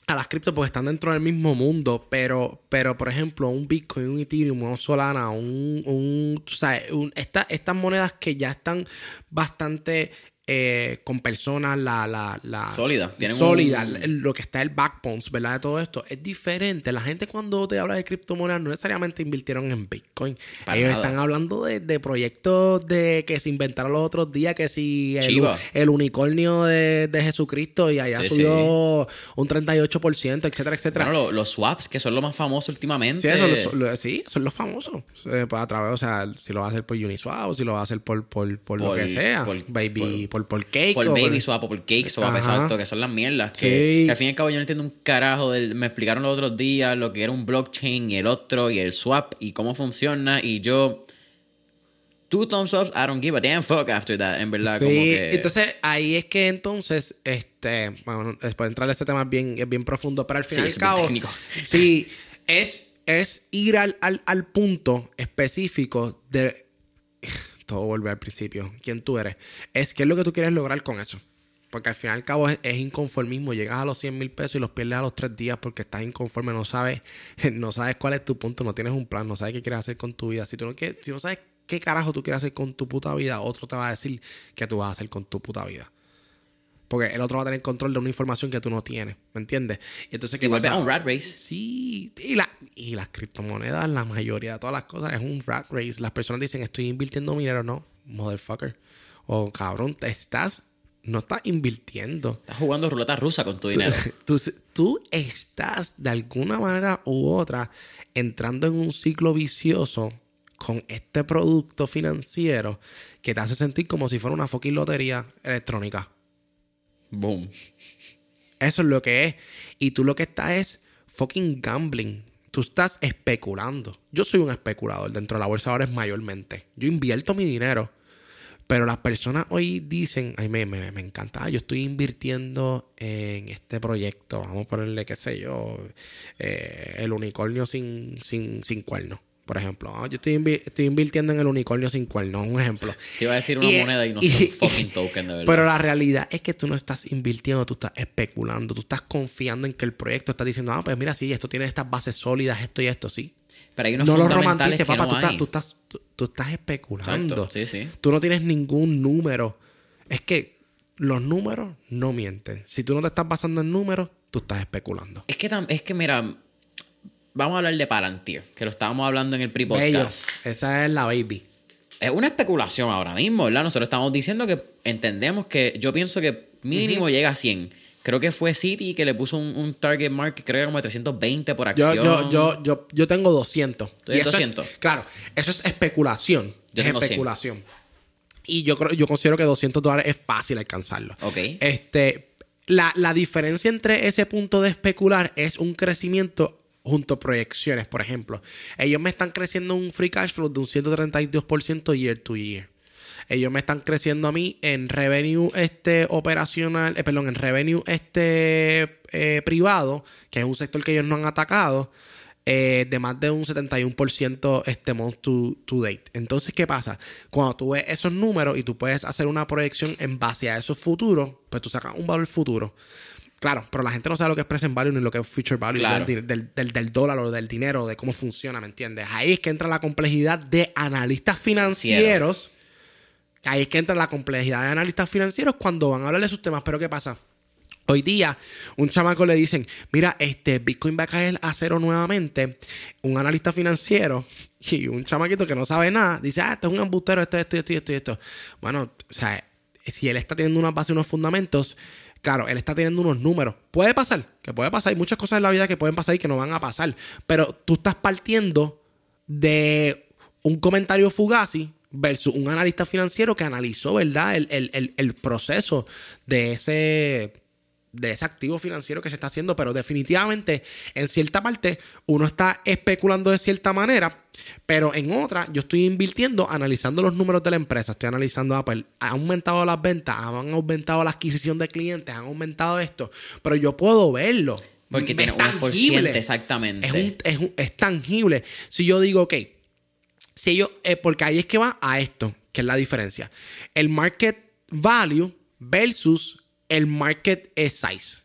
[SPEAKER 2] a las cripto porque están dentro del mismo mundo, pero, pero por ejemplo, un Bitcoin, un Ethereum, un Solana, un, un, estas monedas que ya están bastante eh, con personas, la, la, la
[SPEAKER 1] Sólida.
[SPEAKER 2] Sólida,
[SPEAKER 1] un-
[SPEAKER 2] lo que está el backbones, ¿verdad? De todo esto es diferente. La gente cuando te habla de criptomonedas no necesariamente invirtieron en Bitcoin.
[SPEAKER 1] Para
[SPEAKER 2] Ellos
[SPEAKER 1] nada.
[SPEAKER 2] están hablando de, de proyectos de que se inventaron los otros días, que si el, unicornio de, de Jesucristo y allá
[SPEAKER 1] Sí,
[SPEAKER 2] subió un 38%, etcétera, etcétera.
[SPEAKER 1] Bueno, lo- los swaps, que son lo más famoso últimamente.
[SPEAKER 2] Sí, eso, lo- lo- sí, son los famosos. Eh, pues, a través, o sea, si lo va a hacer por Uniswap o si lo va a hacer por, por, por, lo que sea.
[SPEAKER 1] por-
[SPEAKER 2] baby, por, por, cake.
[SPEAKER 1] por baby swap o por cake swap, exacto, que son las mierdas. Que,
[SPEAKER 2] Sí.
[SPEAKER 1] que al fin y al cabo yo no entiendo un carajo. Del, me explicaron los otros días lo que era un blockchain y el otro y el swap y cómo funciona. Y yo. Two thumbs up, I don't give a damn fuck after that, en verdad.
[SPEAKER 2] Sí,
[SPEAKER 1] como que,
[SPEAKER 2] entonces ahí es que entonces, este, bueno, después de entrar a este tema es bien, es bien profundo, pero al
[SPEAKER 1] Sí,
[SPEAKER 2] fin y al cabo,
[SPEAKER 1] técnico.
[SPEAKER 2] sí, es, es ir al, al, al punto específico de, todo vuelve al principio, quién tú eres, es qué es lo que tú quieres lograr con eso. Porque al fin y al cabo es, inconformismo. Llegas a los 100 mil pesos y los pierdes a los tres días porque estás inconforme. No sabes, no sabes cuál es tu punto. No tienes un plan. No sabes qué quieres hacer con tu vida. Si tú no, quieres, si no sabes qué carajo tú quieres hacer con tu puta vida, otro te va a decir qué tú vas a hacer con tu puta vida. Porque el otro va a tener control de una información que tú no tienes. ¿Me entiendes? Y entonces, ¿qué pasa?
[SPEAKER 1] un rat race.
[SPEAKER 2] Sí, y, la, y las criptomonedas, la mayoría de todas las cosas es un rat race. Las personas dicen, estoy invirtiendo dinero. No, motherfucker. O cabrón, te estás, no estás invirtiendo.
[SPEAKER 1] Estás jugando ruleta rusa con tu dinero.
[SPEAKER 2] Tú, tú estás de alguna manera u otra entrando en un ciclo vicioso con este producto financiero que te hace sentir como si fuera una fucking lotería electrónica.
[SPEAKER 1] Boom.
[SPEAKER 2] Eso es lo que es. Y tú lo que estás es fucking gambling. Tú estás especulando. Yo soy un especulador dentro de la bolsa ahora es mayormente. Yo invierto mi dinero. Pero las personas hoy dicen, ay, me, me, me encanta, yo estoy invirtiendo en este proyecto, vamos a ponerle, qué sé yo, eh, el unicornio sin, sin, sin cuerno, por ejemplo. Ah, yo estoy, invi- estoy invirtiendo en el unicornio sin cuerno, un ejemplo.
[SPEAKER 1] Te iba a decir una
[SPEAKER 2] Y-
[SPEAKER 1] moneda y no
[SPEAKER 2] y-
[SPEAKER 1] son fucking token, de verdad.
[SPEAKER 2] Pero la realidad es que tú no estás invirtiendo, tú estás especulando, tú estás confiando en que el proyecto está diciendo, ah, pues mira, sí, esto tiene estas bases sólidas, esto y esto, sí.
[SPEAKER 1] Pero hay unos
[SPEAKER 2] No lo romantices, papá,
[SPEAKER 1] no
[SPEAKER 2] tú, estás, tú, estás, tú, tú estás especulando.
[SPEAKER 1] Exacto, sí, sí.
[SPEAKER 2] Tú no tienes ningún número. Es que los números no mienten. Si tú no te estás basando en números, tú estás especulando.
[SPEAKER 1] Es que, es que mira, vamos a hablar de Palantir, que lo estábamos hablando en el pre-podcast.
[SPEAKER 2] Esa es la baby.
[SPEAKER 1] Es una especulación ahora mismo, ¿verdad? Nosotros estamos diciendo que entendemos que yo pienso que mínimo llega a 100. Creo que fue City que le puso un, un target mark creo que como de 320 por acción.
[SPEAKER 2] yo, yo, yo, yo tengo 200.
[SPEAKER 1] ¿Tú
[SPEAKER 2] es-
[SPEAKER 1] 200?
[SPEAKER 2] claro, eso es especulación.
[SPEAKER 1] Yo
[SPEAKER 2] es
[SPEAKER 1] tengo 100.
[SPEAKER 2] especulación. Y yo creo, yo considero que 200 dólares es fácil alcanzarlo.
[SPEAKER 1] Ok.
[SPEAKER 2] Este, la, la diferencia entre ese punto de especular es un crecimiento junto a proyecciones. Por ejemplo, ellos me están creciendo un free cash flow de un 132% year to year. Ellos me están creciendo a mí en revenue este operacional, eh, perdón, en revenue este eh, privado, que es un sector que ellos no han atacado, eh, de más de un 71% este month to, to date. Entonces, ¿qué pasa? Cuando tú ves esos números y tú puedes hacer una proyección en base a esos futuros, pues tú sacas un valor futuro. Claro, pero la gente no sabe lo que es present value ni lo que es future value
[SPEAKER 1] Claro.
[SPEAKER 2] del, del- del- del dólar o del dinero, de cómo funciona, ¿me entiendes? Ahí es que entra la complejidad de analistas financieros. Ahí es que entra la complejidad de analistas financieros cuando van a hablar de sus temas. Pero ¿qué pasa? Hoy día, un chamaco le dicen, mira, este Bitcoin va a caer a cero nuevamente. Un analista financiero y un chamaquito que no sabe nada, dice, ah, este es un embustero, esto, esto, esto, esto, esto. Bueno, o sea, si él está teniendo una base, unos fundamentos, Claro, él está teniendo unos números. Puede pasar, que puede pasar. Hay muchas cosas en la vida que pueden pasar y que no van a pasar. Pero tú estás partiendo de un comentario fugazi versus un analista financiero que analizó, ¿verdad? El, el- el proceso de ese de ese activo financiero que se está haciendo, pero definitivamente en cierta parte uno está especulando de cierta manera, pero en otra yo estoy invirtiendo analizando los números de la empresa, estoy analizando Apple, ha aumentado las ventas, han aumentado la adquisición de clientes, han aumentado esto, pero yo puedo verlo.
[SPEAKER 1] Porque
[SPEAKER 2] Es
[SPEAKER 1] tiene un por
[SPEAKER 2] tangible.
[SPEAKER 1] ciento exactamente.
[SPEAKER 2] Es, un- es un- es tangible. Si yo digo, ok, si ellos, eh, porque ahí es que va a esto, que es la diferencia. El market value versus el market size.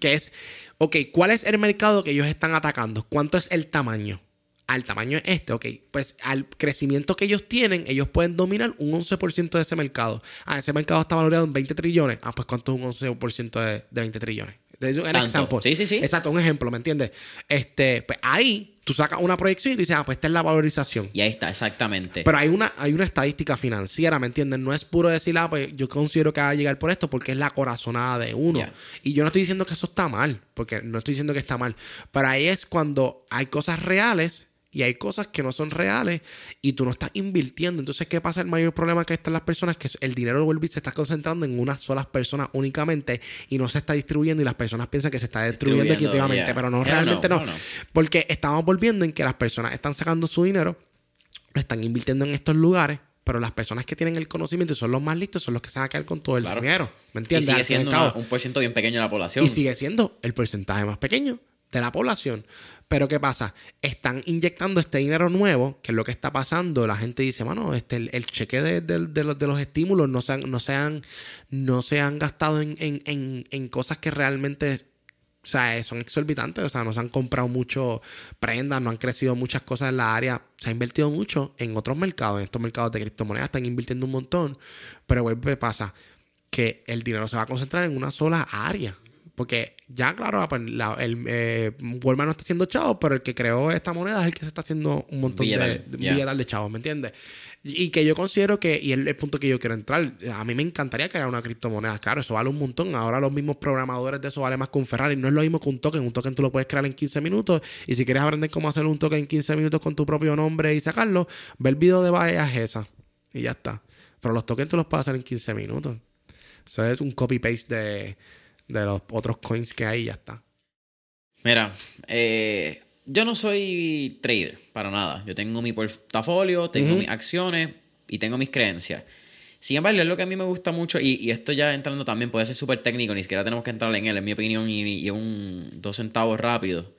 [SPEAKER 2] Que es, ok, ¿cuál es el mercado que ellos están atacando? ¿Cuánto es el tamaño? Al tamaño es este, ok. Pues al crecimiento que ellos tienen, ellos pueden dominar un 11% de ese mercado. Ah, ese mercado está valorado en 20 trillones. Ah, pues ¿cuánto es un 11% de, de 20 trillones? Es un.
[SPEAKER 1] Sí, sí, sí.
[SPEAKER 2] Exacto, un ejemplo, ¿me entiendes? Este, pues ahí tú sacas una proyección y dices, ah, pues esta es la valorización.
[SPEAKER 1] Y ahí está, exactamente.
[SPEAKER 2] Pero hay una, hay una estadística financiera, ¿me entiendes? No es puro decir, ah, pues yo considero que va a llegar por esto porque es la corazonada de uno. Y yo no estoy diciendo que eso está mal, porque no estoy diciendo que está mal. Pero ahí es cuando hay cosas reales y hay cosas que no son reales y tú no estás invirtiendo. Entonces, ¿qué pasa? El mayor problema que están las personas que el dinero vuelve se está concentrando en unas solas personas únicamente y no se está distribuyendo y las personas piensan que se está distribuyendo,
[SPEAKER 1] Distribuyendo,
[SPEAKER 2] equitativamente,
[SPEAKER 1] yeah.
[SPEAKER 2] pero no, realmente
[SPEAKER 1] no,
[SPEAKER 2] no.
[SPEAKER 1] hell no.
[SPEAKER 2] Porque estamos volviendo en que las personas están sacando su dinero lo están invirtiendo en estos lugares, pero las personas que tienen el conocimiento y son los más listos son los que se van a quedar con todo el
[SPEAKER 1] Claro.
[SPEAKER 2] dinero. ¿Me entiendes?
[SPEAKER 1] sigue
[SPEAKER 2] y al
[SPEAKER 1] siendo una- un por ciento bien pequeño de la población.
[SPEAKER 2] Y sigue siendo el porcentaje más pequeño de la población. Pero ¿qué pasa? Están inyectando este dinero nuevo, que es lo que está pasando. La gente dice, mano, este, el, cheque de, de- los, de los estímulos no se han, no se no se han gastado en, en- en- cosas que realmente o sea, son exorbitantes. O sea, no se han comprado mucho prendas, no han crecido muchas cosas en la área. Se ha invertido mucho en otros mercados. En estos mercados de criptomonedas están invirtiendo un montón. Pero vuelve, pasa que el dinero se va a concentrar en una sola área. Porque ya, claro, pues, la- el, eh, Walmart no está haciendo chavos, pero el que creó esta moneda es el que se está haciendo un montón de,
[SPEAKER 1] yeah.
[SPEAKER 2] billetal de chavos, ¿me entiendes? Y, y que yo considero que, y es el punto que yo quiero entrar, a mí me encantaría crear una criptomoneda. Claro, eso vale un montón. Ahora los mismos programadores de eso vale más que un Ferrari. No es lo mismo que un token. Un token tú lo puedes crear en 15 minutos. Y si quieres aprender cómo hacer un token en 15 minutos con tu propio nombre y sacarlo, ve el video de Bahía esa. Y ya está. Pero los tokens tú los puedes hacer en 15 minutos. Eso es un copy-paste de, de los otros coins que hay y ya está.
[SPEAKER 1] Mira, eh, yo no soy trader para nada. Yo tengo mi portafolio, tengo mis acciones y tengo mis creencias. Sin embargo, es lo que a mí me gusta mucho, y, y esto ya entrando también puede ser súper técnico, ni siquiera tenemos que entrar en él, en mi opinión, y, y un dos centavos rápido.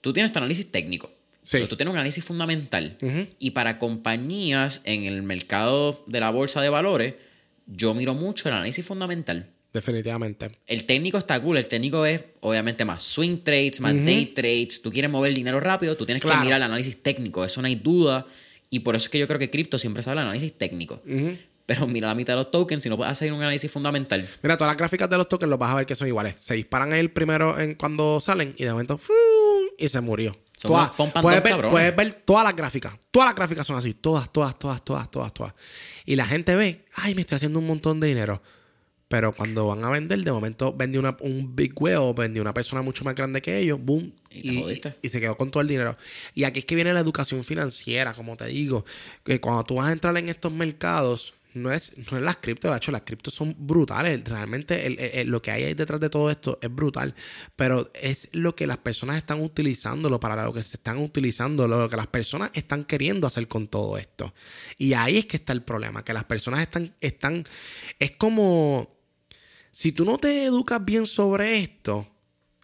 [SPEAKER 1] Tú tienes tu análisis técnico,
[SPEAKER 2] Sí.
[SPEAKER 1] pero tú tienes un análisis fundamental. Y para compañías en el mercado de la bolsa de valores, yo miro mucho el análisis fundamental.
[SPEAKER 2] Definitivamente.
[SPEAKER 1] El técnico está cool. El técnico es, obviamente, más swing trades, más day trades. Tú quieres mover dinero rápido, tú tienes
[SPEAKER 2] Claro.
[SPEAKER 1] que mirar el análisis técnico. Eso no hay duda. Y por eso es que yo creo que cripto siempre habla de análisis técnico. Pero mira la mitad de los tokens y no puedes hacer un análisis fundamental.
[SPEAKER 2] Mira, todas las gráficas de los tokens los vas a ver que son iguales. Se disparan el primero en cuando salen y de momento ¡fum! y se murió. Todas- puedes, ver, puedes ver todas las gráficas. Todas las gráficas son así. Todas, todas, todas, todas, todas, todas. Y la gente ve, ay, me estoy haciendo un montón de dinero. Pero cuando van a vender, de momento vende una, un big whale, vende una persona mucho más grande que ellos, boom,
[SPEAKER 1] Y
[SPEAKER 2] y, y se quedó con todo el dinero. Y aquí es que viene la educación financiera, como te digo, que cuando tú vas a entrar en estos mercados, no es, no es las criptos, de hecho, las criptos son brutales. Realmente el- el- el- lo que hay ahí detrás de todo esto es brutal. Pero es lo que las personas están utilizándolo para lo que se están utilizando, lo que las personas están queriendo hacer con todo esto. Y ahí es que está el problema, que las personas están, están, es como, si tú no te educas bien sobre esto,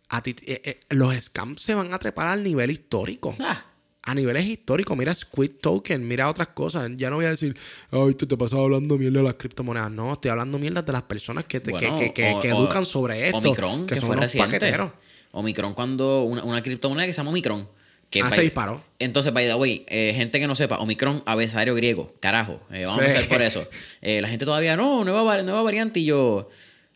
[SPEAKER 2] a ti, eh, eh, los scams se van a trepar al nivel histórico.
[SPEAKER 1] Ah,
[SPEAKER 2] A niveles históricos, mira Squid Token, mira otras cosas. Ya no voy a decir, ay, tú te pasas hablando mierda de las criptomonedas. No, estoy hablando mierda de las personas que, te- que-
[SPEAKER 1] bueno,
[SPEAKER 2] que, que-
[SPEAKER 1] o-
[SPEAKER 2] que
[SPEAKER 1] o-
[SPEAKER 2] educan sobre esto.
[SPEAKER 1] Omicron, que,
[SPEAKER 2] son
[SPEAKER 1] fue
[SPEAKER 2] unos
[SPEAKER 1] reciente.
[SPEAKER 2] paqueteros.
[SPEAKER 1] Omicron cuando... Una, una criptomoneda que se llama Omicron. Que
[SPEAKER 2] Ah, se disparó.
[SPEAKER 1] Entonces, by the way, eh, gente que no sepa, Omicron, abecedario griego. Carajo, eh, vamos a empezar por eso. La gente todavía, no, nueva, va- nueva variante. Y yo,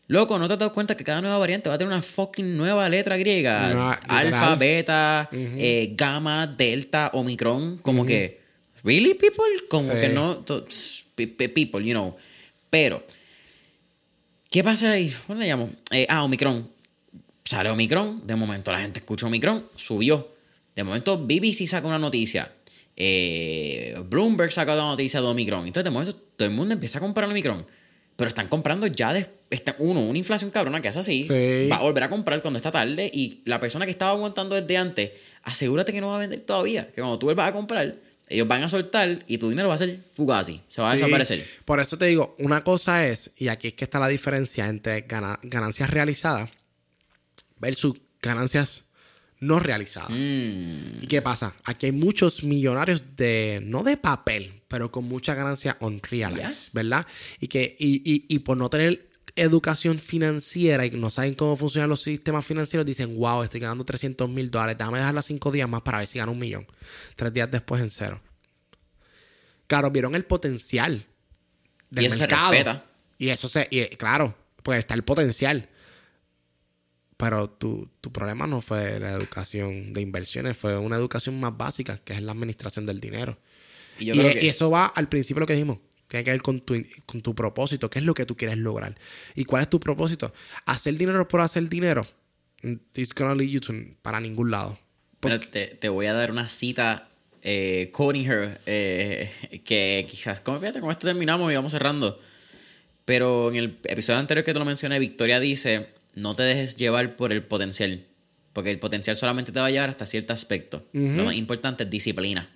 [SPEAKER 1] loco, ¿no te has dado cuenta que cada nueva variante va a tener una fucking nueva letra griega?
[SPEAKER 2] No,
[SPEAKER 1] Alfa, beta, eh, gamma, delta, Omicron. Como que, ¿really, people? Como
[SPEAKER 2] Sí.
[SPEAKER 1] que no, people, you know. Pero, ¿qué ¿Qué pasa ahí? ¿Cómo le llamo? Eh, ah, Omicron. Sale Omicron, de momento la gente escucha Omicron, subió. De momento BBC saca una noticia. Eh, Bloomberg saca una noticia de Omicron. Entonces de momento todo el mundo empieza a comprar Omicron. Pero están comprando ya de, está, uno, una inflación cabrona que es así.
[SPEAKER 2] Sí.
[SPEAKER 1] Va a volver a comprar cuando está tarde. Y la persona que estaba aguantando desde antes, asegúrate que no va a vender todavía. Que cuando tú vuelvas a comprar, ellos van a soltar y tu dinero va a ser fugazi. Se va a
[SPEAKER 2] Sí,
[SPEAKER 1] desaparecer.
[SPEAKER 2] Por eso te digo, una cosa es, y aquí es que está la diferencia entre gana- ganancias realizadas versus ganancias no realizadas.
[SPEAKER 1] Mm.
[SPEAKER 2] ¿Y qué pasa? Aquí hay muchos millonarios de, no de papel, pero con mucha ganancia on realize, ¿verdad? Y que, y, y, y por no tener educación financiera y no saben cómo funcionan los sistemas financieros, dicen, wow, estoy ganando 300 mil dólares, déjame dejarla cinco días más para ver si gano un millón. Tres días después en cero. Claro, vieron el potencial del
[SPEAKER 1] Y eso se
[SPEAKER 2] mercado.
[SPEAKER 1] respeta.
[SPEAKER 2] Y eso se, y, claro, pues está el potencial. Pero tu, tu problema no fue la educación de inversiones, fue una educación más básica, que es la administración del dinero.
[SPEAKER 1] Y yo
[SPEAKER 2] Y,
[SPEAKER 1] creo que
[SPEAKER 2] y eso va al principio de lo que dijimos. Tiene que ver con tu, con tu propósito. ¿Qué es lo que tú quieres lograr? ¿Y cuál es tu propósito? Hacer dinero por hacer dinero. It's gonna lead you to- para ningún lado.
[SPEAKER 1] Te, te voy a dar una cita, eh, quoting her, eh, que quizás, como fíjate, con esto terminamos y vamos cerrando. Pero en el episodio anterior que te lo mencioné, Victoria dice, no te dejes llevar por el potencial, porque el potencial solamente te va a llevar hasta cierto aspecto. Lo más importante es disciplina.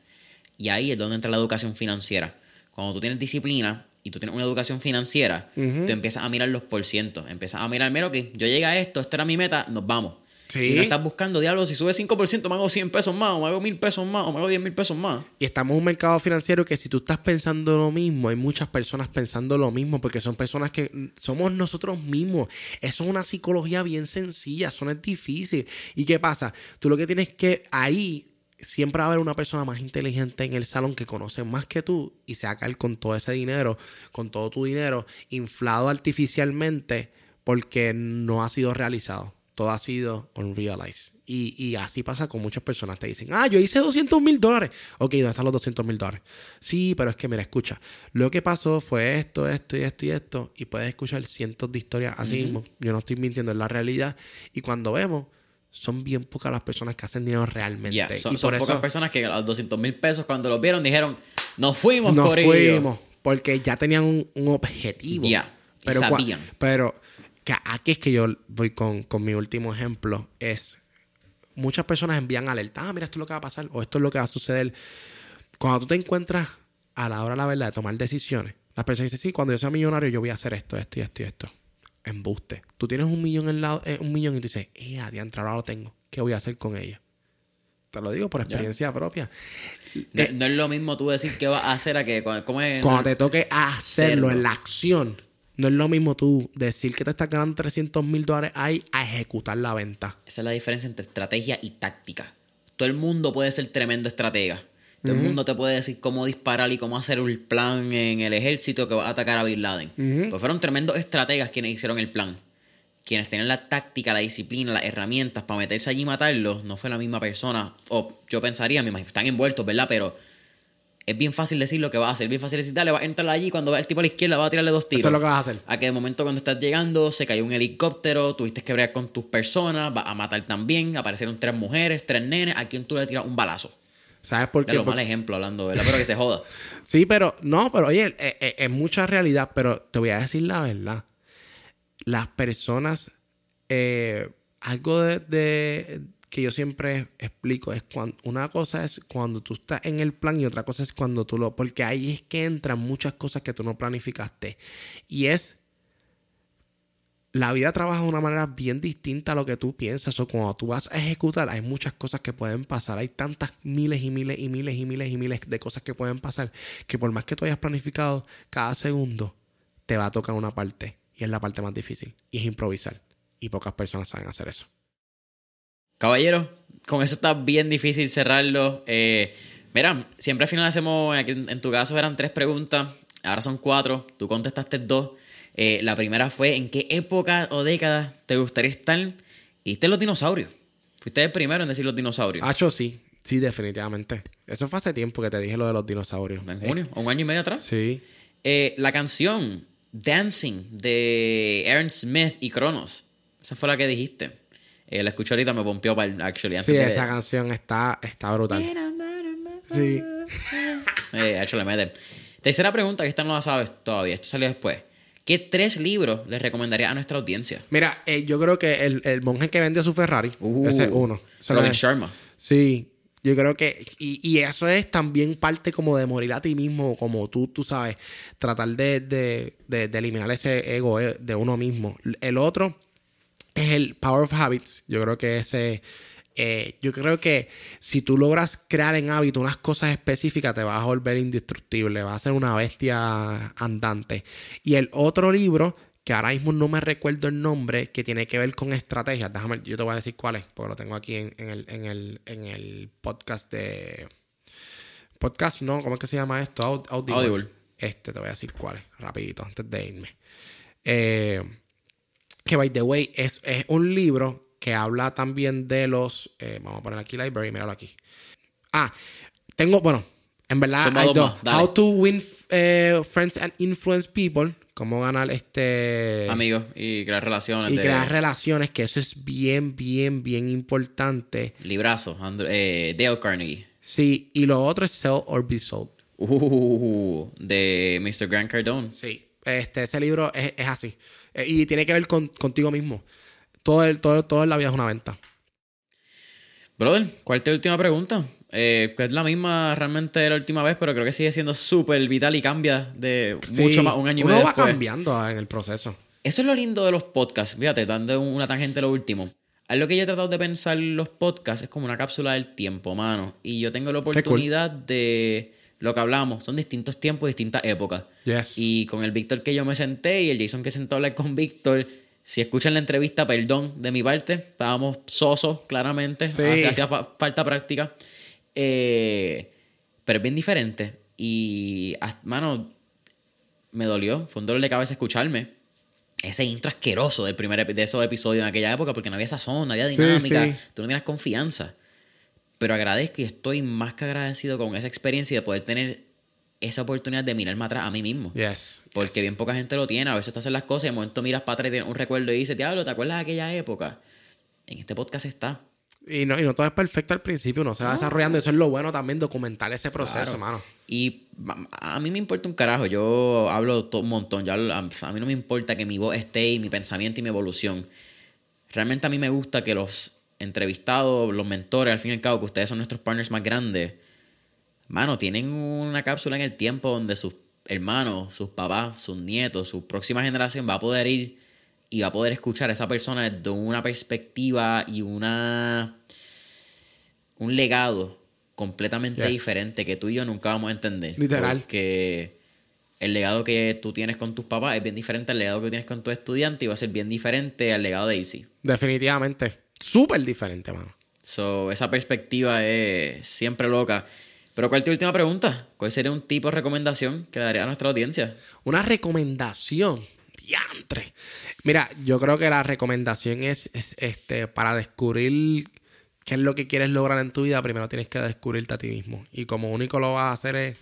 [SPEAKER 1] Y ahí es donde entra la educación financiera. Cuando tú tienes disciplina y tú tienes una educación financiera, tú empiezas a mirar los porcientos. Empiezas a mirar, mira, ok, yo llegué a esto, esta era mi meta, nos vamos.
[SPEAKER 2] Sí.
[SPEAKER 1] Y no estás buscando, diablo, si sube 5% me hago 100 pesos más, o me hago 1000 pesos más, o me hago 10 mil pesos más.
[SPEAKER 2] Y estamos en un mercado financiero que si tú estás pensando lo mismo, hay muchas personas pensando lo mismo, porque son personas que somos nosotros mismos. Eso es una psicología bien sencilla, eso no es difícil. ¿Y qué pasa? Tú lo que tienes que ahí siempre va a haber una persona más inteligente en el salón que conoce más que tú y se va a caer con todo ese dinero, con todo tu dinero, inflado artificialmente porque no ha sido realizado. Todo ha sido unrealized. Y, y así pasa con muchas personas. Te dicen, ah, yo hice 200 mil dólares. Ok, ¿dónde están los 200 mil dólares? Sí, pero es que, mira, escucha. Lo que pasó fue esto, esto y esto y esto. Y puedes escuchar cientos de historias así mismo. Yo no estoy mintiendo, es la realidad. Y cuando vemos, son bien pocas las personas que hacen dinero realmente.
[SPEAKER 1] Son,
[SPEAKER 2] y
[SPEAKER 1] son
[SPEAKER 2] por
[SPEAKER 1] pocas
[SPEAKER 2] eso
[SPEAKER 1] personas que a los 200 mil pesos cuando los vieron dijeron, nos fuimos,
[SPEAKER 2] nos
[SPEAKER 1] corillo".
[SPEAKER 2] fuimos. Porque ya tenían un, un objetivo.
[SPEAKER 1] Ya,
[SPEAKER 2] Pero,
[SPEAKER 1] sabían.
[SPEAKER 2] pero que aquí es que yo voy con, con mi último ejemplo. Es muchas personas envían alertas. Ah, mira, esto es lo que va a pasar. O esto es lo que va a suceder. Cuando tú te encuentras a la hora, la verdad, de tomar decisiones, las personas dicen, sí, cuando yo sea millonario, yo voy a hacer esto, esto y esto y esto. Embuste. Tú tienes un millón en lado, eh, un millón y tú dices, eh, adiantre, ahora lo tengo. ¿Qué voy a hacer con ella? Te lo digo por experiencia propia.
[SPEAKER 1] No, no es lo mismo tú decir qué vas a hacer a que cómo es
[SPEAKER 2] Cuando te toque hacerlo
[SPEAKER 1] Hacerlo.
[SPEAKER 2] en la acción, no es lo mismo tú decir que te estás ganando 300 mil dólares ahí a ejecutar la venta.
[SPEAKER 1] Esa es la diferencia entre estrategia y táctica. Todo el mundo puede ser tremendo estratega. Todo el mundo te puede decir cómo disparar y cómo hacer un plan en el ejército que va a atacar a Bin Laden. Pues fueron tremendos estrategas quienes hicieron el plan. Quienes tenían la táctica, la disciplina, las herramientas para meterse allí y matarlos, no fue la misma persona. O yo pensaría, me imagino, están envueltos, ¿verdad? Pero es bien fácil decir lo que va a hacer. Bien fácil decir, dale, va a entrar allí. Cuando va el tipo a la izquierda, va a tirarle dos tiros.
[SPEAKER 2] Eso es lo que vas a hacer.
[SPEAKER 1] A que de momento cuando estás llegando se cayó un helicóptero, tuviste que bregar con tus personas, vas a matar también, aparecieron tres mujeres, tres nenes, a quien tú le tiras un balazo.
[SPEAKER 2] ¿Sabes por
[SPEAKER 1] De
[SPEAKER 2] qué?
[SPEAKER 1] lo
[SPEAKER 2] Por-
[SPEAKER 1] mal ejemplo hablando, ¿verdad? Pero que se joda.
[SPEAKER 2] Sí, pero no, pero oye, eh, eh, es mucha realidad, pero te voy a decir la verdad. Las personas, eh, algo de, de- que yo siempre explico es cuando una cosa es cuando tú estás en el plan y otra cosa es cuando tú lo, porque ahí es que entran muchas cosas que tú no planificaste y es la vida trabaja de una manera bien distinta a lo que tú piensas. O cuando tú vas a ejecutar, hay muchas cosas que pueden pasar. Hay tantas miles y miles y miles y miles y miles de cosas que pueden pasar que por más que tú hayas planificado cada segundo, te va a tocar una parte. Y es la parte más difícil. Y es improvisar. Y pocas personas saben hacer eso.
[SPEAKER 1] Caballero, con eso está bien difícil cerrarlo. Eh, siempre al final hacemos, en tu caso eran tres preguntas, ahora son cuatro, tú contestaste dos. Eh, la primera fue, ¿en qué época o década te gustaría estar? Y diste los dinosaurios. Fuiste el primero en decir los dinosaurios.
[SPEAKER 2] Hacho, sí. Sí, definitivamente. Eso fue hace tiempo que te dije lo de los dinosaurios.
[SPEAKER 1] en junio, o un año y medio atrás.
[SPEAKER 2] Sí.
[SPEAKER 1] Eh, la canción Dancing de Aaron Smith y Cronos. Esa fue la que dijiste. Eh, la escuché ahorita, me pompió para el actually.
[SPEAKER 2] Sí, esa canción está, está brutal. Sí.
[SPEAKER 1] eh, hecho le mete. Tercera pregunta, que esta no la sabes todavía, esto salió después. ¿Qué tres libros les recomendaría a nuestra audiencia?
[SPEAKER 2] Mira, eh, yo creo que el, el, monje que vendió su Ferrari,
[SPEAKER 1] Uh,
[SPEAKER 2] ese es uno.
[SPEAKER 1] Robin Sharma.
[SPEAKER 2] Sí, yo creo que, y, y eso es también parte como de morir a ti mismo, como tú, tú sabes, tratar de, de, de- de eliminar ese ego eh, de uno mismo. El otro es el Power of Habits. Yo creo que ese, eh, yo creo que si tú logras crear en hábito unas cosas específicas, te vas a volver indestructible, vas a ser una bestia andante. Y el otro libro, que ahora mismo no me recuerdo el nombre, que tiene que ver con estrategias, déjame, yo te voy a decir cuál es, porque lo tengo aquí en, en el, en, el, en el podcast de... Podcast, no, ¿cómo es que se llama esto? Aud- Audible.
[SPEAKER 1] Audible.
[SPEAKER 2] Este, te voy a decir cuál es, rapidito, antes de irme. Eh, que by the way es, es un libro que habla también de los eh, vamos a poner aquí library míralo aquí ah tengo bueno en verdad
[SPEAKER 1] Zumba
[SPEAKER 2] hay
[SPEAKER 1] dos
[SPEAKER 2] dos.
[SPEAKER 1] más, dale.
[SPEAKER 2] how to win eh, friends and influence people cómo ganar este
[SPEAKER 1] Amigos y crear relaciones.
[SPEAKER 2] y
[SPEAKER 1] de
[SPEAKER 2] crear relaciones que eso es bien bien bien importante
[SPEAKER 1] Librazo. Andrew- eh, Dale Carnegie.
[SPEAKER 2] sí y lo otro es sell or be sold
[SPEAKER 1] Uh, de Mr. Grant Cardone.
[SPEAKER 2] Sí, este, ese libro es, es así. Eh, y tiene que ver con, contigo mismo. Todo, el, todo, todo en la vida es una venta.
[SPEAKER 1] Brother, ¿cuál es tu última pregunta? Eh, que es la misma realmente de la última vez, pero creo que sigue siendo súper vital y cambia de mucho más un año y
[SPEAKER 2] uno
[SPEAKER 1] medio
[SPEAKER 2] va
[SPEAKER 1] después.
[SPEAKER 2] cambiando en el proceso.
[SPEAKER 1] Eso es lo lindo de los podcasts. Fíjate, dando una tangente lo último. Algo que yo he tratado de pensar los podcasts es como una cápsula del tiempo, mano. Y yo tengo la
[SPEAKER 2] cool.
[SPEAKER 1] oportunidad de lo que hablamos. Son distintos tiempos, distintas épocas.
[SPEAKER 2] Yes.
[SPEAKER 1] Y con el Víctor que yo me senté y el Jason que sentó a hablar con Víctor, si escuchan la entrevista, perdón de mi parte, estábamos sosos, claramente.
[SPEAKER 2] Sí.
[SPEAKER 1] Hacía, hacía fa- falta práctica. Eh, pero es bien diferente. Y, mano, me dolió. Fue un dolor de cabeza escucharme. Ese intro asqueroso del primer de esos episodios en aquella época, porque no había sazón, no había
[SPEAKER 2] Sí,
[SPEAKER 1] dinámica,
[SPEAKER 2] sí.
[SPEAKER 1] tú no tenías confianza. Pero agradezco y estoy más que agradecido con esa experiencia de poder tener esa oportunidad de mirarme atrás a mí mismo.
[SPEAKER 2] Yes.
[SPEAKER 1] Porque bien poca gente lo tiene. A veces te hacen las cosas y de momento miras para atrás y tienes un recuerdo y dices, Diablo, ¿te acuerdas de aquella época? En este podcast está.
[SPEAKER 2] Y no, y no todo es perfecto al principio, uno se va desarrollando. Eso es lo bueno también, documentar ese proceso,
[SPEAKER 1] Claro.
[SPEAKER 2] hermano.
[SPEAKER 1] Y a mí me importa un carajo. Yo hablo un montón. Yo hablo- a mí no me importa que mi voz esté y mi pensamiento y mi evolución. Realmente a mí me gusta que los entrevistados, los mentores, al fin y al cabo, que ustedes son nuestros partners más grandes, mano, tienen una cápsula en el tiempo donde sus hermanos, sus papás, sus nietos, su próxima generación va a poder ir y va a poder escuchar a esa persona desde una perspectiva y una un legado completamente
[SPEAKER 2] Yes.
[SPEAKER 1] diferente que tú y yo nunca vamos a entender.
[SPEAKER 2] Literal.
[SPEAKER 1] Porque el legado que tú tienes con tus papás es bien diferente al legado que tienes con tu estudiante y va a ser bien diferente al legado de Easy.
[SPEAKER 2] Definitivamente. Súper diferente, mano.
[SPEAKER 1] So, esa perspectiva es siempre loca. Pero ¿cuál es tu última pregunta? ¿Cuál sería un tipo de recomendación que le daría a nuestra audiencia?
[SPEAKER 2] Una recomendación. Diantre. Mira, yo creo que la recomendación es, es, este para descubrir qué es lo que quieres lograr en tu vida, primero tienes que descubrirte a ti mismo. Y como único lo vas a hacer es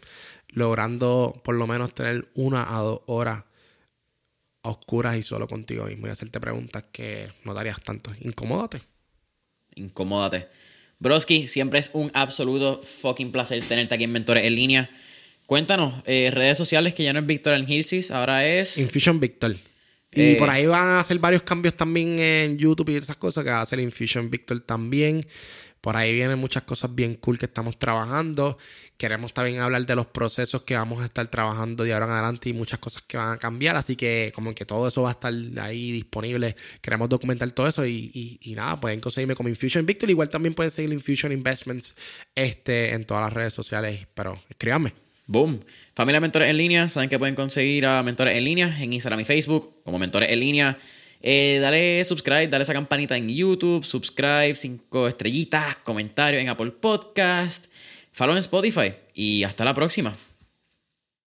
[SPEAKER 2] logrando por lo menos tener una a dos horas a oscuras y solo contigo mismo y hacerte preguntas que no te harías tanto. Incomódate.
[SPEAKER 1] Incomódate. Broski, siempre es un absoluto fucking placer tenerte aquí en Mentores en línea. Cuéntanos, eh, redes sociales que ya no es Víctor Angilsis, ahora es...
[SPEAKER 2] Infusion Victor. Y
[SPEAKER 1] Eh,
[SPEAKER 2] por ahí van a hacer varios cambios también en YouTube y esas cosas que va a hacer Infusion Victor también. Por ahí vienen muchas cosas bien cool que estamos trabajando. Queremos también hablar de los procesos que vamos a estar trabajando de ahora en adelante y muchas cosas que van a cambiar. Así que como que todo eso va a estar ahí disponible. Queremos documentar todo eso y, nada, pueden conseguirme como Infusion Victor. Igual también pueden seguir Infusion Investments este, en todas las redes sociales. Pero escríbanme.
[SPEAKER 1] Boom. Familia Mentores en línea, saben que pueden conseguir a Mentores en línea en Instagram y Facebook como Mentores en línea. Eh, dale subscribe, dale esa campanita en YouTube, subscribe, cinco estrellitas, comentarios en Apple Podcast, follow en Spotify y hasta la próxima.